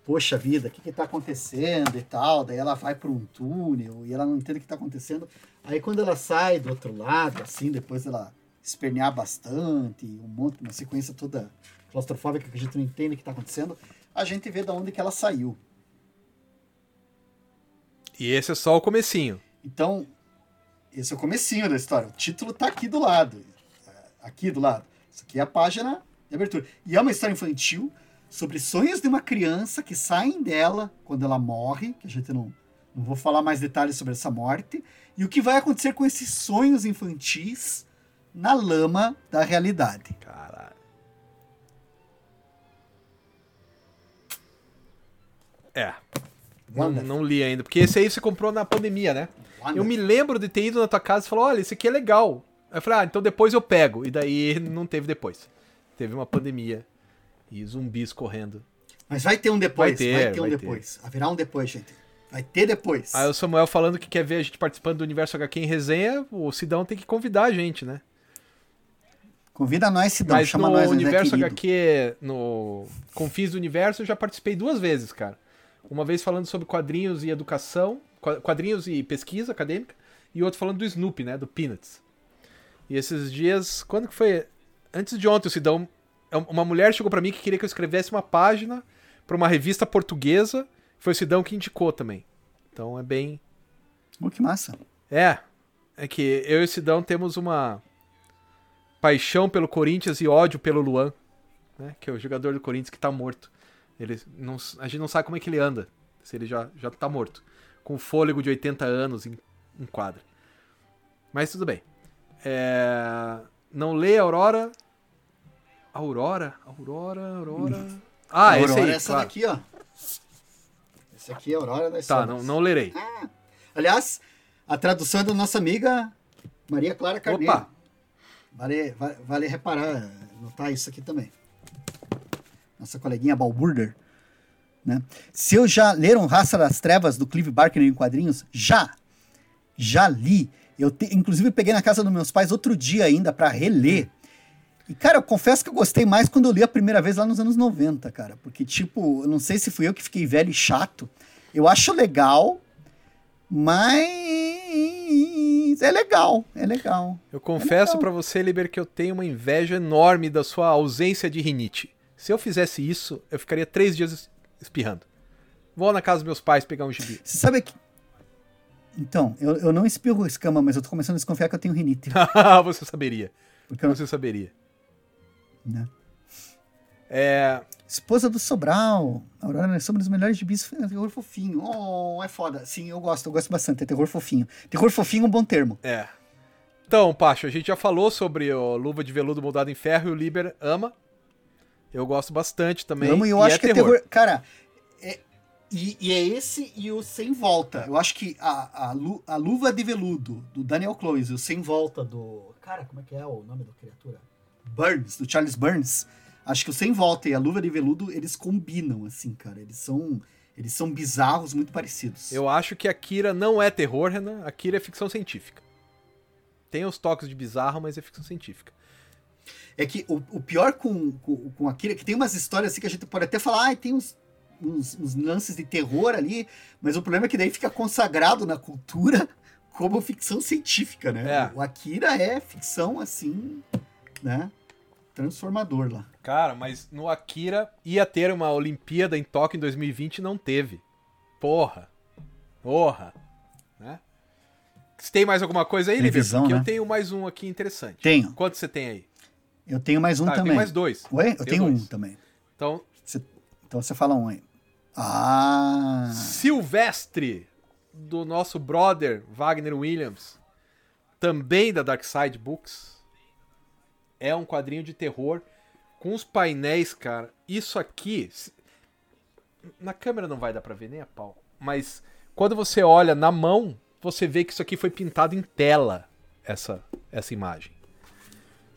poxa vida, o que que tá acontecendo e tal? Daí ela vai para um túnel e ela não entende o que tá acontecendo. Aí quando ela sai do outro lado, assim, depois ela espernear bastante, um monte, uma sequência toda claustrofóbica que a gente não entende o que tá acontecendo, a gente vê da onde que ela saiu. E esse é só o comecinho. Então, esse é o comecinho da história. O título tá aqui do lado. É, Aqui do lado. Isso aqui é a página de abertura. E é uma história infantil sobre sonhos de uma criança que saem dela quando ela morre, que a gente não, não vou falar mais detalhes sobre essa morte, e o que vai acontecer com esses sonhos infantis na lama da realidade. Caralho. É, não, não li ainda. Porque esse aí você comprou na pandemia, né? Eu me lembro de ter ido na tua casa e falar, olha, esse aqui é legal. Aí eu falei, ah, então depois eu pego. E daí não teve depois. Teve uma pandemia. E zumbis correndo. Mas vai ter um depois. Vai ter, vai ter um vai ter. depois. Haverá um depois, gente. Vai ter depois. Aí o Samuel falando que quer ver a gente participando do Universo HQ em resenha, o Sidão tem que convidar a gente, né? Convida nós, Sidão. Mas chama no nós, nós é Universo. HQ, no Confins do Universo, eu já participei duas vezes, cara. Uma vez falando sobre quadrinhos e educação, quadrinhos e pesquisa acadêmica, e outro falando do Snoopy, né, do Peanuts. E esses dias, quando que foi? Antes de ontem, o Sidão, uma mulher chegou pra mim que queria que eu escrevesse uma página pra uma revista portuguesa, foi o Sidão que indicou também. Então é bem Oh, que massa. é, é que eu e o Sidão temos uma paixão pelo Corinthians e ódio pelo Luan, né? Que é o jogador do Corinthians que tá morto. Ele não, a gente não sabe como é que ele anda, se ele já, já tá morto. Com fôlego de 80 anos em, em quadra. Mas tudo bem. É, não lê Aurora. Aurora? Aurora, Aurora. Ah, A esse Aurora aí, é essa claro. daqui, ó. Esse aqui é Aurora das Tá, não, não lerei. Ah, aliás, a tradução é da nossa amiga Maria Clara Carneiro. Opa! Vale, vale, vale reparar, notar isso aqui também. Nossa coleguinha Balburder. Né? Se eu já leram Raça das Trevas do Clive Barker em quadrinhos, já. Já li. Eu te- inclusive peguei na casa dos meus pais outro dia ainda para reler. E, cara, eu confesso que eu gostei mais quando eu li a primeira vez lá nos anos 90, cara. Porque, tipo, eu não sei se fui eu que fiquei velho e chato. Eu acho legal, mas é legal, é legal. Eu confesso legal. pra você, Liber, que eu tenho uma inveja enorme da sua ausência de rinite. Se eu fizesse isso, eu ficaria três dias espirrando. Vou na casa dos meus pais pegar um gibi. Você sabe que. Então, eu, eu não espirro escama, mas eu tô começando a desconfiar que eu tenho rinite. você saberia. Porque eu, Você saberia. né? É, Esposa do Sobral. Aurora, nós somos os melhores gibis. É terror fofinho. Oh, é foda. Sim, eu gosto, eu gosto bastante. É terror fofinho. Terror fofinho é um bom termo. é. Então, Pacho, a gente já falou sobre o Luva de Veludo Moldado em Ferro e o Liber ama. Eu gosto bastante também. Amo e eu e acho é que terror. é terror. Cara, é- e, e é esse e o Sem Volta. Eu acho que a, a, Lu- a Luva de Veludo, do Daniel Close, e o Sem Volta do. Cara, como é que é o nome da criatura? Burns, do Charles Burns. Acho que o Sem Volta e a Luva de Veludo, eles combinam, assim, cara. Eles são. Eles são bizarros, muito parecidos. Eu acho que Akira não é terror, Renan. Akira é ficção científica. Tem os toques de bizarro, mas é ficção científica. É que o, o pior com, com, com Akira, que tem umas histórias assim que a gente pode até falar, ah, tem uns, uns, uns lances de terror ali, mas o problema é que daí fica consagrado na cultura como ficção científica, né? É. O Akira é ficção, assim, né? Transformador lá. Cara, mas no Akira ia ter uma Olimpíada em Tóquio em 2020 e não teve. Porra. Porra. Né? Você tem mais alguma coisa aí? Previsão, Porque né? eu tenho mais um aqui interessante. Tenho. Quanto você tem aí? Eu tenho mais um Tá, eu também. tenho mais dois. Oi? Eu tenho, um dois. também. Então, Você- então você fala um aí. Ah! Silvestre, do nosso brother Wagner Williams, também da Dark Side Books. É um quadrinho de terror com os painéis, cara. Isso aqui. Na câmera não vai dar pra ver nem a pau. Mas quando você olha na mão, você vê que isso aqui foi pintado em tela. Essa, essa imagem.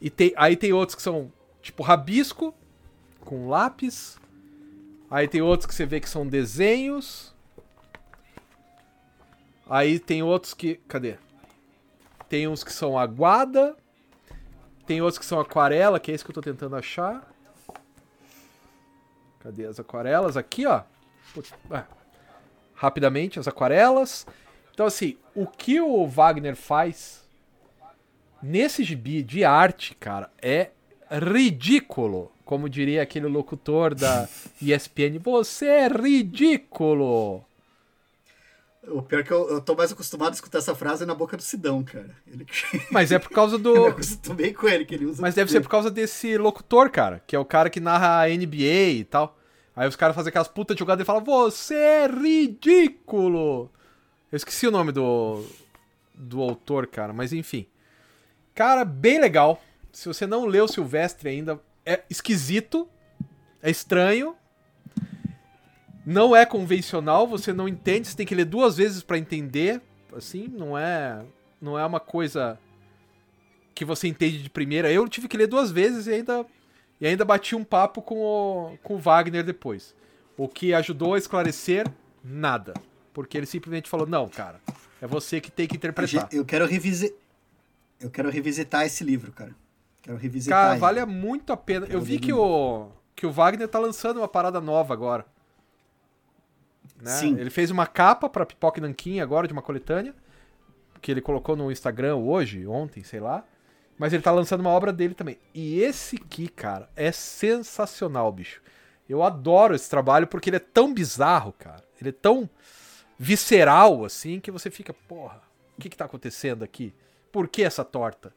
E tem, aí tem outros que são tipo rabisco com lápis. Aí tem outros que você vê que são desenhos. Aí tem outros que. Cadê? Tem uns que são aguada. Tem outros que são aquarela, que é esse que eu tô tentando achar. Cadê as aquarelas? Aqui, ó. Putz, ah. Rapidamente, as aquarelas. Então, assim, o que o Wagner faz nesse gibi de arte, cara, é ridículo. Como diria aquele locutor da ESPN, você é ridículo. O pior é que eu, eu tô mais acostumado a escutar essa frase na boca do Sidão, cara. Ele... Mas é por causa Eu do. acostumei com ele, que ele usa. Mas deve ser por causa desse locutor, cara, que é o cara que narra a NBA e tal. Aí os caras fazem aquelas putas jogadas e falam: Você é ridículo! Eu esqueci o nome do, do autor, cara, mas enfim. Cara, bem legal. Se você não leu Silvestre ainda, é esquisito, é estranho. Não é convencional, você não entende, você tem que ler duas vezes pra entender. Assim, não é, não é uma coisa que você entende de primeira. Eu tive que ler duas vezes e ainda, e ainda bati um papo com o, com o Wagner depois. O que ajudou a esclarecer, nada. Porque ele simplesmente falou: não, cara, é você que tem que interpretar. Eu quero revisitar. Eu quero revisitar esse livro, cara. Quero revisitar. Cara, ele. vale muito a pena. Eu Quero vi ver que o, que o Wagner tá lançando uma parada nova agora. Né? Sim. Ele fez uma capa pra Pipoca e Nanquim agora, de uma coletânea. Que ele colocou no Instagram hoje, ontem, sei lá. Mas ele tá lançando uma obra dele também. E esse aqui, cara, é sensacional, bicho. Eu adoro esse trabalho porque ele é tão bizarro, cara. Ele é tão visceral, assim, que você fica, porra, o que que tá acontecendo aqui? Por que essa torta?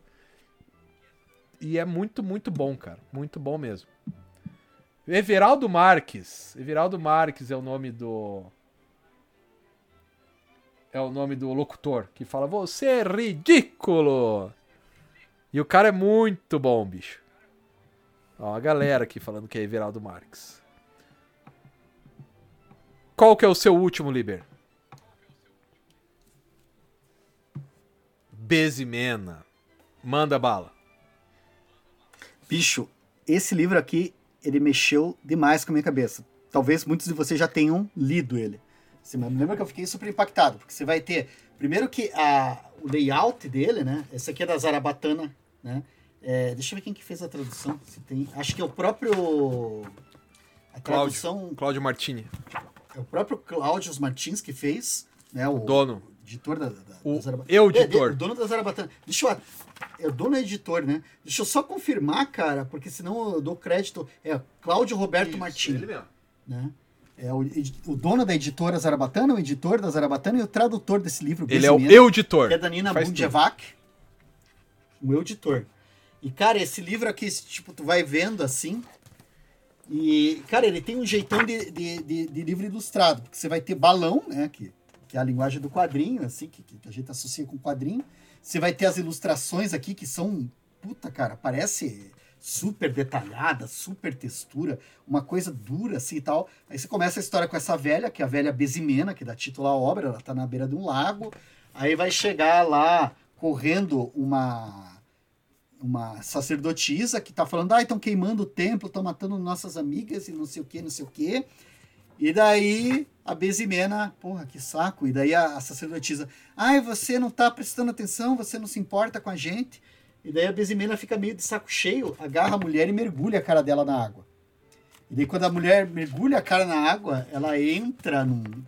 E é muito, muito bom, cara. Muito bom mesmo. Everaldo Marques. Everaldo Marques é o nome do. É o nome do locutor que fala: Você é ridículo! E o cara é muito bom, bicho. Ó, a galera aqui falando que é Everaldo Marques. Qual que é o seu último, Liber? Bezimena. Manda bala. Bicho, esse livro aqui, ele mexeu demais com a minha cabeça. Talvez muitos de vocês já tenham lido ele. Você me lembra que eu fiquei super impactado, porque você vai ter, primeiro que a, o layout dele, né? Esse aqui é da Zarabatana, né? É, deixa eu ver quem que fez a tradução. Se tem, acho que é o próprio a Cláudio. tradução Cláudio Martini. é o próprio Cláudio Martins que fez, né? O Dono. Editor da, da, O da Zarabatana. eu É, de- editor. o dono da Zarabatana. Deixa eu. É o dono editor, né? Deixa eu só confirmar, cara, porque senão eu dou crédito. É Cláudio Roberto Martini, mesmo. né? É o, o dono da editora Zarabatana, o editor da Zarabatana e o tradutor desse livro. Ele é o Bezimena, eu editor. Que é da Nina Faz Bundjevac. O meu editor. E, cara, esse livro aqui, esse, tipo, tu vai vendo assim. E, cara, ele tem um jeitão de, de, de- de livro ilustrado. Porque você vai ter balão, né? Que, que é a linguagem do quadrinho, assim, que, que a gente associa com quadrinho. Você vai ter as ilustrações aqui que são. Puta, cara, parece. super detalhada, super textura, uma coisa dura assim e tal. Aí você começa a história com essa velha, que é a velha Besimena, que dá título à obra, ela tá na beira de um lago. Aí vai chegar lá correndo uma uma sacerdotisa que tá falando, ah, estão queimando o templo, estão matando nossas amigas e não sei o que, não sei o que. E daí a Besimena, porra, que saco. E daí a, a sacerdotisa, ai, você não tá prestando atenção, você não se importa com a gente. E daí a Besimena fica meio de saco cheio, agarra a mulher e mergulha a cara dela na água. E daí quando a mulher mergulha a cara na água, ela entra num.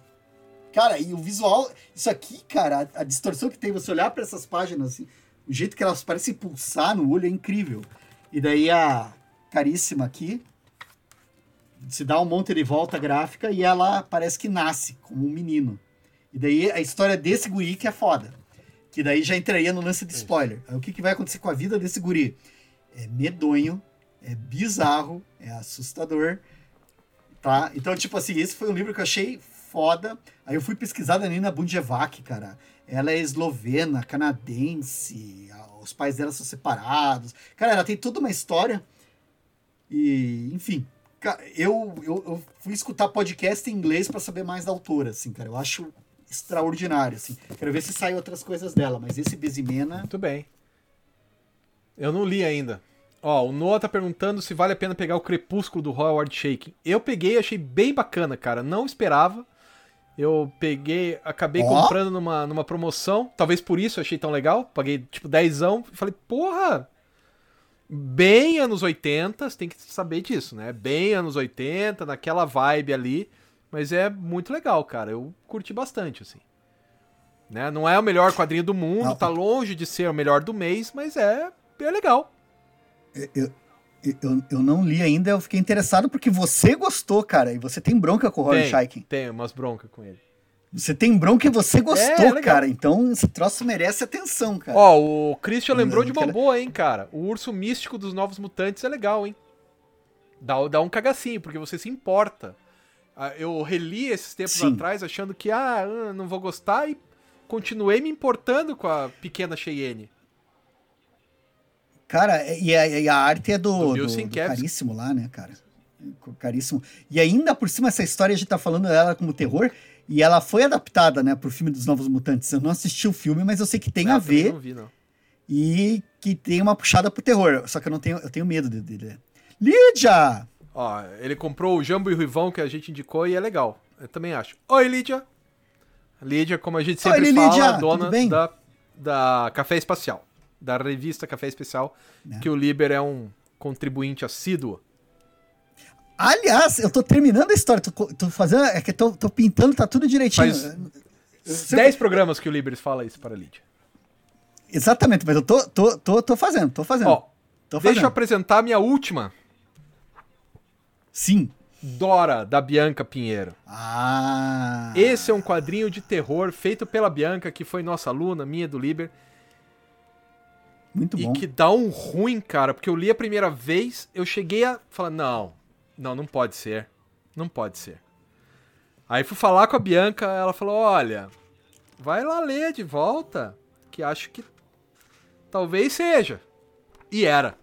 Cara, e o visual. Isso aqui, cara, a, a distorção que tem, você olhar para essas páginas, assim, o jeito que elas parecem pulsar no olho é incrível. E daí a caríssima aqui se dá um monte de volta gráfica e ela parece que nasce como um menino. E daí a história desse guri que é foda. Que daí já entraria no lance de spoiler. Aí, o que, que vai acontecer com a vida desse guri? É medonho, é bizarro, é assustador. Tá? Então, tipo assim, esse foi um livro que eu achei foda. Aí eu fui pesquisar da Nina Bunjevac, cara. Ela é eslovena, canadense, os pais dela são separados. Cara, ela tem toda uma história. E, enfim, eu, eu, eu fui escutar podcast em inglês para saber mais da autora, assim, cara. Eu acho extraordinário, assim. Quero ver se saem outras coisas dela, mas esse Bezimena... Muito bem. Eu não li ainda. Ó, o Noah tá perguntando se vale a pena pegar o Crepúsculo do Howard Shaking. Eu peguei, achei bem bacana, cara. Não esperava. Eu peguei, acabei oh. comprando numa, numa promoção. Talvez por isso eu achei tão legal. Paguei tipo 10 e falei, porra, bem anos 80, você tem que saber disso, né? Bem anos 80, naquela vibe ali. Mas é muito legal, cara. Eu curti bastante, assim. Né? Não é o melhor quadrinho do mundo, Não. tá longe de ser o melhor do mês, mas é, é legal. Eu, eu, eu não li ainda, eu fiquei interessado porque você gostou, cara. E você tem bronca com o Rory Scheiken. Tem, umas broncas com ele. Você tem bronca e você gostou, é, é cara. Então esse troço merece atenção, cara. Ó, o Christian lembrou não, de uma boa, hein, cara. O urso místico dos Novos Mutantes é legal, hein? Dá, dá um cagacinho, porque você se importa. Ah, eu reli esses tempos Sim. atrás achando que, ah, não vou gostar e continuei me importando com a pequena Cheyenne. Cara, e a, e a arte é do, do, do, do caríssimo lá, né, cara? Caríssimo. E ainda por cima, essa história a gente tá falando dela como terror. E ela foi adaptada, né, pro filme dos Novos Mutantes. Eu não assisti o filme, mas eu sei que tem não, a ver. Não vi, não. E que tem uma puxada pro terror. Só que eu não tenho, eu tenho medo dele. Lídia! Ó, ele comprou o Jambo e o Rivão que a gente indicou e é legal. Eu também acho. Oi, Lídia! Lídia, como a gente sempre Oi, fala, Lídia, dona da, da Café Espacial. Da revista Café Especial, é. que o Liber é um contribuinte assíduo. Aliás, eu tô terminando a história, tô, tô fazendo. É que tô, tô pintando, tá tudo direitinho. Faz 10 programas que o Liberes fala isso para a Lídia. Exatamente, mas eu tô, tô, tô, tô fazendo, tô fazendo. Ó, tô deixa eu apresentar a minha última. Sim. Dora, da Bianca Pinheiro. Ah. Esse é um quadrinho de terror feito pela Bianca, que foi nossa aluna, minha do Liber. Muito bom. E que dá um ruim, cara, porque eu li a primeira vez, eu cheguei a falar, não, não, não pode ser. Não pode ser. Aí fui falar com a Bianca, ela falou: Olha, vai lá ler de volta, que acho que talvez seja. E era.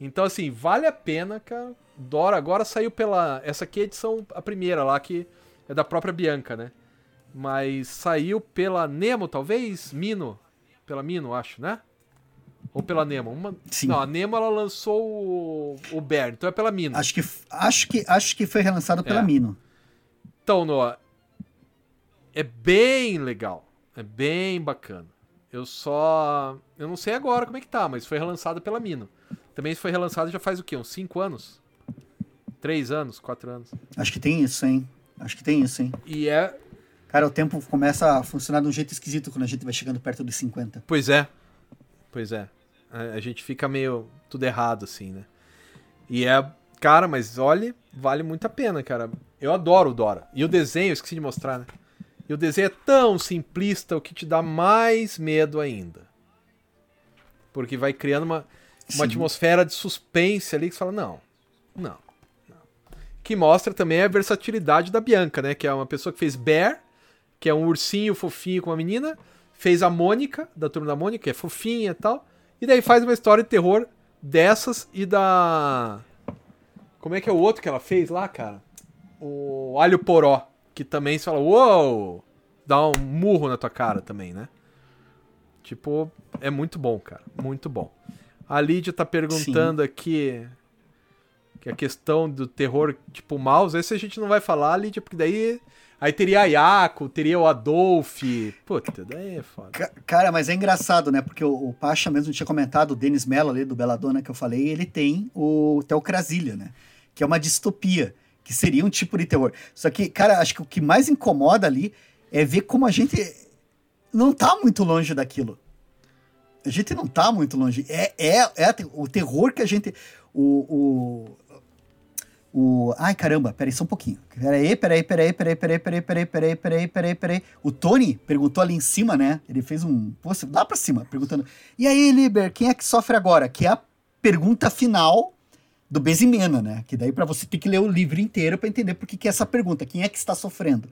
Então, assim, vale a pena, cara. Dora agora saiu pela. Essa aqui é a edição, a primeira lá, que é da própria Bianca, né? Mas saiu pela Nemo, talvez? Mino. Pela Mino, acho, né? Ou pela Nemo? Uma... Sim. Não, a Nemo ela lançou o, o Bear, então é pela Mino. Acho que, acho que, acho que foi relançado pela é. Mino. Então, Noah, é bem legal. É bem bacana. Eu só. Eu não sei agora como é que tá, mas foi relançado pela Mino. Também foi relançado já faz o quê? Uns 5 anos? 3 anos? 4 anos? Acho que tem isso, hein? Acho que tem isso, hein? E é. Cara, o tempo começa a funcionar de um jeito esquisito quando a gente vai chegando perto dos 50. Pois é. Pois é. A, a gente fica meio tudo errado, assim, né? E é. Cara, mas olha, vale muito a pena, cara. Eu adoro o Dora. E o desenho, esqueci de mostrar, né? E o desenho é tão simplista, o que te dá mais medo ainda. Porque vai criando uma, uma atmosfera de suspense ali que você fala, não, não, não. Que mostra também a versatilidade da Bianca, né? Que é uma pessoa que fez Bear, que é um ursinho fofinho com uma menina, fez a Mônica, da turma da Mônica, que é fofinha e tal, e daí faz uma história de terror Dessas e da. Como é que é o outro que ela fez lá, cara? O Alho Poró. Que também você fala, uou! Dá um murro na tua cara também, né? Tipo, é muito bom, cara. Muito bom. A Lídia tá perguntando Sim. aqui que a questão do terror, tipo, mouse, esse a gente não vai falar, Lídia, porque daí. Aí teria a Yako, teria o Adolf. Puta, daí é foda. Cara, mas é engraçado, né? Porque o, o Pacha mesmo tinha comentado, o Denis Mello ali do Belladonna que eu falei, ele tem o Teocrasilha, né? Que é uma distopia, que seria um tipo de terror. Só que, cara, acho que o que mais incomoda ali é ver como a gente não tá muito longe daquilo. A gente não tá muito longe. É, é, é o terror que a gente. O, o, o. Ai, caramba, peraí só um pouquinho. Peraí, peraí, peraí, peraí, peraí, peraí, peraí, peraí, peraí, peraí, peraí. O Tony perguntou ali em cima, né? Ele fez um. Poxa, lá pra cima, perguntando. E aí, Liber, quem é que sofre agora? Que é a pergunta final do Bezimena, né? Que daí para você ter que ler o livro inteiro para entender por que, que é essa pergunta. Quem é que está sofrendo?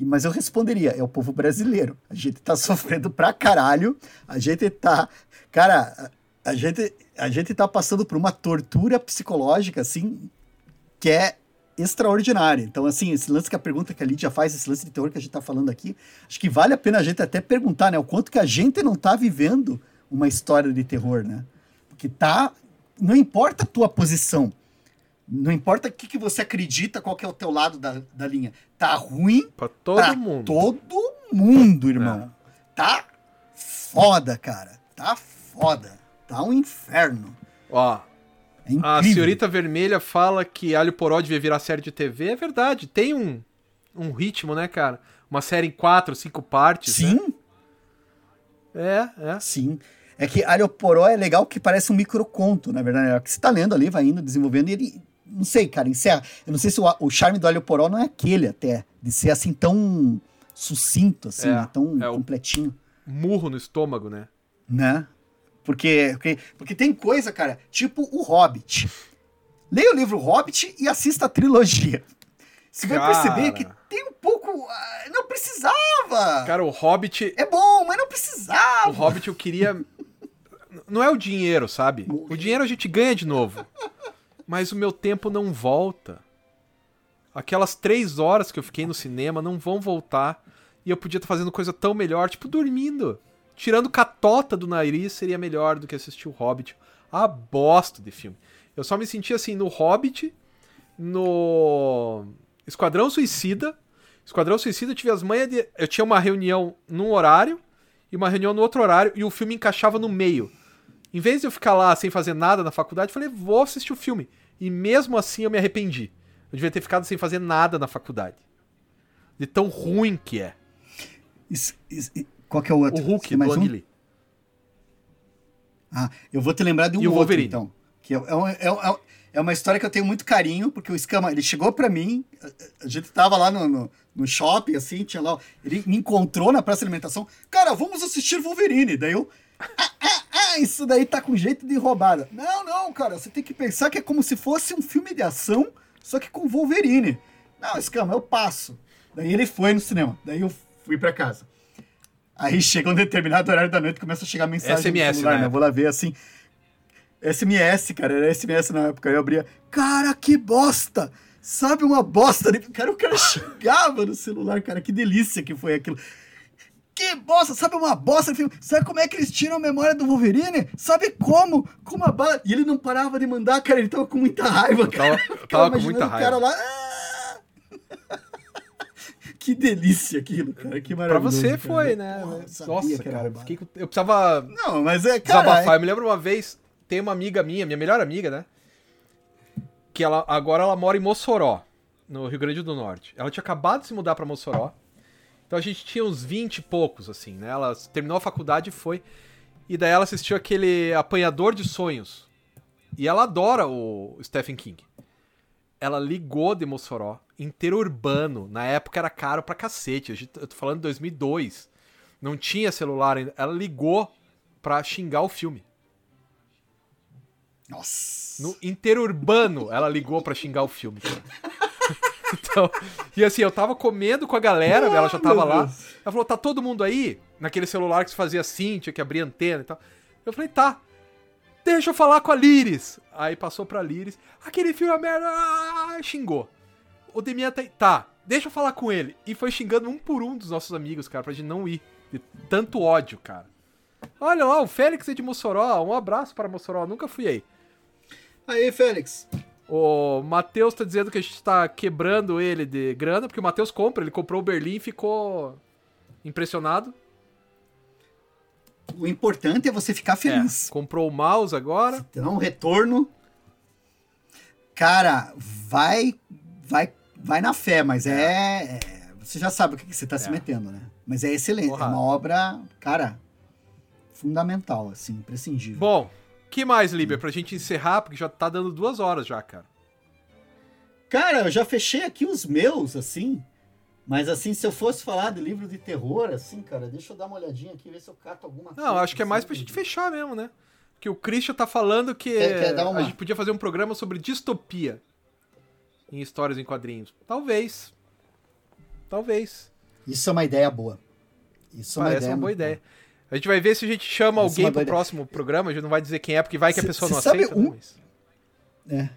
Mas eu responderia: é o povo brasileiro. A gente tá sofrendo pra caralho. A gente tá. Cara, a gente, a gente tá passando por uma tortura psicológica, assim, que é extraordinária. Então, assim, esse lance que a pergunta que a Lídia faz, esse lance de terror que a gente tá falando aqui, acho que vale a pena a gente até perguntar, né? O quanto que a gente não tá vivendo uma história de terror, né? Porque tá. Não importa a tua posição. Não importa o que, que você acredita, qual que é o teu lado da, da linha. Tá ruim pra todo pra mundo. todo mundo, irmão. É. Tá foda, cara. Tá foda. Tá um inferno. Ó, é a senhorita vermelha fala que Alho Poró devia virar série de TV. É verdade, tem um, um ritmo, né, cara? Uma série em quatro, cinco partes. Sim. Né? É, é. Sim. É que Alho Poró é legal que parece um microconto, na verdade. É que você tá lendo ali, vai indo, desenvolvendo, e ele. Não sei, cara, encerra. Eu não sei se o, o charme do Alho Poró não é aquele até, de ser assim tão sucinto, assim, é, né? tão é completinho. Murro no estômago, né? Né? Porque, porque, porque tem coisa, cara, tipo o Hobbit. Leia o livro Hobbit e assista a trilogia. Você vai perceber que tem um pouco. Ah, não precisava! Cara, o Hobbit. É bom, mas não precisava! O Hobbit eu queria. não é o dinheiro, sabe? O dinheiro a gente ganha de novo. Mas o meu tempo não volta. Aquelas três horas que eu fiquei no cinema não vão voltar. E eu podia estar fazendo coisa tão melhor, tipo dormindo tirando catota do nariz, seria melhor do que assistir o Hobbit. A bosta de filme. Eu só me senti assim no Hobbit, no Esquadrão Suicida. Esquadrão Suicida eu tive as manhas de. Eu tinha uma reunião num horário e uma reunião no outro horário e o filme encaixava no meio. Em vez de eu ficar lá sem fazer nada na faculdade, eu falei, vou assistir o filme. E mesmo assim eu me arrependi. Eu devia ter ficado sem fazer nada na faculdade. De tão ruim que é. Isso, isso, qual que é o outro? O Hulk, mais do um? Ah, eu vou te lembrar de um e outro, Wolverine. então. Que é, é, é, é, uma história que eu tenho muito carinho, porque o Scama, ele chegou para mim, a gente tava lá no, no, no, shopping, assim, tinha lá, ele me encontrou na praça de alimentação, cara, vamos assistir Wolverine. Daí eu, ah, ah, ah, isso daí tá com jeito de roubada. Não, não, cara, você tem que pensar que é como se fosse um filme de ação, só que com Wolverine. Não, Scama, eu passo. Daí ele foi no cinema, daí eu fui para casa. Aí chega um determinado horário da noite começa a chegar mensagem SMS, no celular, né? Eu vou lá ver assim. SMS, cara, era SMS na época. Eu abria, cara, que bosta! Sabe uma bosta? Cara, o cara xingava no celular, cara, que delícia que foi aquilo. Que bosta, sabe uma bosta? Sabe como é que eles tiram a memória do Wolverine? Sabe como? Com uma bala. E ele não parava de mandar, cara, ele tava com muita raiva, cara. Tava, tava com muita raiva. cara lá. Que delícia aquilo, cara. Que maravilhoso. Pra você cara. foi, né? Porra, Nossa, cara. Eu, fiquei, eu precisava. Não, mas é, cara. Desabafar. É... Eu me lembro uma vez, tem uma amiga minha, minha melhor amiga, né? Que ela agora ela mora em Mossoró, no Rio Grande do Norte. Ela tinha acabado de se mudar para Mossoró. Então a gente tinha uns 20 e poucos, assim, né? Ela terminou a faculdade e foi. E daí ela assistiu aquele Apanhador de Sonhos. E ela adora o Stephen King. Ela ligou de Mossoró interurbano. Na época era caro pra cacete. Eu tô falando de 2002. Não tinha celular ainda. Ela ligou pra xingar o filme. Nossa. No interurbano, ela ligou pra xingar o filme. então, e assim, eu tava comendo com a galera, ela já tava lá. Deus. Ela falou: tá todo mundo aí? Naquele celular que se fazia assim, tinha que abrir antena e tal. Eu falei: tá. deixa eu falar com a Liris. Aí passou pra Liris, aquele filme é merda, ah, xingou. O Demian tá, tá, deixa eu falar com ele. E foi xingando um por um dos nossos amigos, cara, pra gente não ir. De tanto ódio, cara. Olha lá, o Félix é de Mossoró, um abraço para Mossoró, nunca fui aí. Aí, Félix. O Matheus tá dizendo que a gente tá quebrando ele de grana, porque o Matheus compra, ele comprou o Berlim e ficou impressionado. O importante é você ficar feliz. É, comprou o mouse agora. Então, um retorno. Cara, vai, vai, vai na fé, mas é, é você já sabe o que, que você tá é. se metendo, né? Mas é excelente, Porra. é uma obra, cara, fundamental, assim, imprescindível. Bom, que mais, Líbia, pra gente encerrar, porque já tá dando duas horas já, cara. Cara, eu já fechei aqui os meus, assim. Mas assim, se eu fosse falar de livro de terror, assim, cara, deixa eu dar uma olhadinha aqui, ver se eu cato alguma coisa. Não, acho que é mais pra gente fechar mesmo, né? Que o Christian tá falando que quer, quer uma... a gente podia fazer um programa sobre distopia em histórias em quadrinhos. Talvez. Talvez. Isso é uma ideia boa. Isso é uma Parece ideia uma boa ideia. Boa. A gente vai ver se a gente chama Isso alguém pro próximo programa. A gente não vai dizer quem é, porque vai que a pessoa não aceita. Um... Mas... É.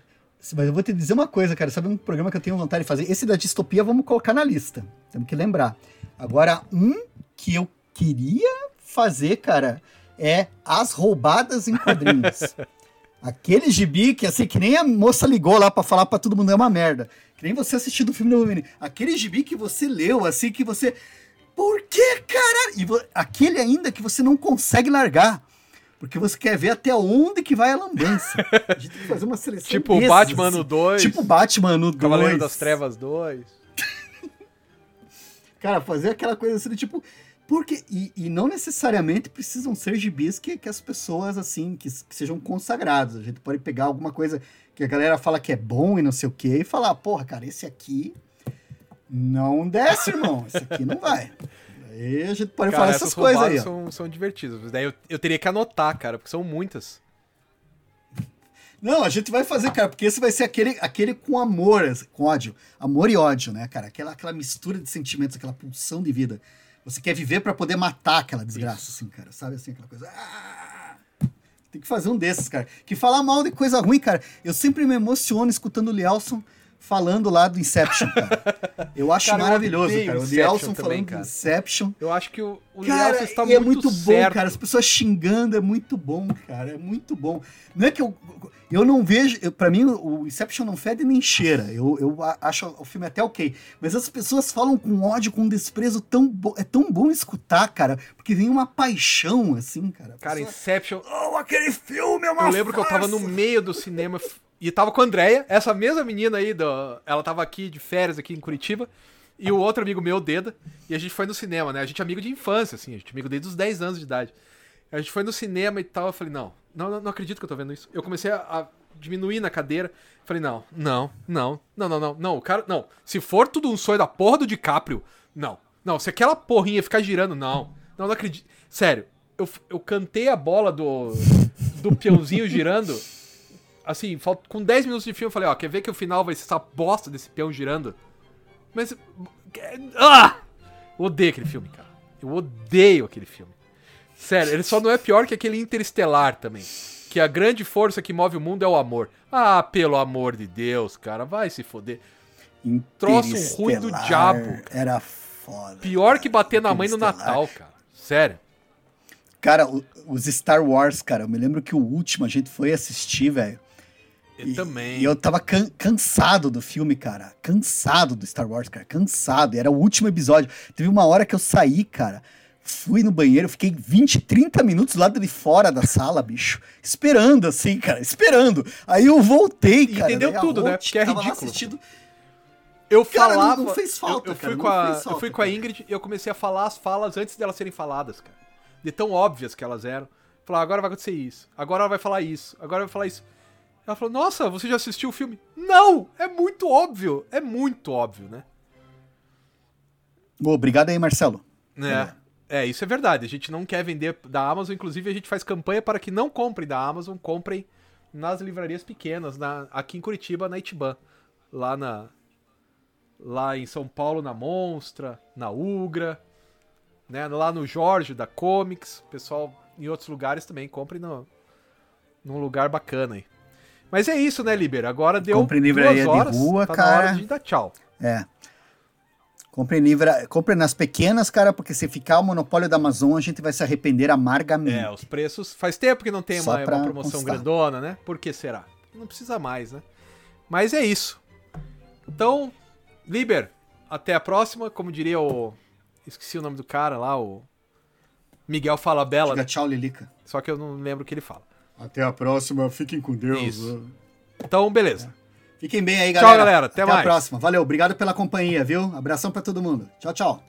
Mas eu vou te dizer uma coisa, cara. Sabe um programa que eu tenho vontade de fazer? Esse da distopia vamos colocar na lista. Temos que lembrar. Agora, um que eu queria fazer, cara, é As Roubadas em Quadrinhos. Aquele gibi que, assim, que nem a moça ligou lá para falar para todo mundo é uma merda. Que nem você assistiu do filme do Wolverine. Aquele gibi que você leu, assim, que você por que, cara? E aquele ainda que você não consegue largar. Porque você quer ver até onde que vai a lambança. A gente tem que fazer uma seleção Tipo desses, Batman no 2. Tipo Batman no 2. Cavaleiro das Trevas 2. cara, fazer aquela coisa assim, tipo... Porque, e, e, não necessariamente precisam ser gibis que, que as pessoas, assim, que, que, sejam consagrados. A gente pode pegar alguma coisa que a galera fala que é bom e não sei o quê, e falar, porra, cara, esse aqui não desce, irmão. Esse aqui não vai. Aí a gente pode cara, falar essas coisas aí. São, são divertidas. Daí eu, eu teria que anotar, cara, porque são muitas. Não, a gente vai fazer, cara, porque esse vai ser aquele, aquele com amor, com ódio. Amor e ódio, né, cara? Aquela, aquela mistura de sentimentos, aquela pulsão de vida. Você quer viver para poder matar aquela desgraça, Isso. assim, cara. Sabe assim, aquela coisa. Ah! Tem que fazer um desses, cara. Que falar mal de coisa ruim, cara. Eu sempre me emociono escutando o Lielson falando lá do Inception, cara. Eu acho cara, maravilhoso, eu cara. O Nelson falando cara. do Inception. Eu acho que o, o cara, está muito, é muito bom, cara. As pessoas xingando é muito bom, cara. É muito bom. Não é que eu. Eu não vejo. Pra mim, o Inception não fede nem cheira. Eu, eu acho o filme até ok. Mas as pessoas falam com ódio, com desprezo tão bom. É tão bom escutar, cara. Porque vem uma paixão, assim, cara. Cara, pessoa... Inception. Oh, aquele filme é uma Eu lembro farsa. que eu tava no meio do cinema e tava com a Andrea, essa mesma menina aí, do, ela tava aqui de férias aqui em Curitiba, e o outro amigo meu, Deda, e a gente foi no cinema, né? A gente é amigo de infância, assim, a gente é amigo desde os 10 anos de idade. A gente foi no cinema e tal, eu falei, não, não, não acredito que eu tô vendo isso. Eu comecei a, a diminuir na cadeira, falei, não, não, não, não, não, não, não, o cara, não, se for tudo um sonho da porra do DiCaprio, não, não, se aquela porrinha ficar girando, não, não, não acredito, sério, eu, eu cantei a bola do, do peãozinho girando assim, com 10 minutos de filme, eu falei, ó, quer ver que o final vai ser essa bosta desse peão girando? Mas. Ah! Eu odeio aquele filme, cara. Eu odeio aquele filme. Sério, ele só não é pior que aquele Interestelar também. Que a grande força que move o mundo é o amor. Ah, pelo amor de Deus, cara, vai se foder. Troço ruim do diabo. Era foda. Pior que bater na mãe no Natal, cara. Sério. Cara, os Star Wars, cara, eu me lembro que o último a gente foi assistir, velho. Eu e, também. E eu tava can cansado do filme, cara. Cansado do Star Wars, cara. Cansado. Era o último episódio. Teve uma hora que eu saí, cara. Fui no banheiro, fiquei 20, 30 minutos lá de fora da sala, bicho. Esperando, assim, cara. Esperando. Aí eu voltei, cara. Entendeu tudo, né? Porque é ridículo. Assistindo... Eu cara, falava. Não, não, fez falta, eu, eu cara, fui com a, falta, eu fui com a Ingrid e eu comecei a falar as falas antes delas serem faladas, cara. De tão óbvias que elas eram. Falar, agora vai acontecer isso. Agora ela vai falar isso. Agora vai falar isso. Ela falou: Nossa, você já assistiu o filme? Não! É muito óbvio. É muito óbvio, né? Obrigado aí, Marcelo. É. É, isso é verdade. A gente não quer vender da Amazon. Inclusive, a gente faz campanha para que não comprem da Amazon, comprem nas livrarias pequenas, na, aqui em Curitiba, na Itiban. Lá na. Lá em São Paulo, na Monstra, na Ugra, né? Lá no Jorge, da Comics. Pessoal, em outros lugares também, comprem no, num lugar bacana aí. Mas é isso, né, Liber? Agora deu Compre duas livraria de horas, rua, tá cara. de dar tchau. É. Compre, livra... Compre nas pequenas, cara, porque se ficar o monopólio da Amazon, a gente vai se arrepender amargamente. É, os preços. Faz tempo que não tem uma, uma promoção constar. grandona, né? Por que será? Não precisa mais, né? Mas é isso. Então, Liber, até a próxima. Como diria o. Esqueci o nome do cara lá, o. Miguel Falabella, Diga né? tchau, Lilica. Só que eu não lembro o que ele fala. Até a próxima. Fiquem com Deus. Isso. Então, beleza. Fiquem bem aí, Tchau, galera. galera. Até a mais. próxima. Valeu. Obrigado pela companhia, viu? Abração pra todo mundo. Tchau, tchau.